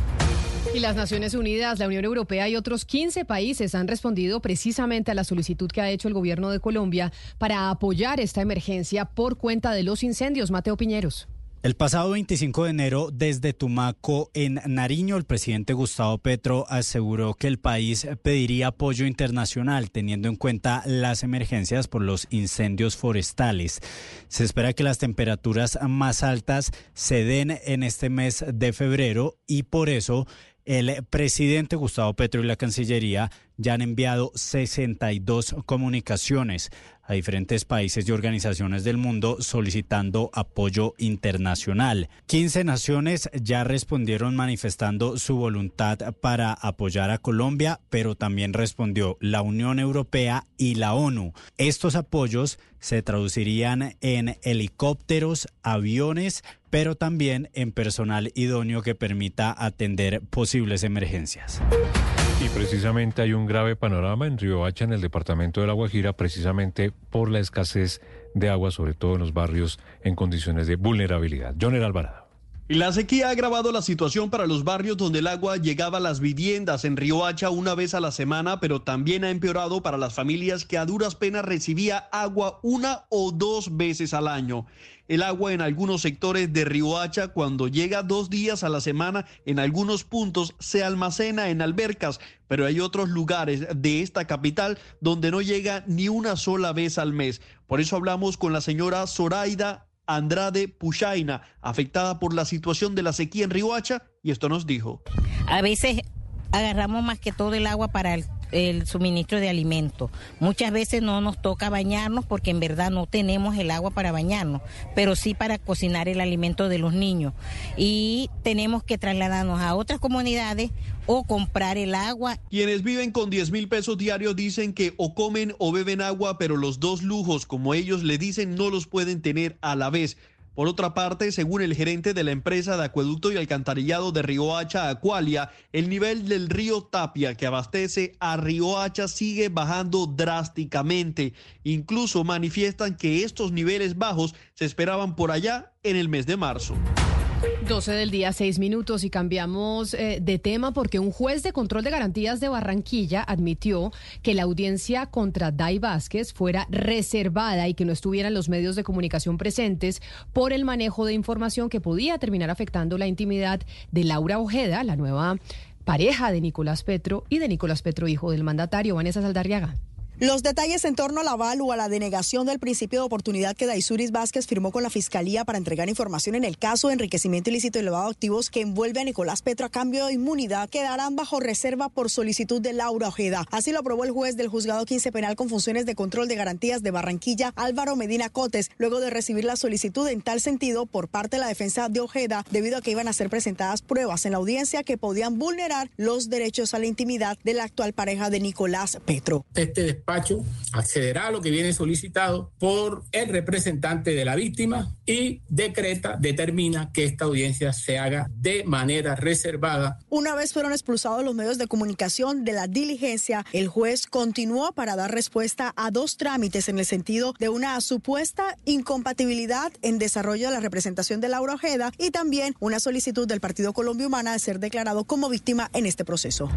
Speaker 20: Y las Naciones Unidas, la Unión Europea y otros 15 países han respondido precisamente a la solicitud que ha hecho el gobierno de Colombia para apoyar esta emergencia por cuenta de los incendios. Mateo Piñeros.
Speaker 36: El pasado 25 de enero, desde Tumaco, en Nariño, el presidente Gustavo Petro aseguró que el país pediría apoyo internacional teniendo en cuenta las emergencias por los incendios forestales. Se espera que las temperaturas más altas se den en este mes de febrero y por eso el presidente Gustavo Petro y la Cancillería ya han enviado 62 comunicaciones a diferentes países y organizaciones del mundo solicitando apoyo internacional. 15 naciones ya respondieron manifestando su voluntad para apoyar a Colombia, pero también respondió la Unión Europea y la ONU. Estos apoyos se traducirían en helicópteros, aviones, pero también en personal idóneo que permita atender posibles emergencias.
Speaker 7: Y precisamente hay un grave panorama en Río Hacha, en el departamento de La Guajira, precisamente por la escasez de agua, sobre todo en los barrios en condiciones de vulnerabilidad. John Alvarado.
Speaker 37: La sequía ha agravado la situación para los barrios donde el agua llegaba a las viviendas en Río Hacha una vez a la semana, pero también ha empeorado para las familias que a duras penas recibía agua una o dos veces al año. El agua en algunos sectores de Río Hacha, cuando llega dos días a la semana, en algunos puntos se almacena en albercas, pero hay otros lugares de esta capital donde no llega ni una sola vez al mes. Por eso hablamos con la señora Zoraida Andrade Puchaina, afectada por la situación de la sequía en Riohacha, y esto nos dijo.
Speaker 38: A veces agarramos más que todo el agua para el, suministro de alimentos. Muchas veces no nos toca bañarnos porque en verdad no tenemos el agua para bañarnos, pero sí para cocinar el alimento de los niños. Y tenemos que trasladarnos a otras comunidades o comprar el agua.
Speaker 37: Quienes viven con 10 mil pesos diarios dicen que o comen o beben agua, pero los dos lujos, como ellos le dicen, no los pueden tener a la vez. Por otra parte, según el gerente de la empresa de acueducto y alcantarillado de Riohacha Acualia, el nivel del río Tapia que abastece a Riohacha sigue bajando drásticamente. Incluso manifiestan que estos niveles bajos se esperaban por allá en el mes de marzo.
Speaker 20: 12 del día, 6 minutos y cambiamos eh, de tema porque un juez de control de garantías de Barranquilla admitió que la audiencia contra Dai Vázquez fuera reservada y que no estuvieran los medios de comunicación presentes por el manejo de información que podía terminar afectando la intimidad de Laura Ojeda, la nueva pareja de Nicolás Petro y de Nicolás Petro, hijo del mandatario, Vanessa Saldarriaga.
Speaker 39: Los detalles en torno al aval o a la denegación del principio de oportunidad que Daisuris Vázquez firmó con la Fiscalía para entregar información en el caso de enriquecimiento ilícito y lavado de activos que envuelve a Nicolás Petro a cambio de inmunidad quedarán bajo reserva por solicitud de Laura Ojeda. Así lo aprobó el juez del Juzgado 15 Penal con funciones de control de garantías de Barranquilla, Álvaro Medina Cotes, luego de recibir la solicitud en tal sentido por parte de la defensa de Ojeda, debido a que iban a ser presentadas pruebas en la audiencia que podían vulnerar los derechos a la intimidad de la actual pareja de Nicolás Petro.
Speaker 40: Este despacho accederá a lo que viene solicitado por el representante de la víctima y decreta, determina que esta audiencia se haga de manera reservada.
Speaker 39: Una vez fueron expulsados los medios de comunicación de la diligencia, el juez continuó para dar respuesta a dos trámites en el sentido de una supuesta incompatibilidad en desarrollo de la representación de Laura Ojeda y también una solicitud del Partido Colombia Humana de ser declarado como víctima en este proceso.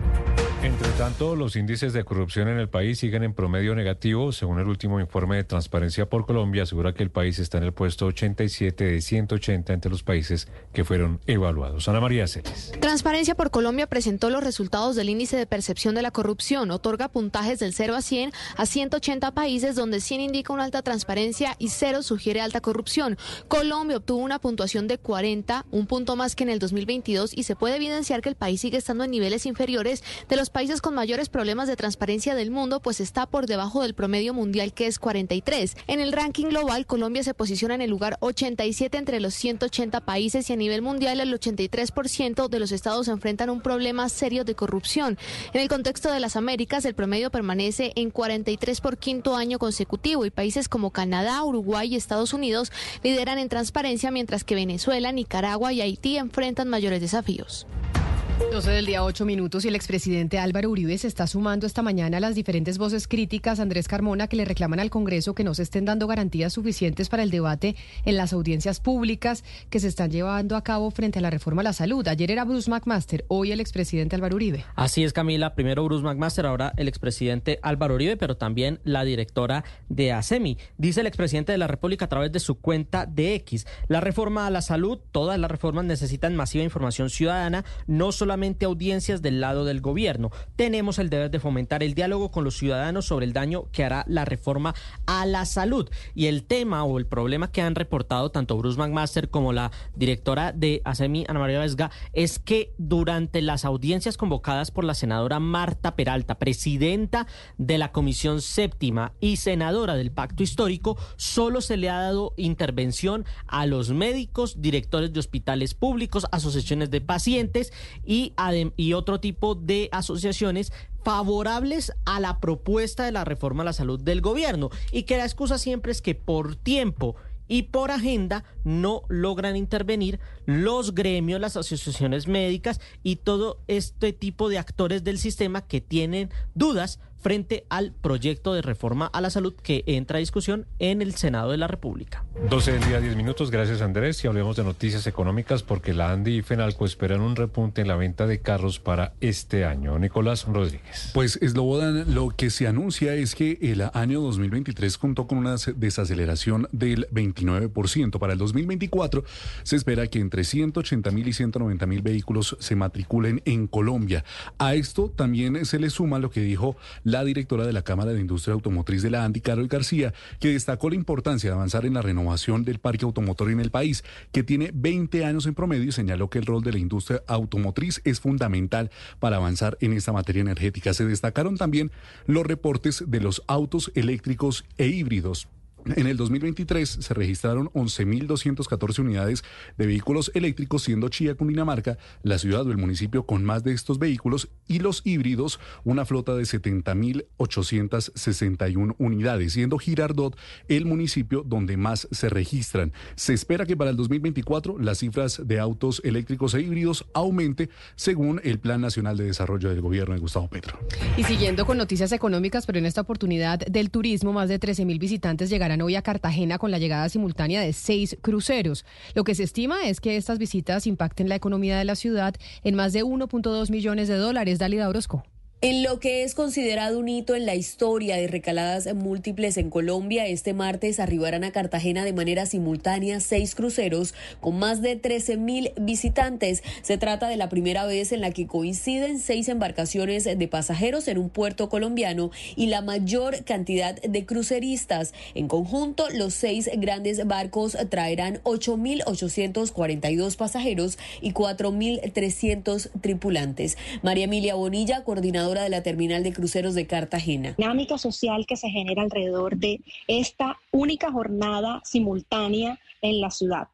Speaker 7: Entre tanto, los índices de corrupción en el país siguen en promedio negativo. Según el último informe de Transparencia por Colombia, asegura que el país está en el puesto 87 de 180 entre los países que fueron evaluados. Ana María Celis.
Speaker 41: Transparencia por Colombia presentó los resultados del índice de percepción de la corrupción. Otorga puntajes del 0 a 100 a 180 países, donde 100 indica una alta transparencia y 0 sugiere alta corrupción. Colombia obtuvo una puntuación de 40, un punto más que en el 2022, y se puede evidenciar que el país sigue estando en niveles inferiores de los países con mayores problemas de transparencia del mundo, pues está por debajo del promedio mundial que es 43. En el ranking global, Colombia se posiciona en el lugar 87 entre los 180 países y a nivel mundial el 83% de los estados enfrentan un problema serio de corrupción. En el contexto de las Américas, el promedio permanece en 43 por quinto año consecutivo y países como Canadá, Uruguay y Estados Unidos lideran en transparencia, mientras que Venezuela, Nicaragua y Haití enfrentan mayores desafíos.
Speaker 20: 12 del día, 8 minutos y el expresidente Álvaro Uribe se está sumando esta mañana a las diferentes voces críticas, Andrés Carmona, que le reclaman al Congreso que no se estén dando garantías suficientes para el debate en las audiencias públicas que se están llevando a cabo frente a la reforma a la salud. Ayer era Bruce McMaster, hoy el expresidente Álvaro Uribe.
Speaker 42: Así es, Camila. Primero Bruce McMaster, ahora el expresidente Álvaro Uribe, pero también la directora de ASEMI. Dice el expresidente de la República a través de su cuenta de X. La reforma a la salud, todas las reformas necesitan masiva información ciudadana, no solo solamente audiencias del lado del gobierno. Tenemos el deber de fomentar el diálogo con los ciudadanos sobre el daño que hará la reforma a la salud. Y el tema o el problema que han reportado tanto Bruce McMaster como la directora de ASEMI, Ana María Vesga, es que durante las audiencias convocadas por la senadora Marta Peralta, presidenta de la Comisión Séptima y senadora del Pacto Histórico, solo se le ha dado intervención a los médicos, directores de hospitales públicos, asociaciones de pacientes y y, otro tipo de asociaciones favorables a la propuesta de la reforma a la salud del gobierno y que la excusa siempre es que por tiempo y por agenda no logran intervenir los gremios, las asociaciones médicas y todo este tipo de actores del sistema que tienen dudas frente al proyecto de reforma a la salud que entra a discusión en el Senado de la República.
Speaker 7: 12 del día, 10 minutos. Gracias, Andrés. Y hablemos de noticias económicas porque la ANDI y FENALCO esperan un repunte en la venta de carros para este año. Nicolás Rodríguez.
Speaker 37: Pues, Eslobodan, lo que se anuncia es que el año 2023 contó con una desaceleración del 29%. Para el 2024 se espera que entre 180 mil y 190 mil vehículos se matriculen en Colombia. A esto también se le suma lo que dijo la directora de la Cámara de Industria Automotriz de la ANDI, Carol García, que destacó la importancia de avanzar en la renovación del parque automotor en el país, que tiene 20 años en promedio y señaló que el rol de la industria automotriz es fundamental para avanzar en esta materia energética. Se destacaron también los reportes de los autos eléctricos e híbridos en el 2023 se registraron 11.214 unidades de vehículos eléctricos, siendo Chía, Cundinamarca, la ciudad o el municipio con más de estos vehículos, y los híbridos, una flota de 70.861 unidades, siendo Girardot el municipio donde más se registran. Se espera que para el 2024 las cifras de autos eléctricos e híbridos aumente según el Plan Nacional de Desarrollo del Gobierno de Gustavo Petro.
Speaker 20: Y siguiendo con noticias económicas, pero en esta oportunidad del turismo, más de 13.000 visitantes llegarán hoy a Cartagena con la llegada simultánea de seis cruceros. Lo que se estima es que estas visitas impacten la economía de la ciudad en más de 1.2 millones de dólares. Dalida Orozco.
Speaker 43: En lo que es considerado un hito en la historia de recaladas múltiples en Colombia, este martes arribarán a Cartagena de manera simultánea seis cruceros con más de 13 mil visitantes. Se trata de la primera vez en la que coinciden seis embarcaciones de pasajeros en un puerto colombiano y la mayor cantidad de cruceristas. En conjunto, los seis grandes barcos traerán 8.842 pasajeros y 4.300 tripulantes. María Emilia Bonilla, coordinadora de la terminal de cruceros de Cartagena.
Speaker 44: Dinámica social que se genera alrededor de esta única jornada simultánea en la ciudad.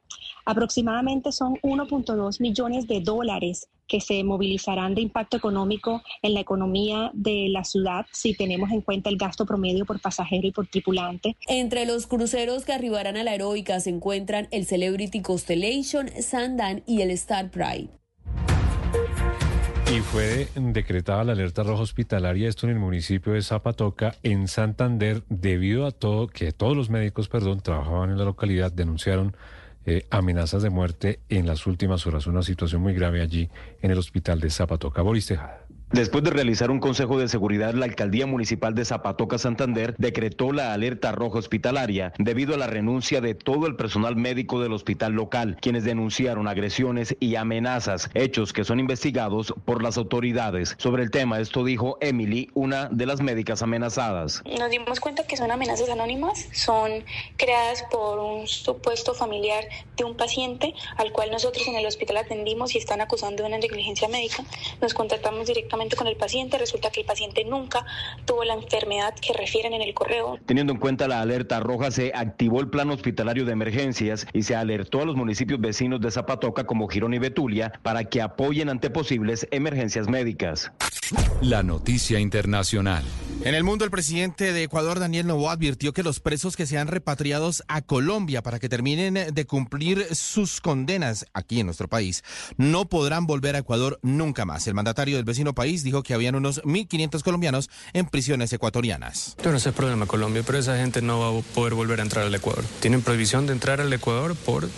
Speaker 44: Aproximadamente son 1.2 millones de dólares que se movilizarán de impacto económico en la economía de la ciudad si tenemos en cuenta el gasto promedio por pasajero y por tripulante.
Speaker 43: Entre los cruceros que arribarán a la heroica se encuentran el Celebrity Constellation, Sandan y el Star Pride.
Speaker 7: Y fue decretada la alerta roja hospitalaria, esto en el municipio de Zapatoca, en Santander, debido a todo que todos los médicos, perdón, trabajaban en la localidad, denunciaron eh, amenazas de muerte en las últimas horas. Una situación muy grave allí en el hospital de Zapatoca. Boris Tejada.
Speaker 37: Después de realizar un consejo de seguridad, la alcaldía municipal de Zapatoca, Santander, decretó la alerta roja hospitalaria debido a la renuncia de todo el personal médico del hospital local, quienes denunciaron agresiones y amenazas, hechos que son investigados por las autoridades. Sobre el tema, esto dijo Emily, una de las médicas amenazadas.
Speaker 45: Nos dimos cuenta que son amenazas anónimas, son creadas por un supuesto familiar de un paciente al cual nosotros en el hospital atendimos y están acusando de una negligencia médica. Nos contactamos directamente con el paciente, resulta que el paciente nunca tuvo la enfermedad que refieren en el correo.
Speaker 37: Teniendo en cuenta la alerta roja, se activó el plan hospitalario de emergencias y se alertó a los municipios vecinos de Zapatoca como Girón y Betulia para que apoyen ante posibles emergencias médicas.
Speaker 6: La noticia internacional.
Speaker 46: En el mundo, el presidente de Ecuador, Daniel Novoa, advirtió que los presos que sean repatriados a Colombia para que terminen de cumplir sus condenas aquí en nuestro país no podrán volver a Ecuador nunca más. El mandatario del vecino país dijo que habían unos 1.500 colombianos en prisiones ecuatorianas.
Speaker 47: Yo no sé el problema Colombia, pero esa gente no va a poder volver a entrar al Ecuador. Tienen prohibición de entrar al Ecuador por,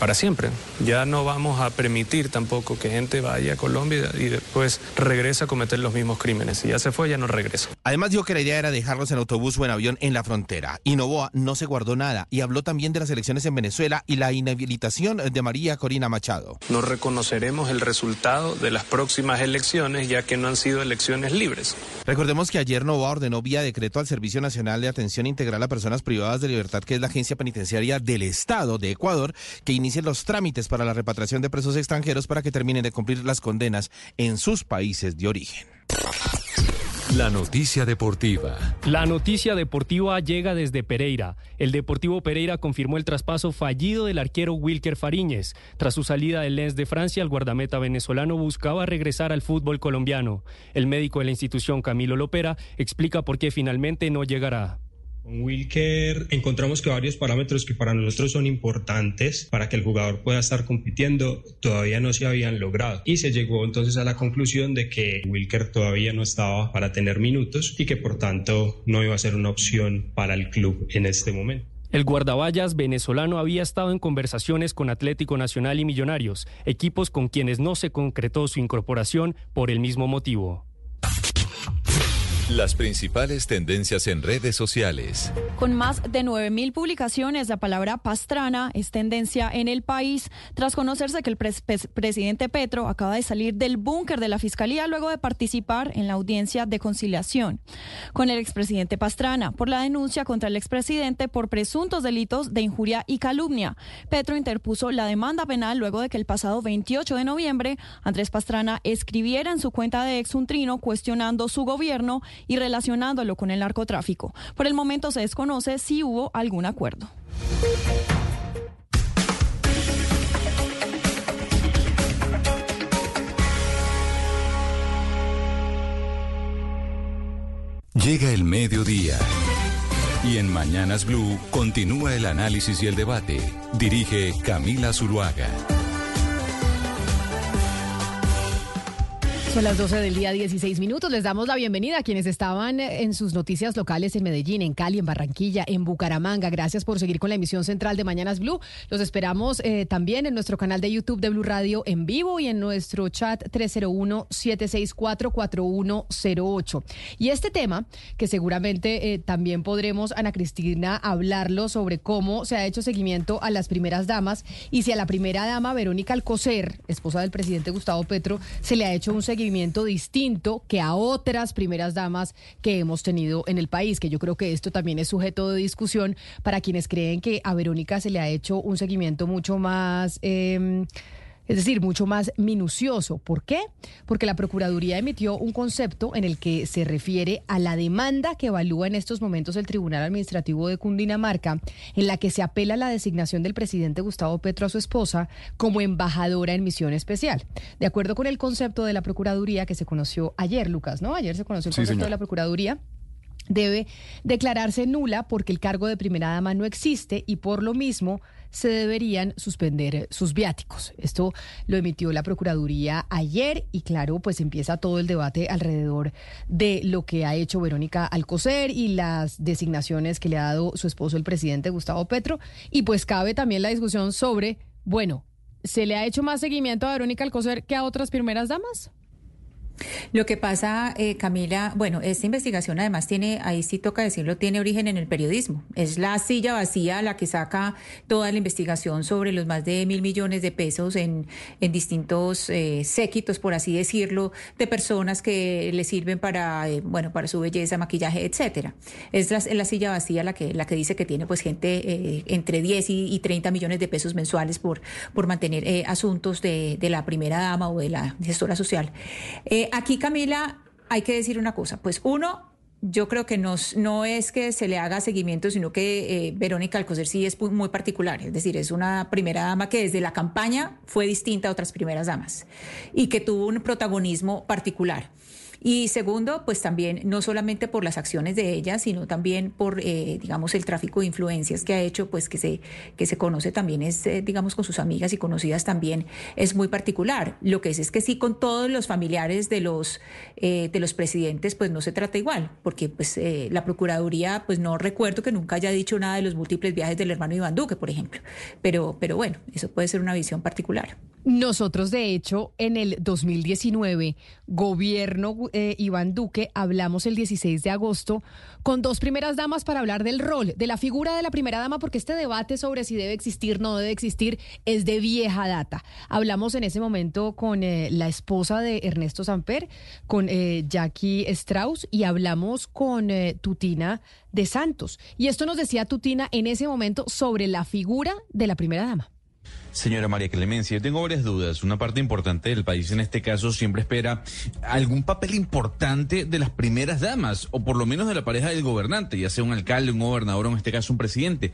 Speaker 47: para siempre. Ya no vamos a permitir tampoco que gente vaya a Colombia y después regrese a cometer los mismos crímenes. Si ya se fue, ya no regresa.
Speaker 46: Además dijo que la idea era dejarlos en autobús o en avión en la frontera. Y Novoa no se guardó nada y habló también de las elecciones en Venezuela y la inhabilitación de María Corina Machado.
Speaker 47: No reconoceremos el resultado de las próximas elecciones ya que no han sido elecciones libres.
Speaker 46: Recordemos que ayer Novoa ordenó vía decreto al Servicio Nacional de Atención Integral a Personas Privadas de Libertad, que es la agencia penitenciaria del Estado de Ecuador, que inicie los trámites para la repatriación de presos extranjeros para que terminen de cumplir las condenas en sus países de origen.
Speaker 6: La noticia deportiva.
Speaker 48: La noticia deportiva llega desde Pereira. El Deportivo Pereira confirmó el traspaso fallido del arquero Wilker Fariñez. Tras su salida del Lens de Francia, el guardameta venezolano buscaba regresar al fútbol colombiano. El médico de la institución, Camilo Lopera, explica por qué finalmente no llegará.
Speaker 40: Con Wilker encontramos que varios parámetros que para nosotros son importantes para que el jugador pueda estar compitiendo todavía no se habían logrado y se llegó entonces a la conclusión de que Wilker todavía no estaba para tener minutos y que por tanto no iba a ser una opción para el club en este momento.
Speaker 48: El guardaballas venezolano había estado en conversaciones con Atlético Nacional y Millonarios, equipos con quienes no se concretó su incorporación por el mismo motivo.
Speaker 6: Las principales tendencias en redes sociales.
Speaker 49: Con más de 9.000 publicaciones, la palabra pastrana es tendencia en el país tras conocerse que el presidente Petro acaba de salir del búnker de la Fiscalía luego de participar en la audiencia de conciliación con el expresidente Pastrana por la denuncia contra el expresidente por presuntos delitos de injuria y calumnia. Petro interpuso la demanda penal luego de que el pasado 28 de noviembre Andrés Pastrana escribiera en su cuenta de ex un trino cuestionando su gobierno y relacionándolo con el narcotráfico. Por el momento se desconoce si hubo algún acuerdo.
Speaker 6: Llega el mediodía. Y en Mañanas Blue continúa el análisis y el debate. Dirige Camila Zuluaga.
Speaker 20: Son las 12 del día, 16 minutos. Les damos la bienvenida a quienes estaban en sus noticias locales en Medellín, en Cali, en Barranquilla, en Bucaramanga. Gracias por seguir con la emisión central de Mañanas Blue. Los esperamos eh, también en nuestro canal de YouTube de Blue Radio en vivo y en nuestro chat 301-764-4108. Y este tema, que seguramente eh, también podremos, Ana Cristina, hablarlo sobre cómo se ha hecho seguimiento a las primeras damas y si a la primera dama, Verónica Alcocer, esposa del presidente Gustavo Petro, se le ha hecho un seguimiento distinto que a otras primeras damas que hemos tenido en el país, que yo creo que esto también es sujeto de discusión para quienes creen que a Verónica se le ha hecho un seguimiento mucho más... Eh, es decir, mucho más minucioso. ¿Por qué? Porque la Procuraduría emitió un concepto en el que se refiere a la demanda que evalúa en estos momentos el Tribunal Administrativo de Cundinamarca, en la que se apela a la designación del presidente Gustavo Petro a su esposa como embajadora en misión especial. De acuerdo con el concepto de la Procuraduría que se conoció ayer, Lucas, ¿no? Ayer se conoció el concepto de la Procuraduría debe declararse nula porque el cargo de primera dama no existe y por lo mismo se deberían suspender sus viáticos. Esto lo emitió la Procuraduría ayer y claro, pues empieza todo el debate alrededor de lo que ha hecho Verónica Alcocer y las designaciones que le ha dado su esposo el presidente Gustavo Petro y pues cabe también la discusión sobre, bueno, ¿se le ha hecho más seguimiento a Verónica Alcocer que a otras primeras damas?
Speaker 26: Lo que pasa, eh, Camila, bueno, esta investigación además tiene, ahí sí toca decirlo, tiene origen en el periodismo. Es la silla vacía la que saca toda la investigación sobre los más de mil millones de pesos en, en distintos eh, séquitos, por así decirlo, de personas que le sirven para, eh, bueno, para su belleza, maquillaje, etcétera. Es la, la, silla vacía la que, la que dice que tiene pues gente eh, entre 10 y, y, 30 millones de pesos mensuales por, por mantener eh, asuntos de, de, la primera dama o de la gestora social. Eh, aquí, Camila, hay que decir una cosa. Pues uno, yo creo que no, no es que se le haga seguimiento, sino que eh, Verónica Alcocer sí es muy particular. Es decir, es una primera dama que desde la campaña fue distinta a otras primeras damas y que tuvo un protagonismo particular. Y segundo, pues también no solamente por las acciones de ella, sino también por, eh, digamos, el tráfico de influencias que ha hecho, pues que se, que se conoce también, es, eh, digamos, con sus amigas y conocidas también, es muy particular. Lo que es es que sí, con todos los familiares de los, eh, de los presidentes, pues no se trata igual, porque pues la Procuraduría, pues no recuerdo que nunca haya dicho nada de los múltiples viajes del hermano Iván Duque, por ejemplo. Pero, pero bueno, eso puede ser una visión particular.
Speaker 20: Nosotros, de hecho, en el 2019, gobierno eh, Iván Duque, hablamos el 16 de agosto con dos primeras damas para hablar del rol, de la figura de la primera dama, porque este debate sobre si debe existir, no debe existir, es de vieja data. Hablamos en ese momento con eh, la esposa de Ernesto Samper, con eh, Jackie Strauss, y hablamos con eh, Tutina de Santos. Y esto nos decía Tutina en ese momento sobre la figura de la primera dama.
Speaker 21: Señora María Clemencia, yo tengo varias dudas. Una parte importante del país en este caso siempre espera algún papel importante de las primeras damas, o por lo menos de la pareja del gobernante, ya sea un alcalde, un gobernador o en este caso un presidente.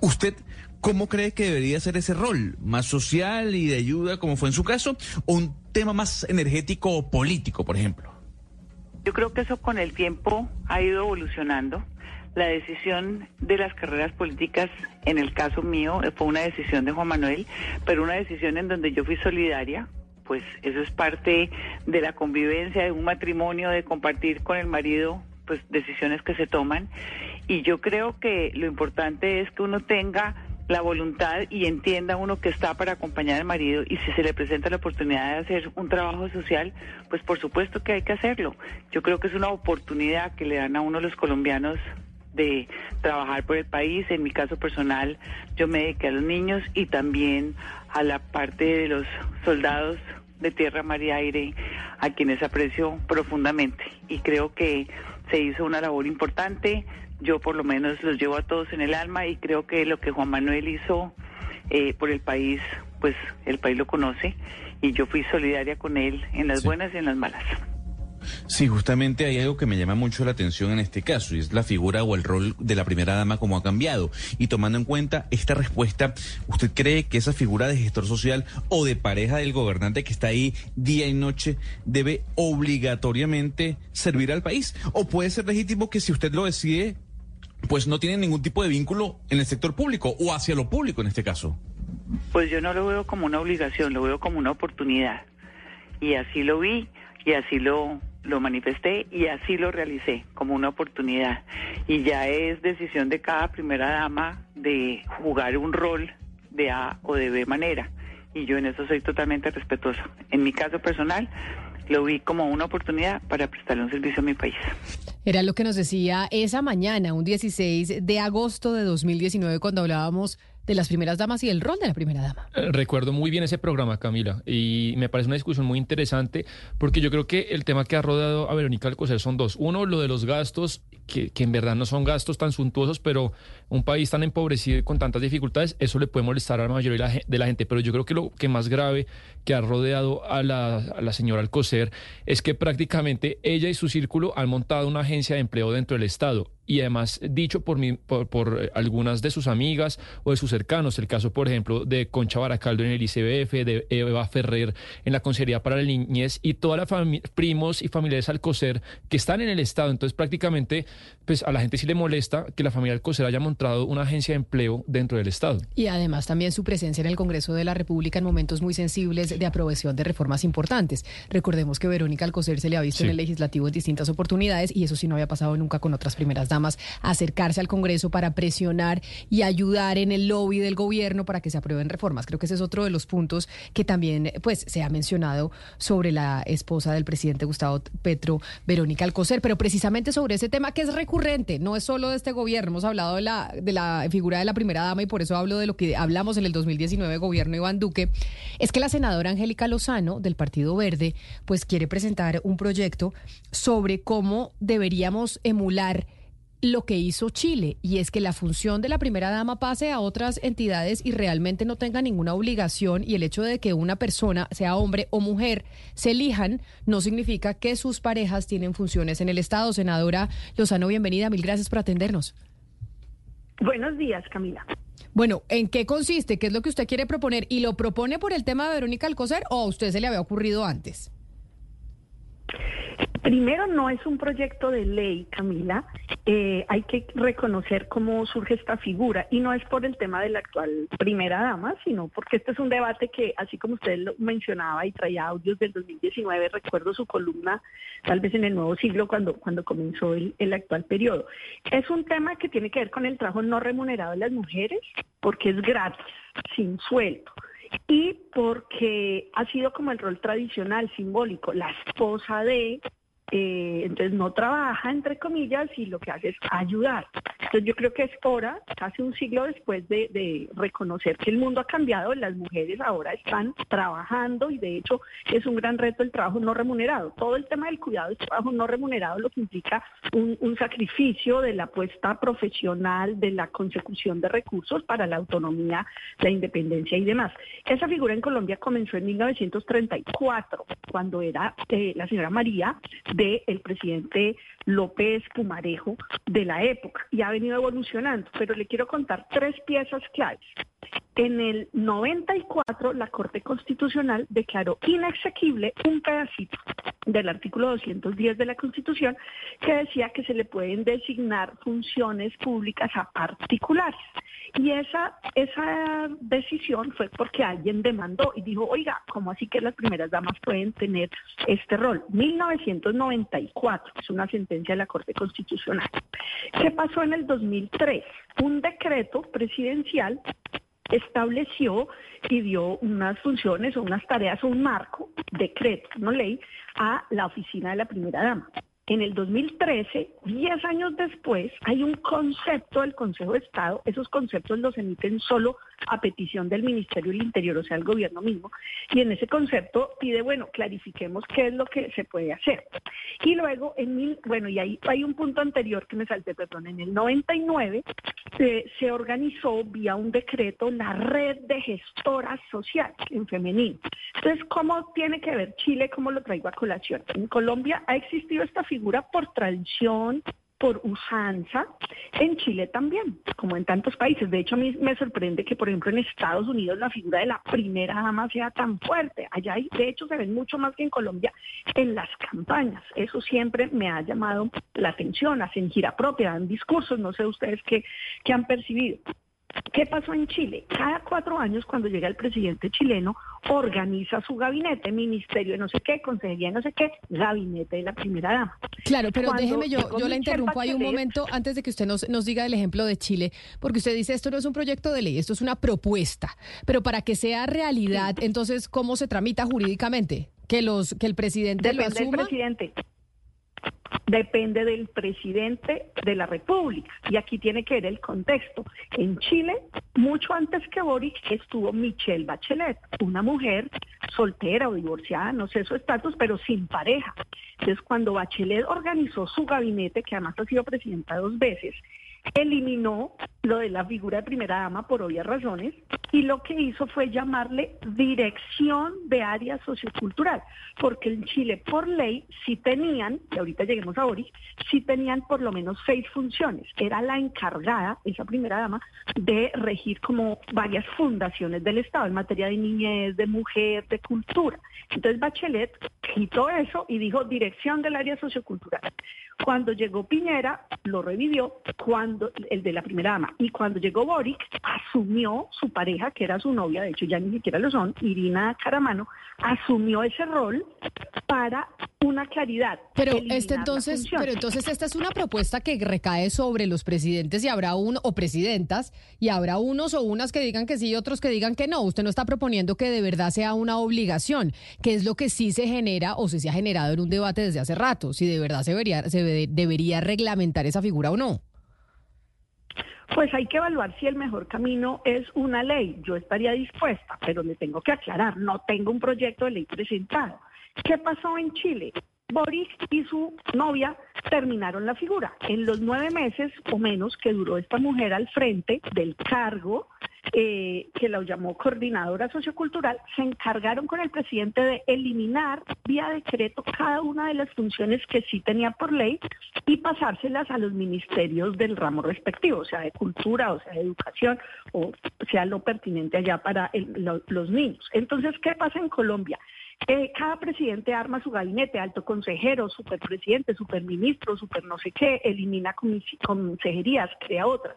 Speaker 21: ¿Usted cómo cree que debería ser ese rol? ¿Más social y de ayuda, como fue en su caso? ¿O un tema más energético o político, por ejemplo?
Speaker 50: Yo creo que eso con el tiempo ha ido evolucionando la decisión de las carreras políticas, en el caso mío, fue una decisión de Juan Manuel, pero una decisión en donde yo fui solidaria, pues eso es parte de la convivencia, de un matrimonio, de compartir con el marido, pues decisiones que se toman. Y yo creo que lo importante es que uno tenga la voluntad y entienda uno que está para acompañar al marido y si se le presenta la oportunidad de hacer un trabajo social, pues por supuesto que hay que hacerlo. Yo creo que es una oportunidad que le dan a uno los colombianos de trabajar por el país. En mi caso personal, yo me dediqué a los niños y también a la parte de los soldados de tierra, mar y aire, a quienes aprecio profundamente. Y creo que se hizo una labor importante. Yo por lo menos los llevo a todos en el alma y creo que lo que Juan Manuel hizo eh, por el país, pues el país lo conoce y yo fui solidaria con él en las sí. buenas y en las malas.
Speaker 21: Sí, justamente hay algo que me llama mucho la atención en este caso y es la figura o el rol de la primera dama como ha cambiado. Y tomando en cuenta esta respuesta, ¿usted cree que esa figura de gestor social o de pareja del gobernante que está ahí día y noche debe obligatoriamente servir al país? ¿O puede ser legítimo que si usted lo decide, pues no tiene ningún tipo de vínculo en el sector público o hacia lo público en este caso?
Speaker 50: Pues yo no lo veo como una obligación, lo veo como una oportunidad. Y así lo vi y así lo, lo manifesté y así lo realicé como una oportunidad. Y ya es decisión de cada primera dama de jugar un rol de A o de B manera. Y yo en eso soy totalmente respetuosa. En mi caso personal, lo vi como una oportunidad para prestarle un servicio a mi país.
Speaker 20: Era lo que nos decía esa mañana, un 16 de agosto de 2019, cuando hablábamos de las primeras damas y el rol de la primera dama.
Speaker 24: Recuerdo muy bien ese programa, Camila, y me parece una discusión muy interesante porque yo creo que el tema que ha rodeado a Verónica Alcocer son dos. Uno, lo de los gastos, que, que, en verdad no son gastos tan suntuosos, pero un país tan empobrecido y con tantas dificultades, eso le puede molestar a la mayoría de la gente. Pero yo creo que lo que más grave que ha rodeado a la, a la señora Alcocer es que prácticamente ella y su círculo han montado una agencia de empleo dentro del Estado y además dicho por, mi, por, por, algunas de sus amigas o de sus cercanos, el caso por ejemplo de Concha Baracaldo en el ICBF, de Eva Ferrer en la Consejería para la Niñez y toda la primos y familiares Alcocer que están en el Estado, entonces prácticamente pues a la gente sí le molesta que la familia Alcocer haya montado una agencia de empleo dentro del Estado.
Speaker 20: Y además también su presencia en el Congreso de la República en momentos muy sensibles de aprobación de reformas importantes. Recordemos que Verónica Alcocer se le ha visto sí. en el legislativo en distintas oportunidades y eso sí no había pasado nunca con otras primeras damas acercarse al Congreso para presionar y ayudar en el lobby del gobierno para que se aprueben reformas. Creo que ese es otro de los puntos que también pues se ha mencionado sobre la esposa del presidente Gustavo Petro, Verónica Alcocer, pero precisamente sobre ese tema que es recurrente, no es solo de este gobierno, hemos hablado de la, de la figura de la primera dama y por eso hablo de lo que hablamos en el 2019 gobierno Iván Duque, es que la senadora Angélica Lozano del Partido Verde pues quiere presentar un proyecto sobre cómo deberíamos emular lo que hizo Chile, y es que la función de la primera dama pase a otras entidades y realmente no tenga ninguna obligación, y el hecho de que una persona, sea hombre o mujer, se elijan, no significa que sus parejas tienen funciones en el Estado. Senadora Lozano, bienvenida, mil gracias por atendernos.
Speaker 51: Buenos días, Camila.
Speaker 20: Bueno, ¿en qué consiste? ¿Qué es lo que usted quiere proponer? ¿Y lo propone por el tema de Verónica Alcocer o a usted se le había ocurrido antes?
Speaker 51: Primero, no es un proyecto de ley, Camila. Eh, hay que reconocer cómo surge esta figura y no es por el tema de la actual primera dama, sino porque este es un debate que, así como usted lo mencionaba y traía audios del 2019, recuerdo su columna tal vez en el nuevo siglo cuando, cuando comenzó el, el actual periodo. Es un tema que tiene que ver con el trabajo no remunerado de las mujeres porque es gratis, sin sueldo y porque ha sido como el rol tradicional, simbólico, la esposa de, eh, entonces no trabaja, entre comillas, y lo que hace es ayudar. Entonces yo creo que es hora, casi un siglo después de, reconocer que el mundo ha cambiado, las mujeres ahora están trabajando y de hecho es un gran reto el trabajo no remunerado. Todo el tema del cuidado del trabajo no remunerado lo que implica un, sacrificio de la apuesta profesional, de la consecución de recursos para la autonomía, la independencia y demás. Esa figura en Colombia comenzó en 1934, cuando era eh, la señora María del presidente López Pumarejo de la época y ha venido evolucionando, pero le quiero contar tres piezas claves. En el 94 la Corte Constitucional declaró inexequible un pedacito del artículo 210 de la Constitución que decía que se le pueden designar funciones públicas a particulares. Y esa, esa decisión fue porque alguien demandó y dijo, oiga, ¿cómo así que las primeras damas pueden tener este rol? 1994, es una sentencia de la Corte Constitucional. ¿Qué pasó en el 2003? Un decreto presidencial estableció y dio unas funciones o unas tareas o un marco, decreto, no ley, a la oficina de la primera dama. En el 2013, 10 años después, hay un concepto del Consejo de Estado, esos conceptos los emiten solo a petición del Ministerio del Interior, o sea, el gobierno mismo, y en ese concepto pide, bueno, clarifiquemos qué es lo que se puede hacer. Y luego, en mil, bueno, y ahí hay un punto anterior que me salté, perdón, en el 99 se, se organizó vía un decreto la red de gestoras sociales en femenino. Entonces, ¿cómo tiene que ver Chile? ¿Cómo lo traigo a colación? En Colombia ha existido esta figura por tradición, por usanza, en Chile también, como en tantos países. De hecho, a mí me sorprende que, por ejemplo, en Estados Unidos la figura de la primera dama sea tan fuerte. Allá, hay, de hecho, se ven mucho más que en Colombia en las campañas. Eso siempre me ha llamado la atención. Hacen gira propia, dan discursos, no sé ustedes qué, qué han percibido. ¿Qué pasó en Chile? Cada cuatro años, cuando llega el presidente chileno, organiza su gabinete, ministerio de no sé qué, consejería de no sé qué, gabinete de la primera dama.
Speaker 20: Claro, pero déjeme, yo, yo la interrumpo ahí un momento antes de que usted nos, nos diga el ejemplo de Chile, porque usted dice esto no es un proyecto de ley, esto es una propuesta, pero para que sea realidad, entonces, ¿cómo se tramita jurídicamente? Que, los, que el presidente
Speaker 51: Depende
Speaker 20: lo asuma.
Speaker 51: Del presidente depende del presidente de la República. Y aquí tiene que ver el contexto. En Chile, mucho antes que Boric, estuvo Michelle Bachelet, una mujer soltera o divorciada, no sé su estatus, pero sin pareja. Entonces, cuando Bachelet organizó su gabinete, que además ha sido presidenta dos veces, eliminó lo de la figura de primera dama por obvias razones y lo que hizo fue llamarle dirección de área sociocultural, porque en Chile por ley sí tenían, y ahorita lleguemos a Boris, sí tenían por lo menos seis funciones. Era la encargada, esa primera dama, de regir como varias fundaciones del Estado en materia de niñez, de mujer, de cultura. Entonces Bachelet quitó eso y dijo dirección del área sociocultural. Cuando llegó Piñera, lo revivió, cuando el de la primera dama. Y cuando llegó Boric, asumió su pareja, que era su novia, de hecho ya ni siquiera lo son, Irina Caramano, asumió ese rol para una claridad.
Speaker 20: Pero este entonces, pero entonces esta es una propuesta que recae sobre los presidentes y habrá uno o presidentas y habrá unos o unas que digan que sí y otros que digan que no. Usted no está proponiendo que de verdad sea una obligación, que es lo que sí se genera o se ha generado en un debate desde hace rato, si de verdad se debería, se debería reglamentar esa figura o no.
Speaker 51: Pues hay que evaluar si el mejor camino es una ley. Yo estaría dispuesta, pero le tengo que aclarar, no tengo un proyecto de ley presentado. ¿Qué pasó en Chile? Boris y su novia terminaron la figura. En los nueve meses o menos que duró esta mujer al frente del cargo, eh, que la llamó coordinadora sociocultural, se encargaron con el presidente de eliminar vía decreto cada una de las funciones que sí tenía por ley y pasárselas a los ministerios del ramo respectivo, o sea, de cultura, o sea, de educación, o sea, lo pertinente allá para los niños. Entonces, ¿qué pasa en Colombia? Cada presidente arma su gabinete, alto consejero, superpresidente, superministro, super no sé qué, elimina consejerías, crea otras.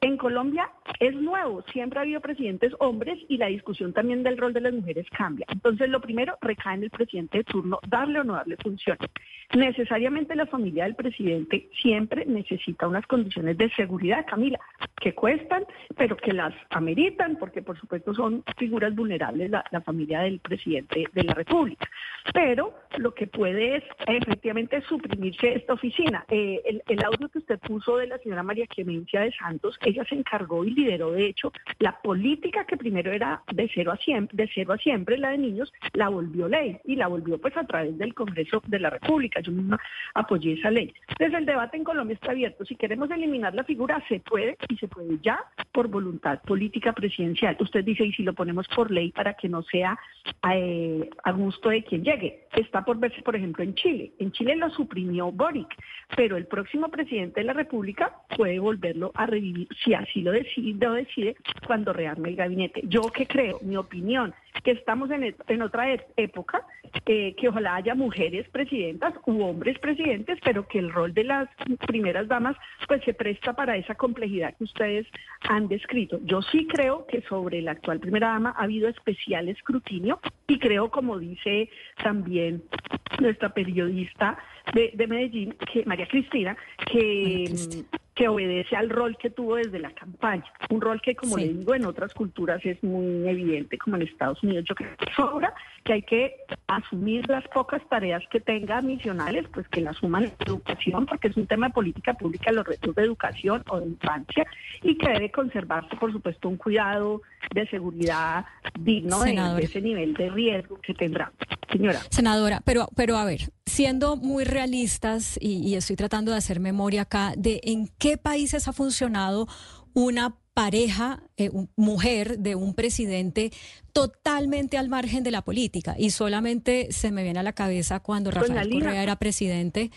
Speaker 51: En Colombia es nuevo, siempre ha habido presidentes hombres y la discusión también del rol de las mujeres cambia. Entonces, lo primero recae en el presidente de turno darle o no darle funciones. Necesariamente la familia del presidente siempre necesita unas condiciones de seguridad, Camila, que cuestan, pero que las ameritan, porque por supuesto son figuras vulnerables la, familia del presidente de la República. Pero lo que puede es efectivamente suprimirse esta oficina. Eh, el, audio que usted puso de la señora María Clemencia de Santos ella se encargó y lideró, de hecho, la política que primero era de cero a siempre, de cero a siempre, la de niños, la volvió ley y la volvió pues a través del Congreso de la República. Yo misma apoyé esa ley. Desde el debate en Colombia está abierto. Si queremos eliminar la figura, se puede y se puede ya por voluntad política presidencial. Usted dice, y si lo ponemos por ley para que no sea eh, a gusto de quien llegue. Está por verse, por ejemplo, en Chile. En Chile lo suprimió Boric, pero el próximo presidente de la República puede volverlo a revivir si así lo decide, lo decide cuando rearme el gabinete. Yo que creo, mi opinión, que estamos en, en otra época, eh, que ojalá haya mujeres presidentas u hombres presidentes, pero que el rol de las primeras damas pues se presta para esa complejidad que ustedes han descrito. Yo sí creo que sobre la actual primera dama ha habido especial escrutinio y creo, como dice también nuestra periodista de, de Medellín, que María Cristina, que que obedece al rol que tuvo desde la campaña. Un rol que, como le digo, en otras culturas es muy evidente, como en Estados Unidos. Yo creo que sobra que hay que asumir las pocas tareas que tenga misionales, pues que las asuman en educación, porque es un tema de política pública, los retos de educación o de infancia, y que debe conservarse, por supuesto, un cuidado de seguridad digno de, ese nivel de riesgo que tendrá. Señora.
Speaker 23: Senadora, pero, pero a ver, siendo muy realistas, y, y estoy tratando de hacer memoria acá, de en qué países ha funcionado una pareja, eh, mujer de un presidente totalmente al margen de la política. Y solamente se me viene a la cabeza cuando Rafael Correa era presidente.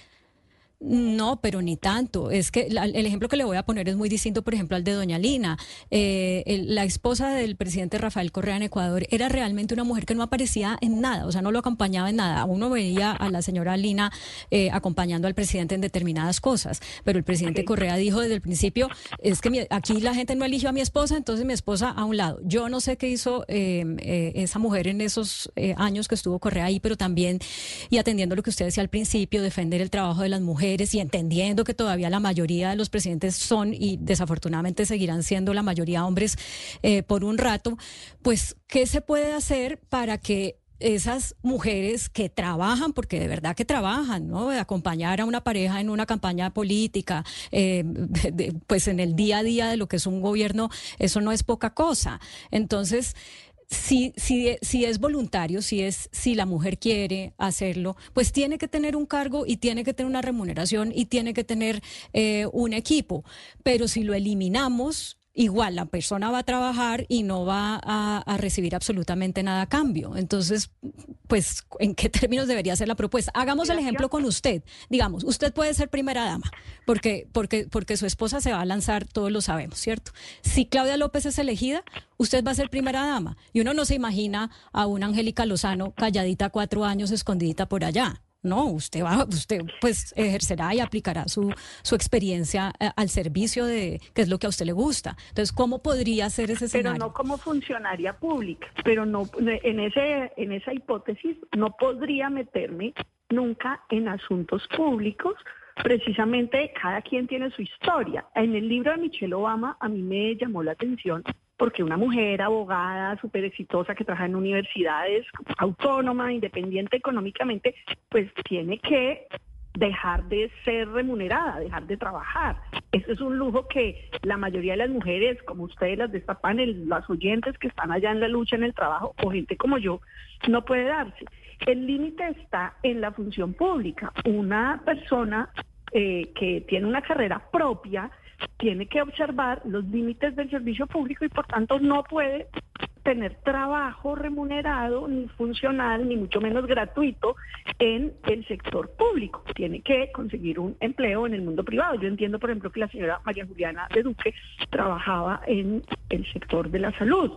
Speaker 23: No, pero ni tanto. Es que el ejemplo que le voy a poner es muy distinto, por ejemplo, al de Doña Lina. Eh, la esposa del presidente Rafael Correa en Ecuador era realmente una mujer que no aparecía en nada, o sea, no lo acompañaba en nada. Uno veía a la señora Lina eh, acompañando al presidente en determinadas cosas, pero el presidente Correa dijo desde el principio, es que aquí la gente no eligió a mi esposa, entonces mi esposa a un lado. Yo no sé qué hizo eh, esa mujer en esos años que estuvo Correa ahí, pero también, y atendiendo lo que usted decía al principio, defender el trabajo de las mujeres y entendiendo que todavía la mayoría de los presidentes son y desafortunadamente seguirán siendo la mayoría hombres eh, por un rato, pues, ¿qué se puede hacer para que esas mujeres que trabajan, porque de verdad que trabajan, ¿no? Acompañar a una pareja en una campaña política, eh, pues en el día a día de lo que es un gobierno, eso no es poca cosa. Entonces, si, si, si es voluntario, si es si la mujer quiere hacerlo, pues tiene que tener un cargo y tiene que tener una remuneración y tiene que tener eh, un equipo. Pero si lo eliminamos, igual la persona va a trabajar y no va a, recibir absolutamente nada a cambio. Entonces, pues, ¿en qué términos debería ser la propuesta? Hagamos el ejemplo con usted. Digamos, usted puede ser primera dama, porque, porque, porque su esposa se va a lanzar, todos lo sabemos, ¿cierto? Si Claudia López es elegida, usted va a ser primera dama. Y uno no se imagina a una Angélica Lozano calladita cuatro años, escondidita por allá
Speaker 52: No, usted va, usted pues ejercerá y aplicará su, su experiencia eh, al servicio de qué es lo que a usted le gusta. Entonces, ¿cómo podría ser ese escenario?
Speaker 51: Pero no como funcionaria pública, pero no en ese en esa hipótesis no podría meterme nunca en asuntos públicos. Precisamente cada quien tiene su historia. En el libro de Michelle Obama a mí me llamó la atención porque una mujer abogada súper exitosa que trabaja en universidades, autónoma, independiente económicamente, pues tiene que dejar de ser remunerada, dejar de trabajar. Eso es un lujo que la mayoría de las mujeres, como ustedes las de esta panel, las oyentes que están allá en la lucha, en el trabajo, o gente como yo, no puede darse. El límite está en la función pública. Una persona eh, que tiene una carrera propia tiene que observar los límites del servicio público y por tanto no puede tener trabajo remunerado, ni funcional, ni mucho menos gratuito en el sector público. Tiene que conseguir un empleo en el mundo privado. Yo entiendo, por ejemplo, que la señora María Juliana de Duque trabajaba en el sector de la salud.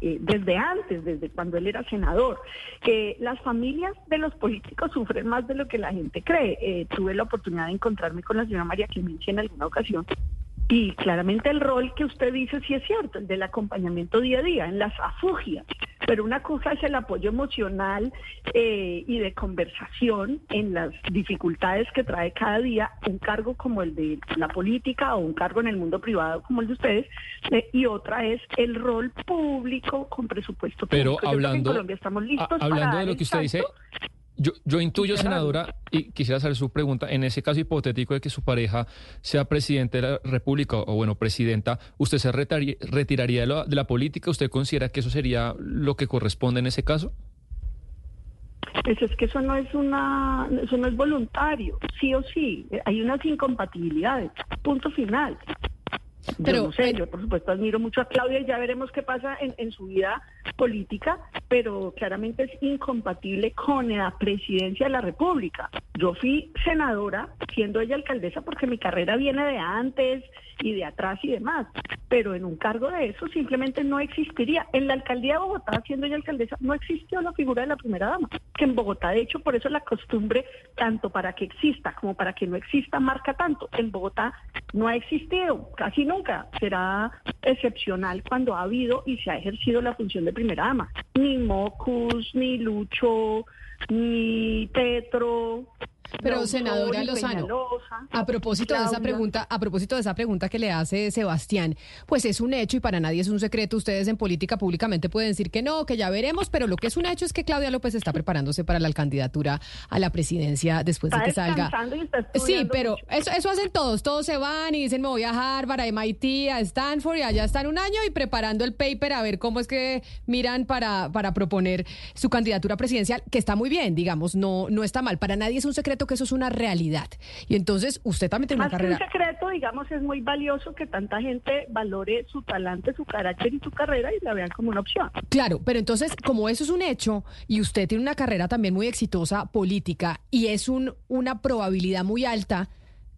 Speaker 51: Eh, desde antes, desde cuando él era senador, que las familias de los políticos sufren más de lo que la gente cree. Eh, tuve la oportunidad de encontrarme con la señora María Clemencia en alguna ocasión y claramente el rol que usted dice sí es cierto, el del acompañamiento día a día, en las afugias. Pero una cosa es el apoyo emocional eh, y de conversación en las dificultades que trae cada día un cargo como el de la política o un cargo en el mundo privado como el de ustedes. Eh, y otra es el rol público con presupuesto
Speaker 53: Pero
Speaker 51: público.
Speaker 53: hablando,
Speaker 51: Colombia estamos listos
Speaker 53: hablando
Speaker 51: para
Speaker 53: de lo que usted dice, yo, yo intuyo, senadora, y quisiera hacer su pregunta, en ese caso hipotético de que su pareja sea presidente de la República o, bueno, presidenta, ¿usted se retiraría de la, de la política? ¿Usted considera que eso sería lo que corresponde en ese caso?
Speaker 51: Pues es que eso no es una, eso no es voluntario, sí o sí, hay unas incompatibilidades, punto final.
Speaker 20: Pero,
Speaker 51: yo no sé, yo por supuesto admiro mucho a Claudia y ya veremos qué pasa en, en su vida política, pero claramente es incompatible con la presidencia de la República. Yo fui senadora siendo ella alcaldesa porque mi carrera viene de antes y de atrás y demás, pero en un cargo de eso simplemente no existiría. En la alcaldía de Bogotá, siendo ella alcaldesa, no existió la figura de la primera dama, que en Bogotá, de hecho, por eso la costumbre, tanto para que exista como para que no exista, marca tanto. En Bogotá no ha existido, casi nunca. Será excepcional cuando ha habido y se ha ejercido la función de primera dama. Ni Mocus, ni Lucho, ni Petro.
Speaker 20: Pero senadora Lozano,
Speaker 51: Peñalosa,
Speaker 20: a propósito de esa pregunta, a propósito de esa pregunta que le hace Sebastián, pues es un hecho y para nadie es un secreto. Ustedes en política públicamente pueden decir que no, que ya veremos, pero lo que es un hecho es que Claudia López está preparándose para la candidatura a la presidencia después de que salga.
Speaker 51: y está
Speaker 20: Sí, pero
Speaker 51: mucho.
Speaker 20: eso, eso hacen todos. Todos se van y dicen, me voy a Harvard, a MIT, a Stanford y allá están un año y preparando el paper a ver cómo es que miran para, para proponer su candidatura presidencial, que está muy bien, digamos, no, no está mal. Para nadie es un secreto que eso es una realidad. Y entonces usted también tiene
Speaker 51: Más
Speaker 20: una
Speaker 51: que un
Speaker 20: carrera.
Speaker 51: secreto, digamos, es muy valioso que tanta gente valore su talante, su carácter y su carrera y la vean como una opción.
Speaker 20: Claro, pero entonces, como eso es un hecho y usted tiene una carrera también muy exitosa política y es un, una probabilidad muy alta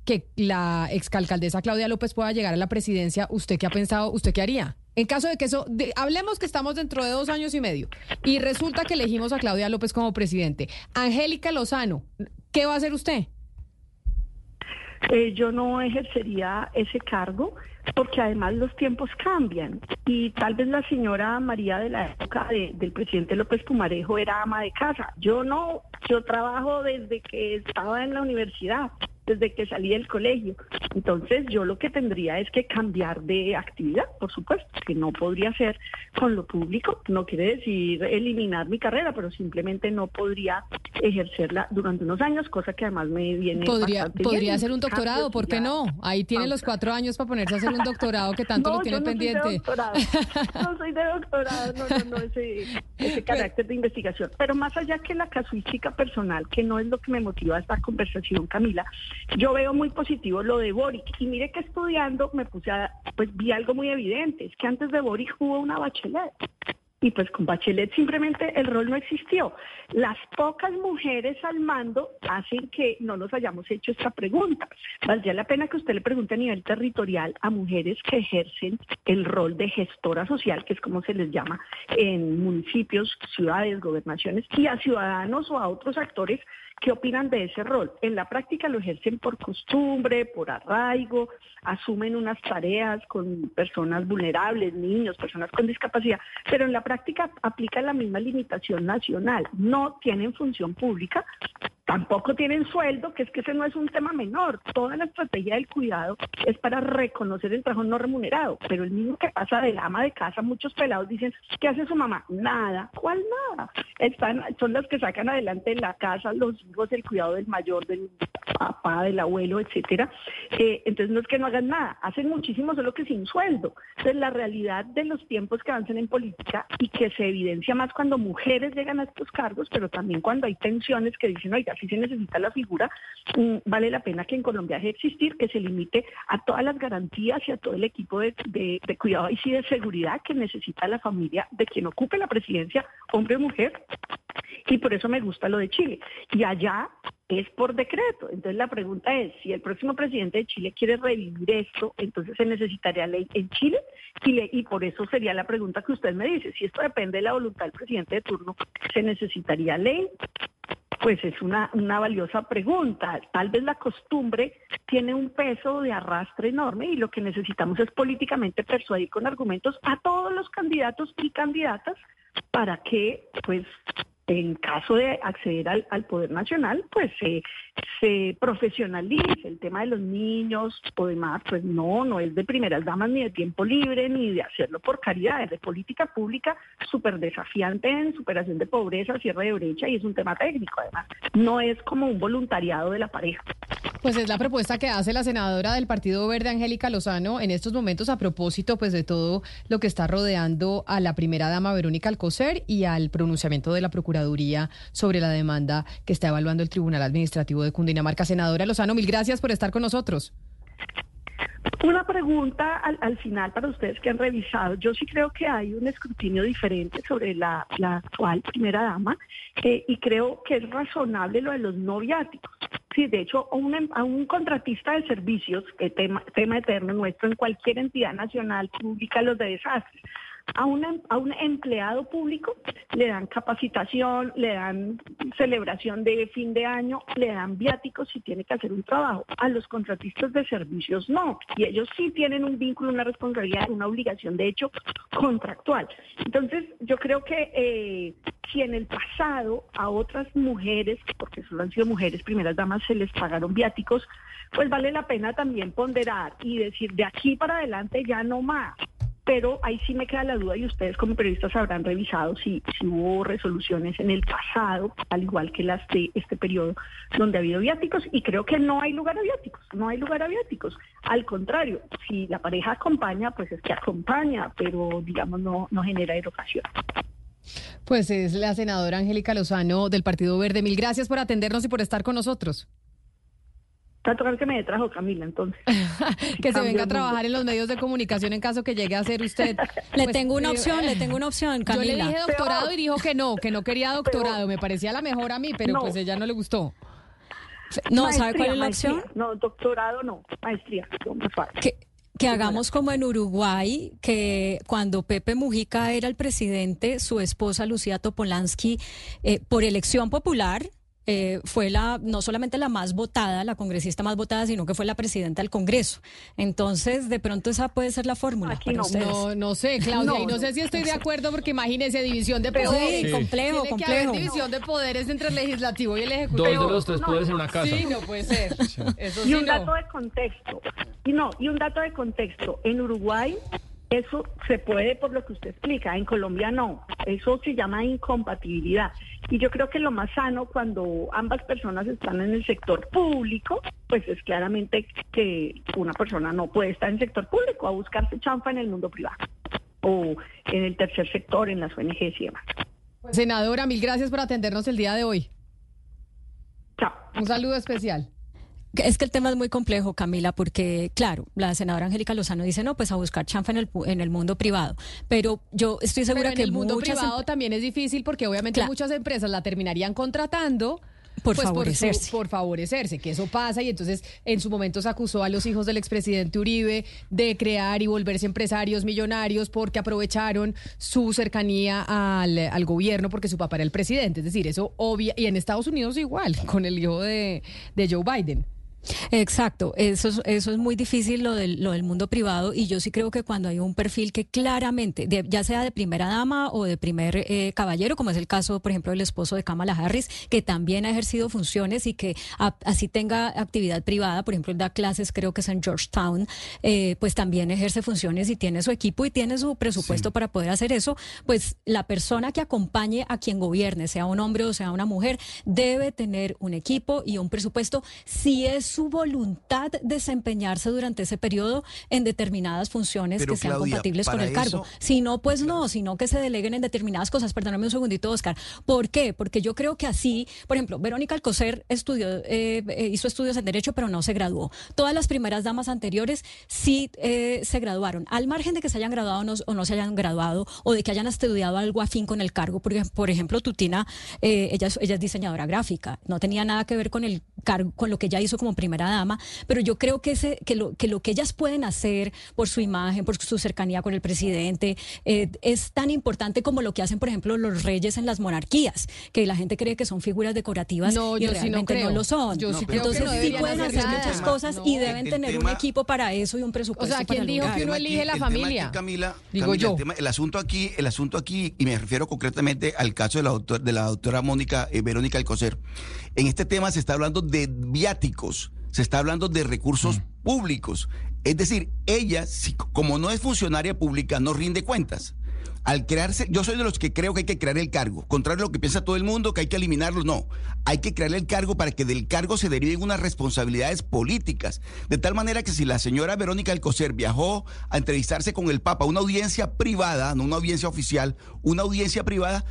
Speaker 20: que la exalcaldesa Claudia López pueda llegar a la presidencia, ¿usted qué ha pensado? ¿Usted qué haría? En caso de que eso, de- hablemos que estamos dentro de dos años y medio y resulta que elegimos a Claudia López como presidente. Angélica Lozano, ¿qué va a hacer usted?
Speaker 51: Eh, yo no ejercería ese cargo porque además los tiempos cambian y tal vez la señora María de la época de- del presidente López Pumarejo era ama de casa. Yo no, yo trabajo desde que estaba en la universidad, desde que salí del colegio. Entonces yo lo que tendría es que cambiar de actividad, por supuesto, que no podría ser con lo público. No quiere decir eliminar mi carrera, pero simplemente no podría ejercerla durante unos años, cosa que además me viene
Speaker 20: Podría, podría hacer un doctorado, ¿por qué no? Ahí tiene los cuatro años para ponerse a hacer un doctorado que tanto
Speaker 51: no,
Speaker 20: lo tiene
Speaker 51: yo no
Speaker 20: pendiente.
Speaker 51: Soy de doctorado. No soy de doctorado, no, no, no, ese, ese <laughs> carácter de investigación. Pero más allá que la casuística personal, que no es lo que me motiva esta conversación, Camila, yo veo muy positivo lo de Boric. Y mire que estudiando me puse a, pues vi algo muy evidente, es que antes de Boric hubo una bachelet. Y pues con Bachelet simplemente el rol no existió. Las pocas mujeres al mando hacen que no nos hayamos hecho esta pregunta. Valdría la pena que usted le pregunte a nivel territorial a mujeres que ejercen el rol de gestora social, que es como se les llama en municipios, ciudades, gobernaciones, y a ciudadanos o a otros actores ¿Qué opinan de ese rol? En la práctica lo ejercen por costumbre, por arraigo, asumen unas tareas con personas vulnerables, niños, personas con discapacidad, pero en la práctica aplican la misma limitación nacional. No tienen función pública, tampoco tienen sueldo, que es que ese no es un tema menor. Toda la estrategia del cuidado es para reconocer el trabajo no remunerado, pero el niño que pasa del ama de casa, muchos pelados dicen, ¿qué hace su mamá? Nada. ¿Cuál nada? Están, son los que sacan adelante la casa los hijos, el cuidado del mayor, del papá, del abuelo, etcétera. Eh, entonces no es que no hagan nada, hacen muchísimo, solo que sin sueldo. Entonces la realidad de los tiempos que avanzan en política y que se evidencia más cuando mujeres llegan a estos cargos, pero también cuando hay tensiones que dicen, oiga, si se necesita la figura, mm, vale la pena que en Colombia deje de existir, que se limite a todas las garantías y a todo el equipo de, cuidado y sí de seguridad que necesita la familia de quien ocupe la presidencia, hombre o mujer, y por eso me gusta lo de Chile. Y allá es por decreto. Entonces la pregunta es, si el próximo presidente de Chile quiere revivir esto, entonces se necesitaría ley en Chile y, le, y por eso sería la pregunta que usted me dice, si esto depende de la voluntad del presidente de turno, ¿se necesitaría ley? Pues es una, una valiosa pregunta. Tal vez la costumbre tiene un peso de arrastre enorme y lo que necesitamos es políticamente persuadir con argumentos a todos los candidatos y candidatas para que pues en caso de acceder al, poder nacional, pues se, se profesionalice el tema de los niños o demás, pues no, no es de primeras damas ni de tiempo libre, ni de hacerlo por caridad, es de política pública súper desafiante en superación de pobreza, cierre de brecha y es un tema técnico además, no es como un voluntariado de la pareja.
Speaker 20: Pues es la propuesta que hace la senadora del Partido Verde, Angélica Lozano, en estos momentos a propósito pues de todo lo que está rodeando a la primera dama Verónica Alcocer y al pronunciamiento de la Procuraduría sobre la demanda que está evaluando el Tribunal Administrativo de Cundinamarca. Senadora Lozano, mil gracias por estar con nosotros.
Speaker 51: Una pregunta al, al, final para ustedes que han revisado. Yo sí creo que hay un escrutinio diferente sobre la, la actual primera dama eh, y creo que es razonable lo de los no viáticos. Sí, de hecho, a un, a un contratista de servicios, tema, tema eterno nuestro en cualquier entidad nacional pública, los de desastres, a, una, a un empleado público le dan capacitación, le dan celebración de fin de año, le dan viáticos si tiene que hacer un trabajo. A los contratistas de servicios no. Y ellos sí tienen un vínculo, una responsabilidad, una obligación, de hecho, contractual. Entonces, yo creo que eh, si en el pasado a otras mujeres, porque solo han sido mujeres primeras damas, se les pagaron viáticos, pues vale la pena también ponderar y decir, de aquí para adelante ya no más pero ahí sí me queda la duda y ustedes como periodistas habrán revisado si, hubo resoluciones en el pasado, al igual que las de este periodo, donde ha habido viáticos y creo que no hay lugar a viáticos, no hay lugar a viáticos. Al contrario, si la pareja acompaña, pues es que acompaña, pero digamos no, no genera erogación.
Speaker 20: Pues es la senadora Angélica Lozano del Partido Verde. Mil gracias por atendernos y por estar con nosotros.
Speaker 51: Está tocar que me trajo Camila, entonces. <laughs>
Speaker 20: que se venga a trabajar en los medios de comunicación en caso que llegue a ser usted. <laughs>
Speaker 49: le pues, tengo una opción, le tengo una opción, Camila. <laughs>
Speaker 20: Yo le dije doctorado y dijo que no, que no quería doctorado. Me parecía la mejor a mí, pero no. pues ella no le gustó.
Speaker 49: No, maestría, ¿sabe cuál es la opción?
Speaker 51: No, doctorado no, maestría.
Speaker 49: Que, que hagamos como en Uruguay, que cuando Pepe Mujica era el presidente, su esposa Lucía Topolansky, eh, por elección popular, eh, fue la no solamente la más votada, la congresista más votada, sino que fue la presidenta del Congreso. Entonces, de pronto esa puede ser la fórmula.
Speaker 20: Para
Speaker 49: no,
Speaker 20: ustedes. no, no sé, Claudia, no, y no, no sé si estoy de acuerdo porque imagínese división de poderes.
Speaker 49: Sí, complejo,
Speaker 20: Tiene
Speaker 49: complejo.
Speaker 20: Que haber división de poderes entre el legislativo y el ejecutivo.
Speaker 53: Dos de los tres poderes en una casa.
Speaker 20: Sí, no puede ser. Eso
Speaker 51: y
Speaker 20: sí
Speaker 51: un
Speaker 20: no.
Speaker 51: dato de contexto. Y no, y un dato de contexto. En Uruguay eso se puede por lo que usted explica, en Colombia no, eso se llama incompatibilidad. Y yo creo que lo más sano cuando ambas personas están en el sector público, pues es claramente que una persona no puede estar en el sector público a buscarse chanfa en el mundo privado o en el tercer sector, en las ONGs y demás.
Speaker 20: Senadora, mil gracias por atendernos el día de hoy.
Speaker 51: Chao.
Speaker 20: Un saludo especial.
Speaker 49: Es que el tema es muy complejo, Camila, porque, claro, la senadora Angélica Lozano dice, no, pues a buscar chanfa en el, en el mundo privado. Pero yo estoy segura
Speaker 20: Pero en
Speaker 49: que
Speaker 20: el mundo
Speaker 49: muchas
Speaker 20: privado también es difícil porque obviamente
Speaker 49: Claro.
Speaker 20: muchas empresas la terminarían contratando por pues, favorecerse. Por, favorecerse, que eso pasa y entonces en su momento se acusó a los hijos del expresidente Uribe de crear y volverse empresarios millonarios porque aprovecharon su cercanía al, al gobierno porque su papá era el presidente. Es decir, eso obvia, y en Estados Unidos igual, con el hijo de, de Joe Biden.
Speaker 23: Exacto, eso es, eso es muy difícil lo del, lo del mundo privado y yo sí creo que cuando hay un perfil que claramente, ya sea de primera dama o de primer eh, caballero, como es el caso, por ejemplo, del esposo de Kamala Harris, que también ha ejercido funciones y que así tenga actividad privada, por ejemplo, él da clases, creo que es en Georgetown, eh, pues también ejerce funciones y tiene su equipo y tiene su presupuesto para poder hacer eso, pues la persona que acompañe a quien gobierne, sea un hombre o sea una mujer, debe tener un equipo y un presupuesto si es su voluntad desempeñarse durante ese periodo en determinadas funciones que sean compatibles con el cargo. Si no, pues no, sino que se deleguen en determinadas cosas. Perdóname un segundito, Oscar. ¿Por qué? Porque yo creo que así, por ejemplo, Verónica Alcocer estudió, eh, eh, hizo estudios en Derecho, pero no se graduó. Todas las primeras damas anteriores sí eh, se graduaron. Al margen de que se hayan graduado o no, se hayan graduado, o de que hayan estudiado algo afín con el cargo, porque, por ejemplo, Tutina, ella, ella es diseñadora gráfica, no tenía nada que ver con el cargo, con lo que ella hizo como primera dama, pero yo creo que, ese, que, lo, que lo que ellas pueden hacer por su imagen, por su cercanía con el presidente, eh, es tan importante como lo que hacen, por ejemplo, los reyes en las monarquías, que la gente cree que son figuras decorativas y realmente no, lo son. Entonces sí pueden hacer muchas cosas y deben tener un equipo para eso y un presupuesto.
Speaker 20: O sea, ¿quién dijo que uno elige la familia?
Speaker 25: Camila, Digo yo. El, asunto aquí, el asunto aquí, y me refiero concretamente al caso de la, doctora, de la doctora Mónica eh, Verónica Alcocer. En este tema se está hablando de viáticos se está hablando de recursos mm. públicos. Es decir, ella, como no es funcionaria pública, no rinde cuentas al crearse, yo soy de los que creo que hay que crear el cargo, contrario a lo que piensa todo el mundo, que hay que eliminarlo, no, hay que crear el cargo para que del cargo se deriven unas responsabilidades políticas, de tal manera que si la señora Verónica Alcocer viajó a entrevistarse con el Papa, una audiencia privada, no una audiencia oficial, una audiencia privada,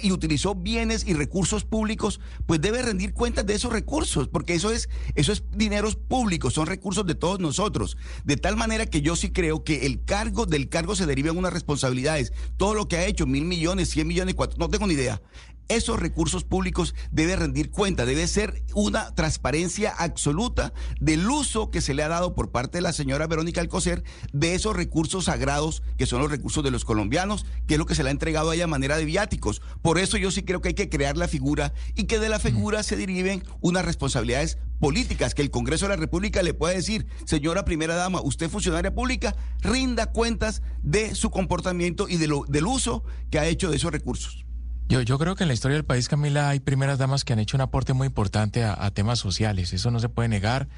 Speaker 25: y utilizó bienes y recursos públicos, pues debe rendir cuentas de esos recursos, porque eso es, eso es dineros públicos, son recursos de todos nosotros, de tal manera que yo sí creo que el cargo, del cargo se derivan unas responsabilidades todo lo que ha hecho, mil millones, cien millones, cuatro, no tengo ni idea. Esos recursos públicos debe rendir cuenta, debe ser una transparencia absoluta del uso que se le ha dado por parte de la señora Verónica Alcocer de esos recursos sagrados que son los recursos de los colombianos, que es lo que se le ha entregado a ella a manera de viáticos. Por eso yo sí creo que hay que crear la figura y que de la figura se deriven unas responsabilidades políticas, que el Congreso de la República le pueda decir, señora primera dama, usted funcionaria pública, rinda cuentas de su comportamiento y de lo, del uso que ha hecho de esos recursos.
Speaker 27: Yo, creo que en la historia del país, Camila, hay primeras damas que han hecho un aporte muy importante a, temas sociales. Eso no se puede negar.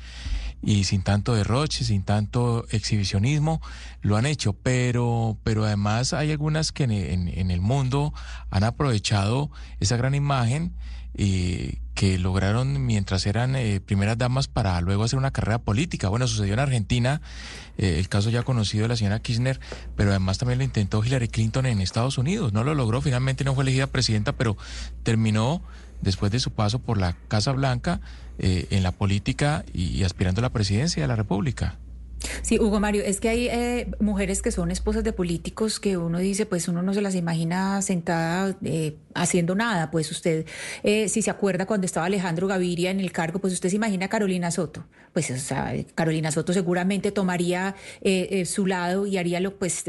Speaker 27: Y sin tanto derroche, sin tanto exhibicionismo, lo han hecho. Pero, pero además hay algunas que en el mundo han aprovechado esa gran imagen y que lograron mientras eran eh, primeras damas para luego hacer una carrera política. Bueno, sucedió en Argentina, eh, el caso ya conocido de la señora Kirchner, pero además también lo intentó Hillary Clinton en Estados Unidos. No lo logró, finalmente no fue elegida presidenta, pero terminó después de su paso por la Casa Blanca eh, en la política y aspirando a la presidencia de la República.
Speaker 26: Sí, Hugo Mario, es que hay eh, mujeres que son esposas de políticos que uno dice, pues uno no se las imagina sentada eh, haciendo nada. Pues usted, eh, si se acuerda cuando estaba Alejandro Gaviria en el cargo, pues usted se imagina a Carolina Soto. Pues o sea, Carolina Soto seguramente tomaría su lado y haría lo, pues,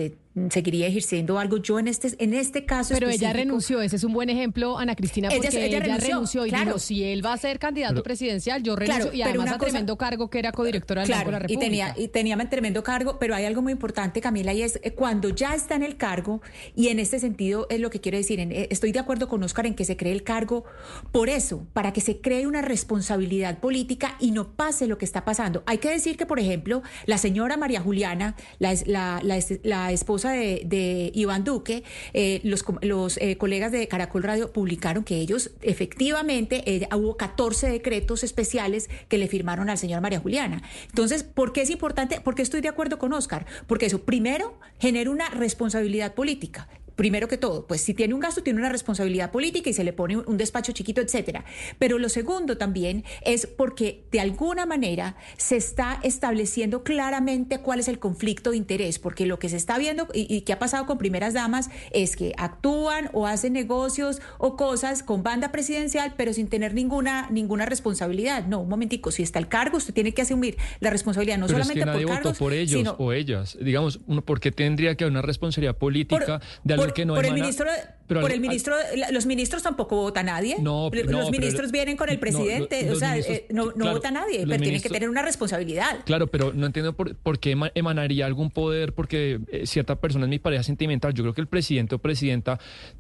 Speaker 26: seguiría ejerciendo algo. Yo en este, en este caso.
Speaker 20: Pero ella renunció, ese es un buen ejemplo, Ana Cristina, porque ella, renunció, y dijo: si él va a ser candidato presidencial, yo renuncio. y además a tremendo cargo que era codirectora del Banco de la República.
Speaker 26: Y tenía, y tenía tremendo cargo, pero hay algo muy importante, Camila, y es eh, cuando ya está en el cargo, y en este sentido es lo que quiero decir, eh, estoy de acuerdo con Oscar en que se cree el cargo por eso, para que se cree una responsabilidad política y no pase lo que está pasando. Hay que decir que, por ejemplo, la señora María Juliana, la, la, la esposa de, Iván Duque, eh, los, los eh, colegas de Caracol Radio publicaron que ellos efectivamente eh, hubo 14 decretos especiales que le firmaron al señor María Juliana. Entonces, ¿por qué es importante? Porque estoy de acuerdo con Oscar. Porque eso, primero, genera una responsabilidad política primero que todo, pues si tiene un gasto, tiene una responsabilidad política y se le pone un despacho chiquito, etcétera. Pero lo segundo también es porque de alguna manera se está estableciendo claramente cuál es el conflicto de interés, porque lo que se está viendo y, y que ha pasado con primeras damas es que actúan o hacen negocios o cosas con banda presidencial, pero sin tener ninguna, ninguna responsabilidad. No, un momentico, si está el cargo, usted tiene que asumir la responsabilidad no
Speaker 24: Pero
Speaker 26: solamente
Speaker 24: es que nadie
Speaker 26: por
Speaker 24: votó
Speaker 26: cargos,
Speaker 24: por ellos
Speaker 26: sino
Speaker 24: o ellas. Digamos, uno, ¿por qué tendría que haber una responsabilidad política de algo
Speaker 26: por,
Speaker 24: que no
Speaker 26: por el ministro
Speaker 24: pero
Speaker 26: por
Speaker 24: al-
Speaker 26: el ministro los ministros tampoco vota nadie
Speaker 24: No,
Speaker 26: los
Speaker 24: pero
Speaker 26: ministros vienen con el
Speaker 24: no,
Speaker 26: presidente o sea
Speaker 24: ministros-
Speaker 26: eh, no,
Speaker 24: claro,
Speaker 26: vota nadie pero tienen que tener una responsabilidad
Speaker 24: Claro, pero no entiendo por, por qué ema- emanaría algún poder porque eh, cierta persona es mi pareja sentimental. Yo creo que el presidente o presidenta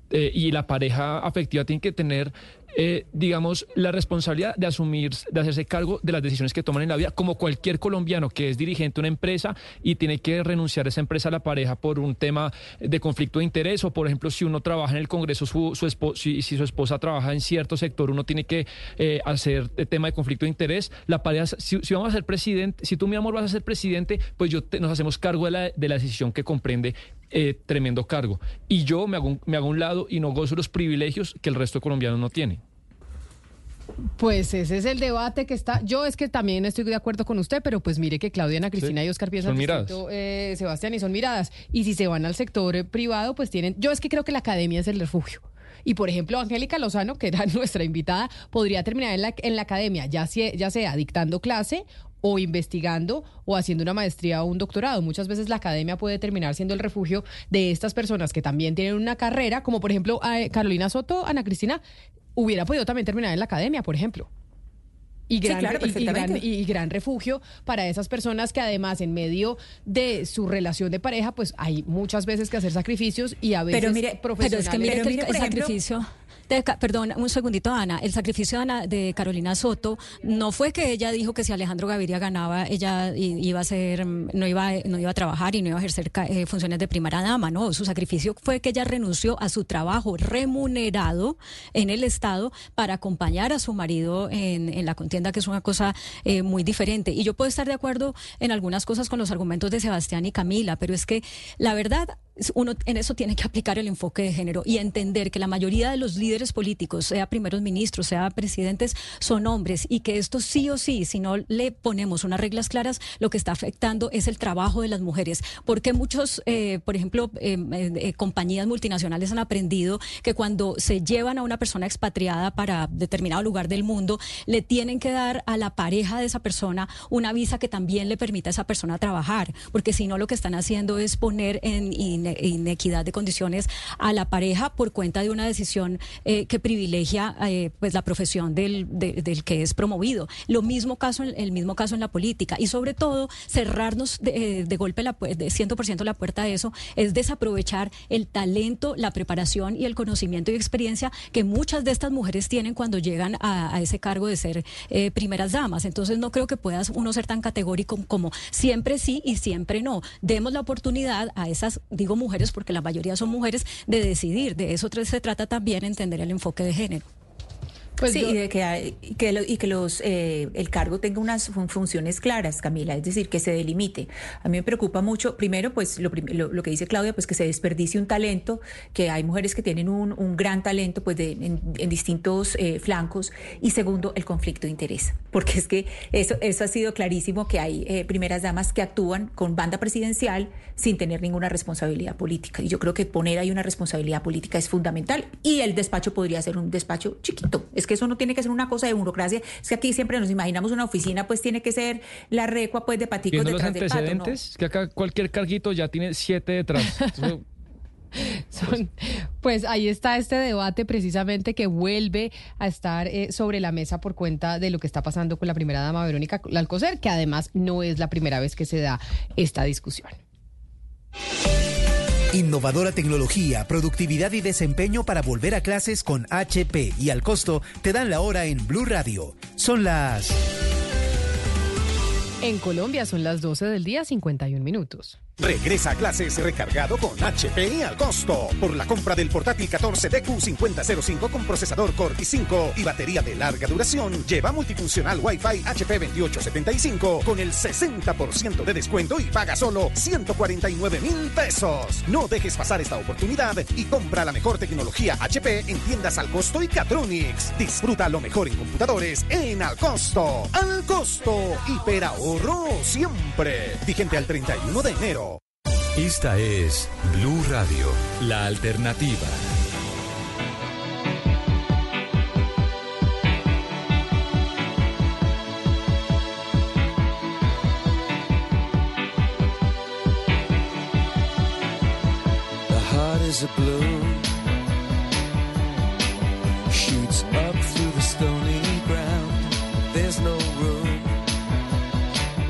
Speaker 24: eh, y la pareja afectiva tienen que tener, eh, digamos, la responsabilidad de asumir, de hacerse cargo de las decisiones que toman en la vida, como cualquier colombiano que es dirigente de una empresa y tiene que renunciar a esa empresa a la pareja por un tema de conflicto de interés o, por ejemplo, si uno trabaja en el Congreso, su, su si, su esposa trabaja en cierto sector, uno tiene que eh, hacer el tema de conflicto de interés. La pareja, si, si vamos a ser presidente, si tú, mi amor, vas a ser presidente, pues yo te- nos hacemos cargo de la, de la decisión que comprende eh, tremendo cargo. Y yo me hago, un- me hago un lado y no gozo los privilegios que el resto de colombianos no tiene.
Speaker 20: Pues ese es el debate que está. Yo es que también estoy de acuerdo con usted, pero pues mire que Claudia, Ana Cristina
Speaker 24: Sí,
Speaker 20: y Oscar piensan
Speaker 24: son miradas.
Speaker 20: distinto, eh, Sebastián, y son miradas. Y si se van al sector eh, privado, pues tienen. Yo es que creo que la academia es el refugio. Y por ejemplo, Angélica Lozano, que era <laughs> nuestra invitada, podría terminar en la, en la academia, ya sea, ya sea dictando clase o investigando o haciendo una maestría o un doctorado. Muchas veces la academia puede terminar siendo el refugio de estas personas que también tienen una carrera, como por ejemplo eh, Carolina Soto, Ana Cristina, hubiera podido también terminar en la academia, por ejemplo. Y
Speaker 26: Sí,
Speaker 20: gran,
Speaker 26: claro,
Speaker 20: y- y, gran,
Speaker 26: perfectamente.
Speaker 20: y gran refugio para esas personas que además en medio de su relación de pareja, pues hay muchas veces que hacer sacrificios y a veces
Speaker 26: Pero mire-
Speaker 23: Pero es que mire
Speaker 20: profesionales-
Speaker 23: el sacrificio. Perdón, un segundito, Ana. El sacrificio de, Carolina Soto no fue que ella dijo que si Alejandro Gaviria ganaba, ella iba a ser, mm, no iba, no iba a trabajar y no iba a ejercer eh, funciones de primera dama. No, su sacrificio fue que ella renunció a su trabajo remunerado en el Estado para acompañar a su marido en, en la contienda, que es una cosa eh, muy diferente. Y yo puedo estar de acuerdo en algunas cosas con los argumentos de Sebastián y Camila, pero es que la verdad uno en eso tiene que aplicar el enfoque de género y entender que la mayoría de los líderes políticos, sea primeros ministros, sea presidentes, son hombres y que esto sí o sí, si no le ponemos unas reglas claras, lo que está afectando es el trabajo de las mujeres. Porque muchos, eh, por ejemplo, eh, eh, compañías multinacionales han aprendido que cuando se llevan a una persona expatriada para determinado lugar del mundo, le tienen que dar a la pareja de esa persona una visa que también le permita a esa persona trabajar, porque si no lo que están haciendo es poner en ine- inequidad de condiciones a la pareja por cuenta de una decisión eh, que privilegia eh, pues la profesión del, de- del que es promovido. Lo mismo caso, el mismo caso en la política y sobre todo cerrarnos de, eh, de golpe la, de 100% la puerta a eso es desaprovechar el talento, la preparación y el conocimiento y experiencia que muchas de estas mujeres tienen cuando llegan a, ese cargo de ser primeras damas. Entonces no creo que puedas uno ser tan categórico como siempre sí y siempre no. Demos la oportunidad a esas, digo mujeres porque la mayoría son mujeres, de decidir. De eso se trata también entender el enfoque de género.
Speaker 20: Pues
Speaker 26: sí,
Speaker 20: yo-
Speaker 26: y de que, hay- que, lo- y que los eh, el cargo tenga unas fun- funciones claras, Camila, es decir, que se delimite. A mí me preocupa mucho, primero, pues lo, lo, lo que dice Claudia, pues que se desperdicie un talento, que hay mujeres que tienen un, un gran talento pues de, en, en distintos eh, flancos, y segundo, el conflicto de interés, <laughs> porque es que eso, eso ha sido clarísimo, que hay eh, primeras damas que actúan con banda presidencial sin tener ninguna responsabilidad política, y yo creo que poner ahí una responsabilidad política es fundamental, y el despacho podría ser un despacho chiquito, es que eso no tiene que ser una cosa de burocracia, es que aquí siempre nos imaginamos una oficina, pues tiene que ser la recua pues de paticos
Speaker 24: Viendo los
Speaker 26: detrás del pato, ¿no?
Speaker 24: antecedentes, que acá cualquier carguito ya tiene siete detrás. <laughs> Entonces,
Speaker 20: Son- pues ahí está este debate precisamente que vuelve a estar eh, sobre la mesa por cuenta de lo que está pasando con la primera dama Verónica Alcocer, que además no es la primera vez que se da esta discusión.
Speaker 40: Innovadora tecnología, productividad y desempeño para volver a clases con HP y al costo te dan la hora en Blue Radio. Son las
Speaker 20: En Colombia son las 12 del día, 51 minutos.
Speaker 40: Regresa a clases recargado con HP y al costo. Por la compra del portátil 14DQ5005 con procesador Core i5 y batería de larga duración, lleva multifuncional Wi-Fi HP 2875 con el 60% de descuento y paga solo 149 mil pesos. No dejes pasar esta oportunidad y compra la mejor tecnología HP en tiendas al costo y Catronics. Disfruta lo mejor en computadores en al costo. Al costo. Hiperahorro siempre. Vigente al 31 de enero.
Speaker 54: Esta es Blue Radio, la alternativa.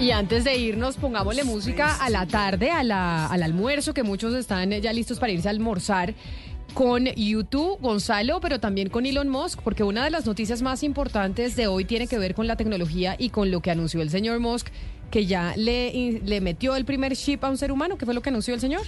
Speaker 20: Y antes de irnos, pongámosle música a la tarde, a la, al almuerzo, que muchos están ya listos para irse a almorzar con YouTube, Gonzalo, pero también con Elon Musk, porque una de las noticias más importantes de hoy tiene que ver con la tecnología y con lo que anunció el señor Musk, que ya le, le metió el primer chip a un ser humano, que fue lo que anunció el señor.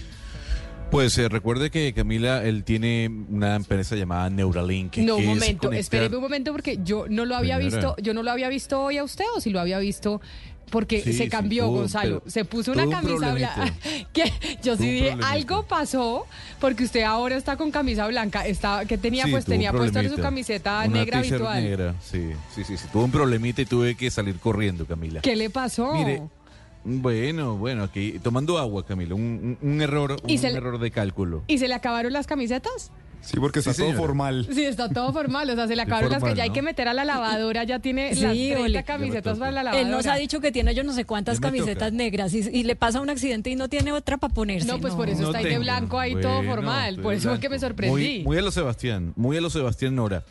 Speaker 21: Pues eh, recuerde que Camila, él tiene una empresa llamada Neuralink.
Speaker 20: No, un
Speaker 21: es
Speaker 20: momento,
Speaker 21: conectar-
Speaker 20: espéreme un momento porque yo no lo había visto, yo no lo había visto hoy a usted o si lo había visto porque
Speaker 21: Sí,
Speaker 20: se
Speaker 21: sí,
Speaker 20: cambió,
Speaker 21: tuvo,
Speaker 20: Gonzalo. Se puso
Speaker 21: tuvo
Speaker 20: una
Speaker 21: un
Speaker 20: camisa blanca. <laughs> Que yo sí
Speaker 21: Tuvo
Speaker 20: dije,
Speaker 21: problemita.
Speaker 20: algo pasó porque usted ahora está con camisa blanca. Está, que tenía
Speaker 21: Sí,
Speaker 20: pues
Speaker 21: tuvo
Speaker 20: tenía puesto su camiseta
Speaker 21: Una
Speaker 20: negra habitual.
Speaker 21: negra, sí, sí, sí, sí. Tuve un problemita y tuve que salir corriendo, Camila.
Speaker 20: ¿Qué le pasó?
Speaker 21: Mire, bueno, bueno, aquí tomando agua, Camila, un, un- un error,
Speaker 20: ¿Y
Speaker 21: un
Speaker 20: se
Speaker 21: error de cálculo.
Speaker 20: ¿Y se le acabaron las camisetas?
Speaker 22: Sí, porque
Speaker 21: está todo
Speaker 22: formal.
Speaker 20: Sí, está todo formal. O sea, se le acabaron las que ya hay que meter a la lavadora. Ya tiene
Speaker 23: Sí,
Speaker 20: las 30
Speaker 23: ole.
Speaker 20: camisetas para la lavadora.
Speaker 23: Él nos ha dicho que tiene yo no sé cuántas camisetas
Speaker 21: toca.
Speaker 23: negras y, y le pasa un accidente y no tiene otra para ponerse.
Speaker 20: No, pues por eso
Speaker 21: No
Speaker 20: está ahí de blanco, ahí todo formal. Por eso fue que me sorprendí.
Speaker 21: Muy, muy a lo Sebastián, muy a lo Sebastián Nora.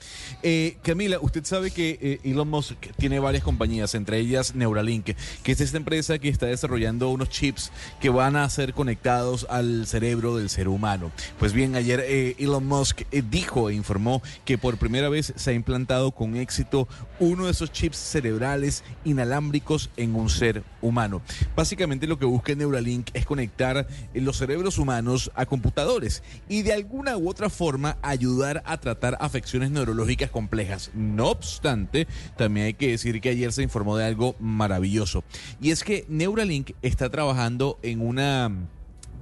Speaker 21: Eh, Camila, usted sabe que eh, Elon Musk tiene varias compañías, entre ellas Neuralink, que es esta empresa que está desarrollando unos chips que van a ser conectados al cerebro del ser humano. Pues bien, ayer eh, Elon Musk eh, dijo e informó que por primera vez se ha implantado con éxito uno de esos chips cerebrales inalámbricos en un ser humano. Básicamente lo que busca Neuralink es conectar eh, los cerebros humanos a computadores y de alguna u otra forma ayudar a tratar afecciones neurológicas complejas. No obstante, también hay que decir que ayer se informó de algo maravilloso y es que Neuralink está trabajando en una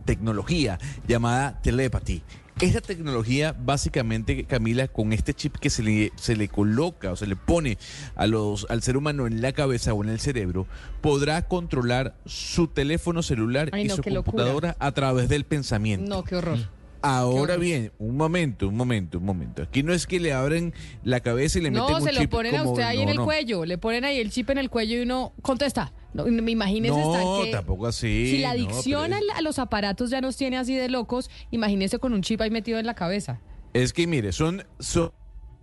Speaker 21: tecnología llamada telepathy. Esta tecnología, básicamente, Camila, con este chip que se le, se le coloca o se le pone a los, al ser humano en la cabeza o en el cerebro, podrá controlar su teléfono celular
Speaker 20: Ay,
Speaker 21: y
Speaker 20: no,
Speaker 21: su
Speaker 20: locura.
Speaker 21: computadora a través del pensamiento.
Speaker 20: No, qué horror.
Speaker 21: Ahora bien, un momento, un momento, un momento. Aquí no es que le abren la cabeza y le meten
Speaker 20: No,
Speaker 21: un
Speaker 20: se lo
Speaker 21: chip
Speaker 20: ponen a usted ahí
Speaker 21: no,
Speaker 20: en el
Speaker 21: no.
Speaker 20: cuello, le ponen ahí el chip en el cuello y uno contesta. No, me imagínese
Speaker 21: No,
Speaker 20: que
Speaker 21: tampoco así.
Speaker 20: si la
Speaker 21: no, pero
Speaker 20: adicción a los aparatos ya nos tiene así de locos, imagínese con un chip ahí metido en la cabeza.
Speaker 21: Es que mire, son, son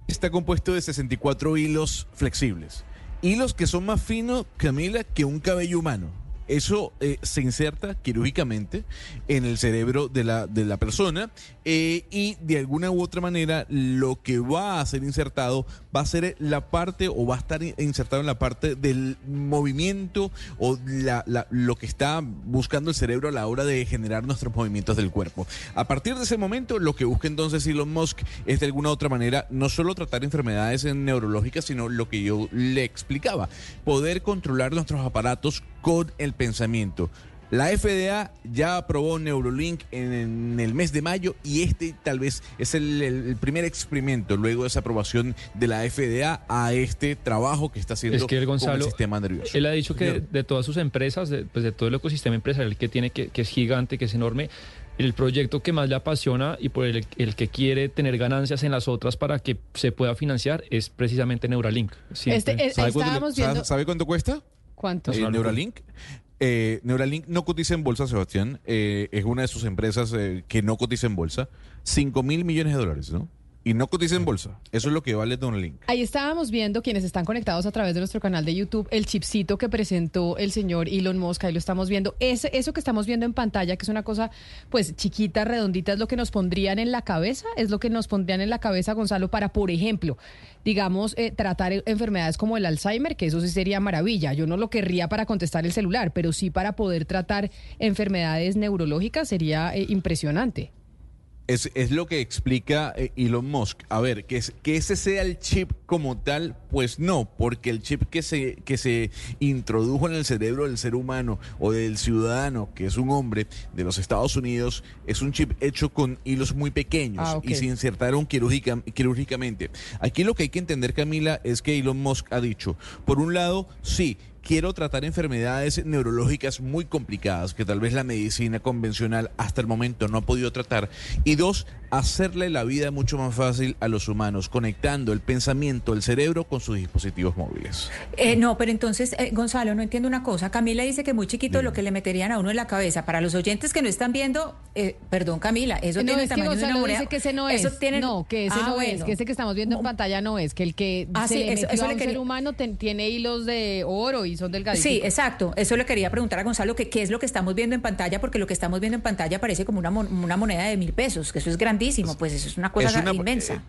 Speaker 21: está compuesto de 64 hilos flexibles. Hilos que son más finos, Camila, que un cabello humano. Eso eh, se inserta quirúrgicamente en el cerebro de la, de la persona eh, y de alguna u otra manera lo que va a ser insertado va a ser la parte o va a estar insertado en la parte del movimiento o la- lo que está buscando el cerebro a la hora de generar nuestros movimientos del cuerpo. A partir de ese momento, lo que busca entonces Elon Musk es de alguna u otra manera no solo tratar enfermedades neurológicas, sino lo que yo le explicaba, poder controlar nuestros aparatos con el pensamiento. La FDA ya aprobó Neurolink en, en el mes de mayo y este tal vez es el, el- el primer experimento luego de esa aprobación de la FDA a este trabajo que está haciendo
Speaker 24: Es que el
Speaker 21: con
Speaker 24: Gonzalo,
Speaker 21: el sistema nervioso.
Speaker 24: él ha dicho que de todas sus empresas, de, pues de todo el ecosistema empresarial que tiene, que, que es gigante, que es enorme, el proyecto que más le apasiona y por el, el que quiere tener ganancias en las otras para que se pueda financiar es precisamente Neuralink.
Speaker 20: Este, eh,
Speaker 21: ¿Sabe, cuánto, le-
Speaker 20: estábamos
Speaker 21: sabe-
Speaker 20: viendo-
Speaker 21: sabe cuánto cuesta?
Speaker 20: ¿Cuánto?
Speaker 21: Eh, Neuralink. Eh, Neuralink no cotiza en bolsa, Sebastián. Eh, es una de sus empresas eh, que no cotiza en bolsa. 5 mil millones de dólares, ¿no? Y no cotiza en bolsa. Eso es lo que vale Don Link.
Speaker 20: Ahí estábamos viendo quienes están conectados a través de nuestro canal de YouTube el chipcito que presentó el señor Elon Musk. Ahí lo estamos viendo. Ese, eso que estamos viendo en pantalla, que es una cosa pues chiquita, redondita, es lo que nos pondrían en la cabeza, es lo que nos pondrían en la cabeza, Gonzalo, para, por ejemplo, digamos, eh, tratar enfermedades como el Alzheimer, que eso sí sería maravilla. Yo no lo querría para contestar el celular, pero sí para poder tratar enfermedades neurológicas sería eh, impresionante.
Speaker 21: Es, es, lo que explica eh, Elon Musk. A ver, que, es, que ese sea el chip como tal, pues no, porque el chip que se, que se introdujo en el cerebro del ser humano o del ciudadano, que es un hombre de los Estados Unidos, es un chip hecho con hilos muy pequeños
Speaker 20: Ah,
Speaker 21: y se insertaron quirúrgica- quirúrgicamente. Aquí lo que hay que entender, Camila, es que Elon Musk ha dicho, por un lado, sí, quiero tratar enfermedades neurológicas muy complicadas que tal vez la medicina convencional hasta el momento no ha podido tratar. Y dos, hacerle la vida mucho más fácil a los humanos, conectando el pensamiento, el cerebro con sus dispositivos móviles.
Speaker 26: Eh, no, pero entonces, eh, Gonzalo, no entiendo una cosa. Camila dice que muy chiquito lo que le meterían a uno en la cabeza. Para los oyentes que no están viendo, eh, perdón, Camila, eso
Speaker 20: no,
Speaker 26: tiene el
Speaker 20: es que
Speaker 26: tamaño de una
Speaker 20: dice que ese no
Speaker 26: Eso
Speaker 20: es.
Speaker 26: tiene-
Speaker 20: No, que ese
Speaker 26: Ah,
Speaker 20: no es, que ese que estamos viendo en pantalla no es, que el que
Speaker 26: Ah,
Speaker 20: se
Speaker 26: sí,
Speaker 20: le
Speaker 26: eso-
Speaker 20: metió
Speaker 26: eso
Speaker 20: a
Speaker 26: le
Speaker 20: un
Speaker 26: quería-
Speaker 20: ser humano ten- tiene hilos de oro y son delgaditos.
Speaker 26: Sí, exacto. Eso le quería preguntar a Gonzalo que qué es lo que estamos viendo en pantalla, porque lo que estamos viendo en pantalla parece como una, mon- una moneda de mil pesos, que eso es grandísimo, pues eso es una cosa
Speaker 21: Es una-
Speaker 26: inmensa.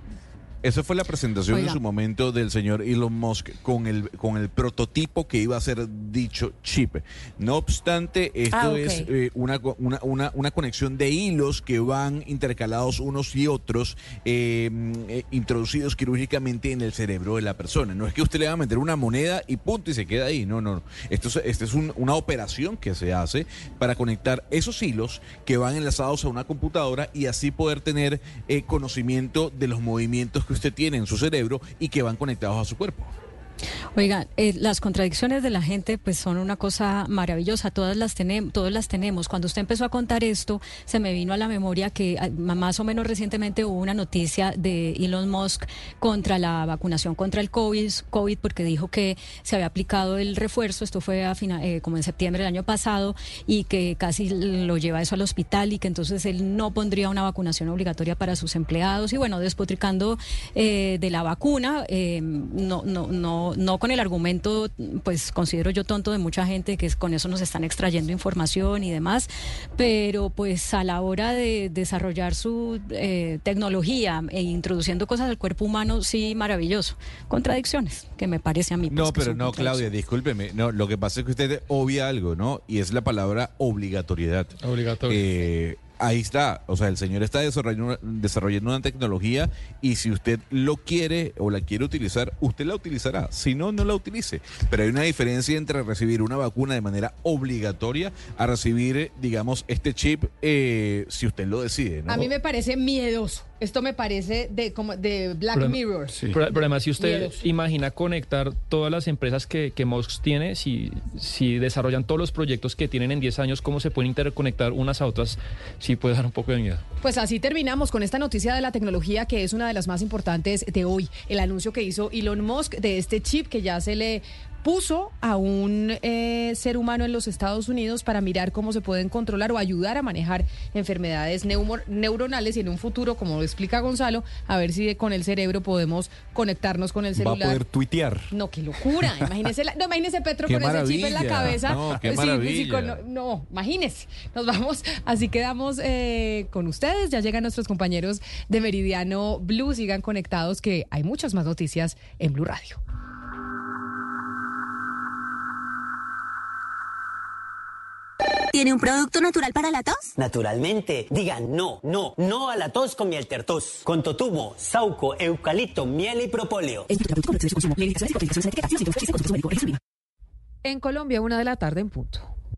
Speaker 21: Esa fue la presentación
Speaker 26: Oiga.
Speaker 21: en su momento del señor Elon Musk con el, con el prototipo que iba a ser dicho chip. No obstante, esto
Speaker 26: Ah,
Speaker 21: es eh, una, una, una, una conexión de hilos que van intercalados unos y otros, eh, eh, introducidos quirúrgicamente en el cerebro de la persona. No es que usted le va a meter una moneda y punto y se queda ahí. No, no. no. Esto es, es un- una operación que se hace para conectar esos hilos que van enlazados a una computadora y así poder tener eh, conocimiento de los movimientos que usted tiene en su cerebro y que van conectados a su cuerpo.
Speaker 23: Oigan, eh, las contradicciones de la gente pues son una cosa maravillosa, todas las tenemos, todas las tenemos. Cuando usted empezó a contar esto, se me vino a la memoria que ah, más o menos recientemente hubo una noticia de Elon Musk contra la vacunación contra el COVID, COVID porque dijo que se había aplicado el refuerzo, esto fue a fina- eh, como en septiembre del año pasado y que casi lo lleva eso al hospital y que entonces él no pondría una vacunación obligatoria para sus empleados. Y bueno, despotricando eh, de la vacuna, eh, no, no, no, no con el argumento, pues considero yo tonto de mucha gente que es- con eso nos están extrayendo información y demás, pero pues a la hora de desarrollar su eh, tecnología e introduciendo cosas al cuerpo humano, sí, maravilloso. Contradicciones, que me parece a mí. pues,
Speaker 21: No, pero no, Claudia, discúlpeme. No, lo que pasa es que usted obvia algo, ¿no? Y es la palabra obligatoriedad.
Speaker 24: Obligatorio.
Speaker 21: Ahí está. O sea, el señor está desarrollando, desarrollando una tecnología y si usted lo quiere o la quiere utilizar, usted la utilizará. Si no, no la utilice. Pero hay una diferencia entre recibir una vacuna de manera obligatoria a recibir, digamos, este chip eh, si usted lo decide, ¿no?
Speaker 20: A mí me parece miedoso. Esto me parece de como de Black
Speaker 24: Pero-
Speaker 20: Mirror.
Speaker 24: Pero, pero además, si usted imagina conectar todas las empresas que, que Musk tiene, si, si desarrollan todos los proyectos que tienen en 10 años, ¿cómo se pueden interconectar unas a otras? Sí puede dar un poco de miedo.
Speaker 20: Pues así terminamos con esta noticia de la tecnología que es una de las más importantes de hoy. El anuncio que hizo Elon Musk de este chip que ya se le puso a un eh, ser humano en los Estados Unidos para mirar cómo se pueden controlar o ayudar a manejar enfermedades neuronales y en un futuro, como lo explica Gonzalo, a ver si con el cerebro podemos conectarnos con el
Speaker 22: Va a
Speaker 20: celular.
Speaker 22: poder tuitear.
Speaker 20: No, qué locura. <laughs> Imagínese, la- no, imagínese Petro
Speaker 22: Qué
Speaker 20: con ese chip en la cabeza.
Speaker 22: No, qué
Speaker 20: Sí, sí,
Speaker 22: maravilla.
Speaker 20: con- no, no, imagínese. Nos vamos. Así quedamos eh, con ustedes. Ya llegan nuestros compañeros de Meridiano Blue. Sigan conectados que hay muchas más noticias en Blue Radio.
Speaker 55: ¿Tiene un producto natural para la tos?
Speaker 34: Naturalmente, digan no, no, no a la tos con miel tertos, con totumo, sauco, eucalipto, miel y propóleo.
Speaker 20: En Colombia, una de la tarde en punto.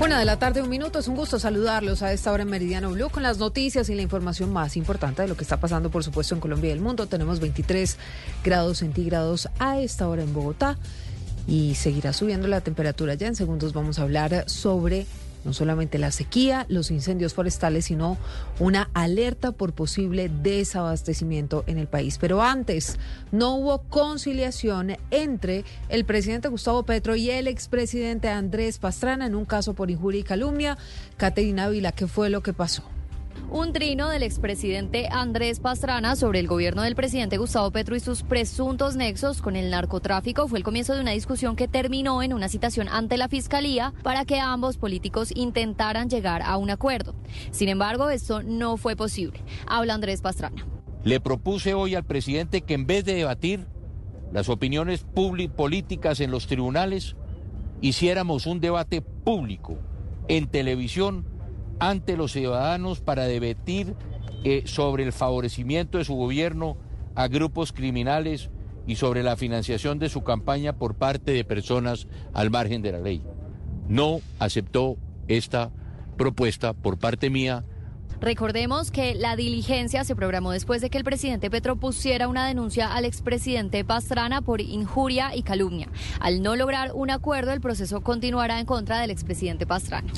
Speaker 39: Una de la tarde, un minuto. Es un gusto saludarlos a esta hora en Meridiano Blue con las noticias y la información más importante de lo que está pasando, por supuesto, en Colombia y el mundo. Tenemos 23 grados centígrados a esta hora en Bogotá y seguirá subiendo la temperatura. Ya en segundos vamos a hablar sobre no solamente la sequía, los incendios forestales, sino una alerta por posible desabastecimiento en el país. Pero antes, no hubo conciliación entre el presidente Gustavo Petro y el expresidente Andrés Pastrana en un caso por injuria y calumnia. Caterina Vila, ¿qué fue lo que pasó?
Speaker 56: Un trino del expresidente Andrés Pastrana sobre el gobierno del presidente Gustavo Petro y sus presuntos nexos con el narcotráfico fue el comienzo de una discusión que terminó en una citación ante la Fiscalía para que ambos políticos intentaran llegar a un acuerdo. Sin embargo, esto no fue posible. Habla Andrés Pastrana.
Speaker 57: Le propuse hoy al presidente que en vez de debatir las opiniones políticas en los tribunales, hiciéramos un debate público en televisión ante los ciudadanos para debatir eh, sobre el favorecimiento de su gobierno a grupos criminales y sobre la financiación de su campaña por parte de personas al margen de la ley. No aceptó esta propuesta por parte mía.
Speaker 56: Recordemos que la diligencia se programó después de que el presidente Petro pusiera una denuncia al expresidente Pastrana por injuria y calumnia. Al no lograr un acuerdo, el proceso continuará en contra del expresidente Pastrana.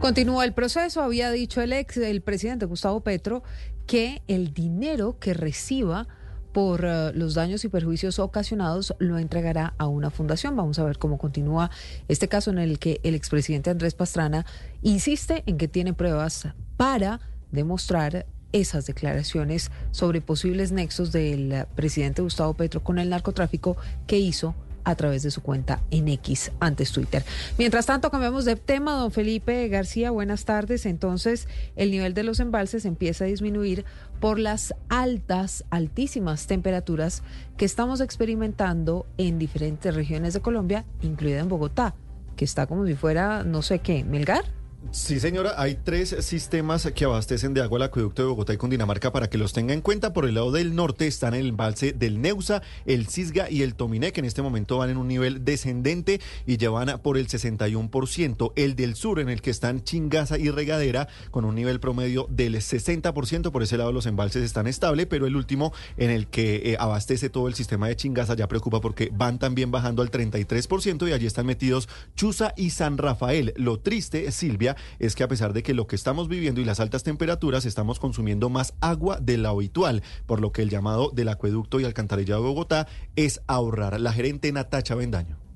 Speaker 39: Continúa el proceso. Había dicho el ex, presidente Gustavo Petro, que el dinero que reciba por uh, los daños y perjuicios ocasionados lo entregará a una fundación. Vamos a ver cómo continúa este caso en el que el expresidente Andrés Pastrana insiste en que tiene pruebas para demostrar esas declaraciones sobre posibles nexos del presidente Gustavo Petro con el narcotráfico que hizo a través de su cuenta en X, antes Twitter. Mientras tanto, cambiamos de tema, don Felipe García, buenas tardes. Entonces, el nivel de los embalses empieza a disminuir por las altas, altísimas temperaturas que estamos experimentando en diferentes regiones de Colombia, incluida en Bogotá, que está como si fuera, no sé qué, Melgar.
Speaker 8: Sí, señora, hay tres sistemas que abastecen de agua el acueducto de Bogotá y Cundinamarca para que los tenga en cuenta. Por el lado del norte están el embalse del Neusa, el Cisga y el Tominé, que en este momento van en un nivel descendente y llevan por el 61%. El del sur, en el que están Chingaza y Regadera, con un nivel promedio del 60%. Por ese lado los embalses están estables, pero el último, en el que eh, abastece todo el sistema de Chingaza, ya preocupa porque van también bajando al 33% y allí están metidos Chuza y San Rafael. Lo triste, Silvia, es que a pesar de que lo que estamos viviendo y las altas temperaturas, estamos consumiendo más agua de la habitual, por lo que el llamado del acueducto y alcantarillado de Bogotá es ahorrar. La gerente Natacha Bendaño.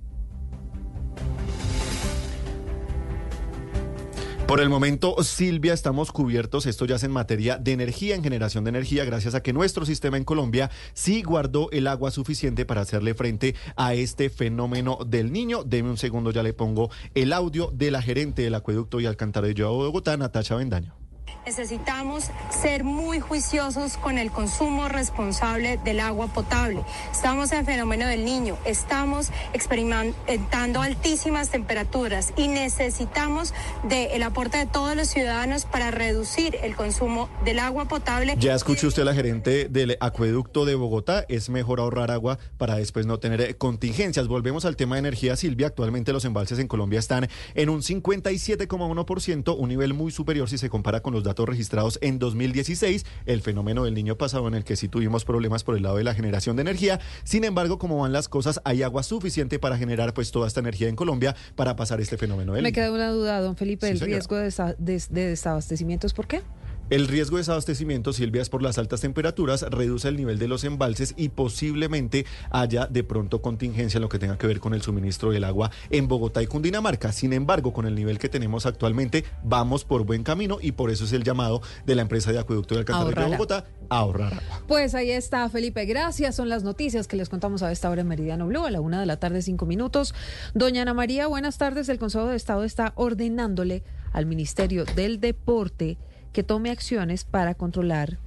Speaker 8: Por el momento, Silvia, estamos cubiertos, esto ya es en materia de energía, en generación de energía, gracias a que nuestro sistema en Colombia sí guardó el agua suficiente para hacerle frente a este fenómeno del niño. Deme un segundo, ya le pongo el audio de la gerente del acueducto y alcantarillado de Bogotá, Natacha Bendaño.
Speaker 58: Necesitamos ser muy juiciosos con el consumo responsable del agua potable. Estamos en el fenómeno del niño, estamos experimentando altísimas temperaturas y necesitamos del aporte de todos los ciudadanos para reducir el consumo del agua potable.
Speaker 8: Ya escuchó usted la gerente del acueducto de Bogotá, es mejor ahorrar agua para después no tener contingencias. Volvemos al tema de energía, Silvia. Actualmente los embalses en Colombia están en un 57,1%, un nivel muy superior si se compara con los datos registrados en 2016, el fenómeno del niño pasado en el que sí tuvimos problemas por el lado de la generación de energía. Sin embargo, como van las cosas, hay agua suficiente para generar pues toda esta energía en Colombia para pasar este fenómeno del
Speaker 39: Me queda una duda, don Felipe, el riesgo de, de, de desabastecimiento es por qué?
Speaker 8: El riesgo de desabastecimiento, Silvia, es por las altas temperaturas, reduce el nivel de los embalses y posiblemente haya de pronto contingencia en lo que tenga que ver con el suministro del agua en Bogotá y Cundinamarca. Sin embargo, con el nivel que tenemos actualmente, vamos por buen camino y por eso es el llamado de la empresa de acueducto de alcantarillado de Bogotá a ahorrar agua.
Speaker 39: Pues ahí está, Felipe. Gracias. Son las noticias que les contamos a esta hora en Meridiano Blue, a la una de la tarde, cinco minutos. Doña Ana María, buenas tardes. El Consejo de Estado está ordenándole al Ministerio del Deporte que tome acciones para controlar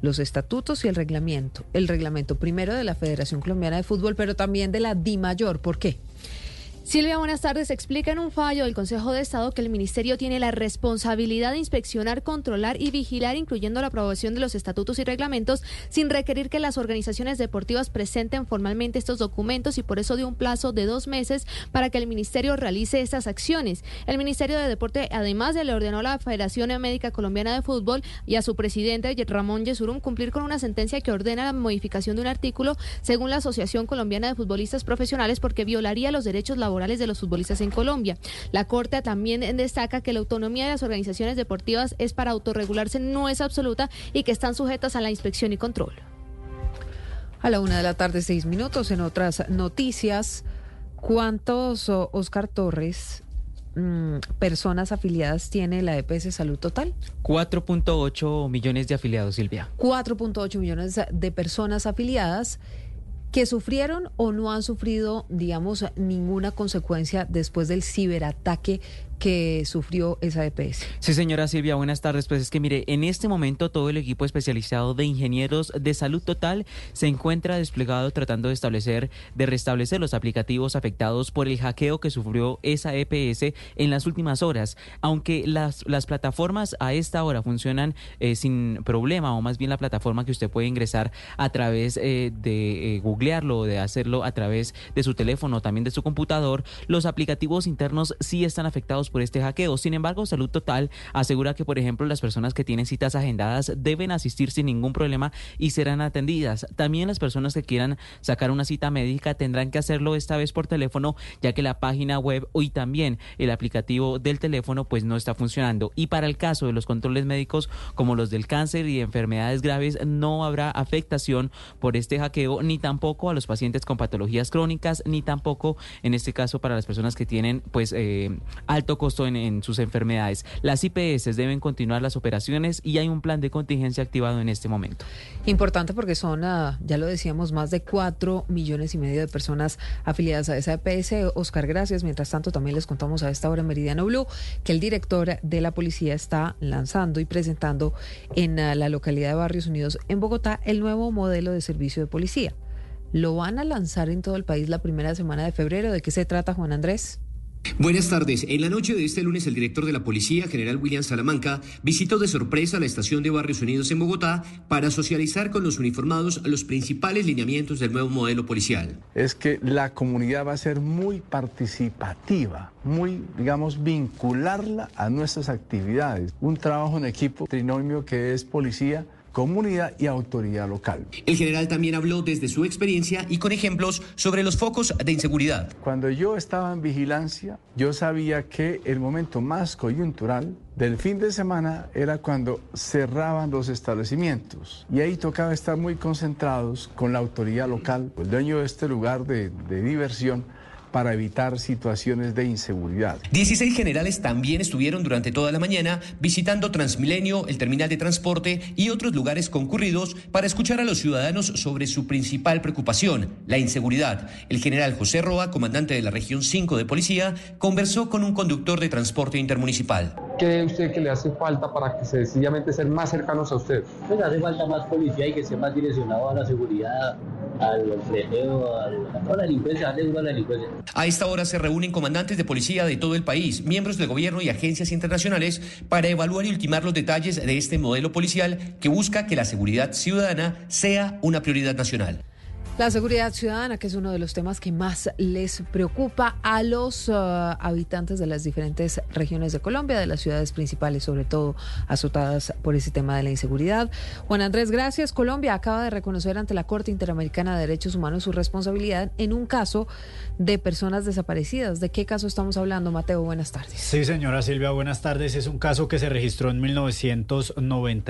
Speaker 39: los estatutos y el reglamento. El reglamento primero de la Federación Colombiana de Fútbol, pero también de la DIMAYOR. ¿Por qué?
Speaker 59: Silvia, buenas tardes. Explica en un fallo del Consejo de Estado que el Ministerio tiene la responsabilidad de inspeccionar, controlar y vigilar, incluyendo la aprobación de los estatutos y reglamentos, sin requerir que las organizaciones deportivas presenten formalmente estos documentos y por eso dio un plazo de dos meses para que el Ministerio realice estas acciones. El Ministerio de Deporte, además, le ordenó a la Federación Médica Colombiana de Fútbol y a su presidente, Ramón Yesurum, cumplir con una sentencia que ordena la modificación de un artículo según la Asociación Colombiana de Futbolistas Profesionales porque violaría los derechos laborales de los futbolistas en Colombia. La Corte también destaca que la autonomía de las organizaciones deportivas es para autorregularse, no es absoluta y que están sujetas a la inspección y control.
Speaker 39: A la una de la tarde, seis minutos. En otras noticias, ¿cuántos, Oscar Torres, mm, personas afiliadas tiene la EPS Salud Total?
Speaker 35: 4.8 millones de afiliados, Silvia.
Speaker 39: 4.8 millones de personas afiliadas que sufrieron o no han sufrido, digamos, ninguna consecuencia después del ciberataque que sufrió esa EPS.
Speaker 35: Sí, señora Silvia, buenas tardes. Pues es que mire, en este momento todo el equipo especializado de ingenieros de salud total se encuentra desplegado tratando de establecer, de restablecer los aplicativos afectados por el hackeo que sufrió esa EPS en las últimas horas. Aunque las, las plataformas a esta hora funcionan eh, sin problema, o más bien la plataforma que usted puede ingresar a través eh, de eh, googlearlo o de hacerlo a través de su teléfono, también de su computador, los aplicativos internos sí están afectados por este hackeo. Sin embargo, Salud Total asegura que, por ejemplo, las personas que tienen citas agendadas deben asistir sin ningún problema y serán atendidas. También las personas que quieran sacar una cita médica tendrán que hacerlo esta vez por teléfono, ya que la página web y también el aplicativo del teléfono pues no está funcionando. Y para el caso de los controles médicos como los del cáncer y enfermedades graves, no habrá afectación por este hackeo, ni tampoco a los pacientes con patologías crónicas, ni tampoco en este caso para las personas que tienen pues eh, alto costo en, sus enfermedades. Las IPS deben continuar las operaciones y hay un plan de contingencia activado en este momento.
Speaker 39: Importante porque son, ah, ya lo decíamos, más de cuatro millones y medio de personas afiliadas a esa EPS. Oscar, gracias. Mientras tanto, también les contamos a esta hora en Meridiano Blue que el director de la policía está lanzando y presentando en ah, la localidad de Barrios Unidos, en Bogotá, el nuevo modelo de servicio de policía. Lo van a lanzar en todo el país la primera semana de febrero. ¿De qué se trata, Juan Andrés?
Speaker 60: Buenas tardes. En la noche de este lunes, el director de la policía, general William Salamanca, visitó de sorpresa la estación de Barrios Unidos en Bogotá para socializar con los uniformados los principales lineamientos del nuevo modelo policial.
Speaker 61: Es que la comunidad va a ser muy participativa, muy, digamos, vincularla a nuestras actividades. Un trabajo en equipo, trinomio que es policía comunidad y autoridad local.
Speaker 60: El general también habló desde su experiencia y con ejemplos sobre los focos de inseguridad.
Speaker 61: Cuando yo estaba en vigilancia, yo sabía que el momento más coyuntural del fin de semana era cuando cerraban los establecimientos y ahí tocaba estar muy concentrados con la autoridad local, el dueño de este lugar de, de diversión para evitar situaciones de inseguridad.
Speaker 60: 16 generales también estuvieron durante toda la mañana visitando Transmilenio, el terminal de transporte y otros lugares concurridos para escuchar a los ciudadanos sobre su principal preocupación, la inseguridad. El general José Roa, comandante de la región 5 de policía, conversó con un conductor de transporte intermunicipal.
Speaker 62: ¿Qué cree usted que le hace falta para que sencillamente ser más cercanos a usted?
Speaker 63: Pues hace falta más policía y que esté más direccionado a la seguridad, al fleteo, a la delincuencia, a la delincuencia.
Speaker 60: A esta hora se reúnen comandantes de policía de todo el país, miembros del gobierno y agencias internacionales para evaluar y ultimar los detalles de este modelo policial que busca que la seguridad ciudadana sea una prioridad nacional.
Speaker 39: La seguridad ciudadana, que es uno de los temas que más les preocupa a los uh, habitantes de las diferentes regiones de Colombia, de las ciudades principales, sobre todo azotadas por ese tema de la inseguridad. Juan Andrés, gracias. Colombia acaba de reconocer ante la Corte Interamericana de Derechos Humanos su responsabilidad en un caso de personas desaparecidas. ¿De qué caso estamos hablando, Mateo? Buenas tardes.
Speaker 64: Sí, señora Silvia, buenas tardes. Es un caso que se registró en 1996.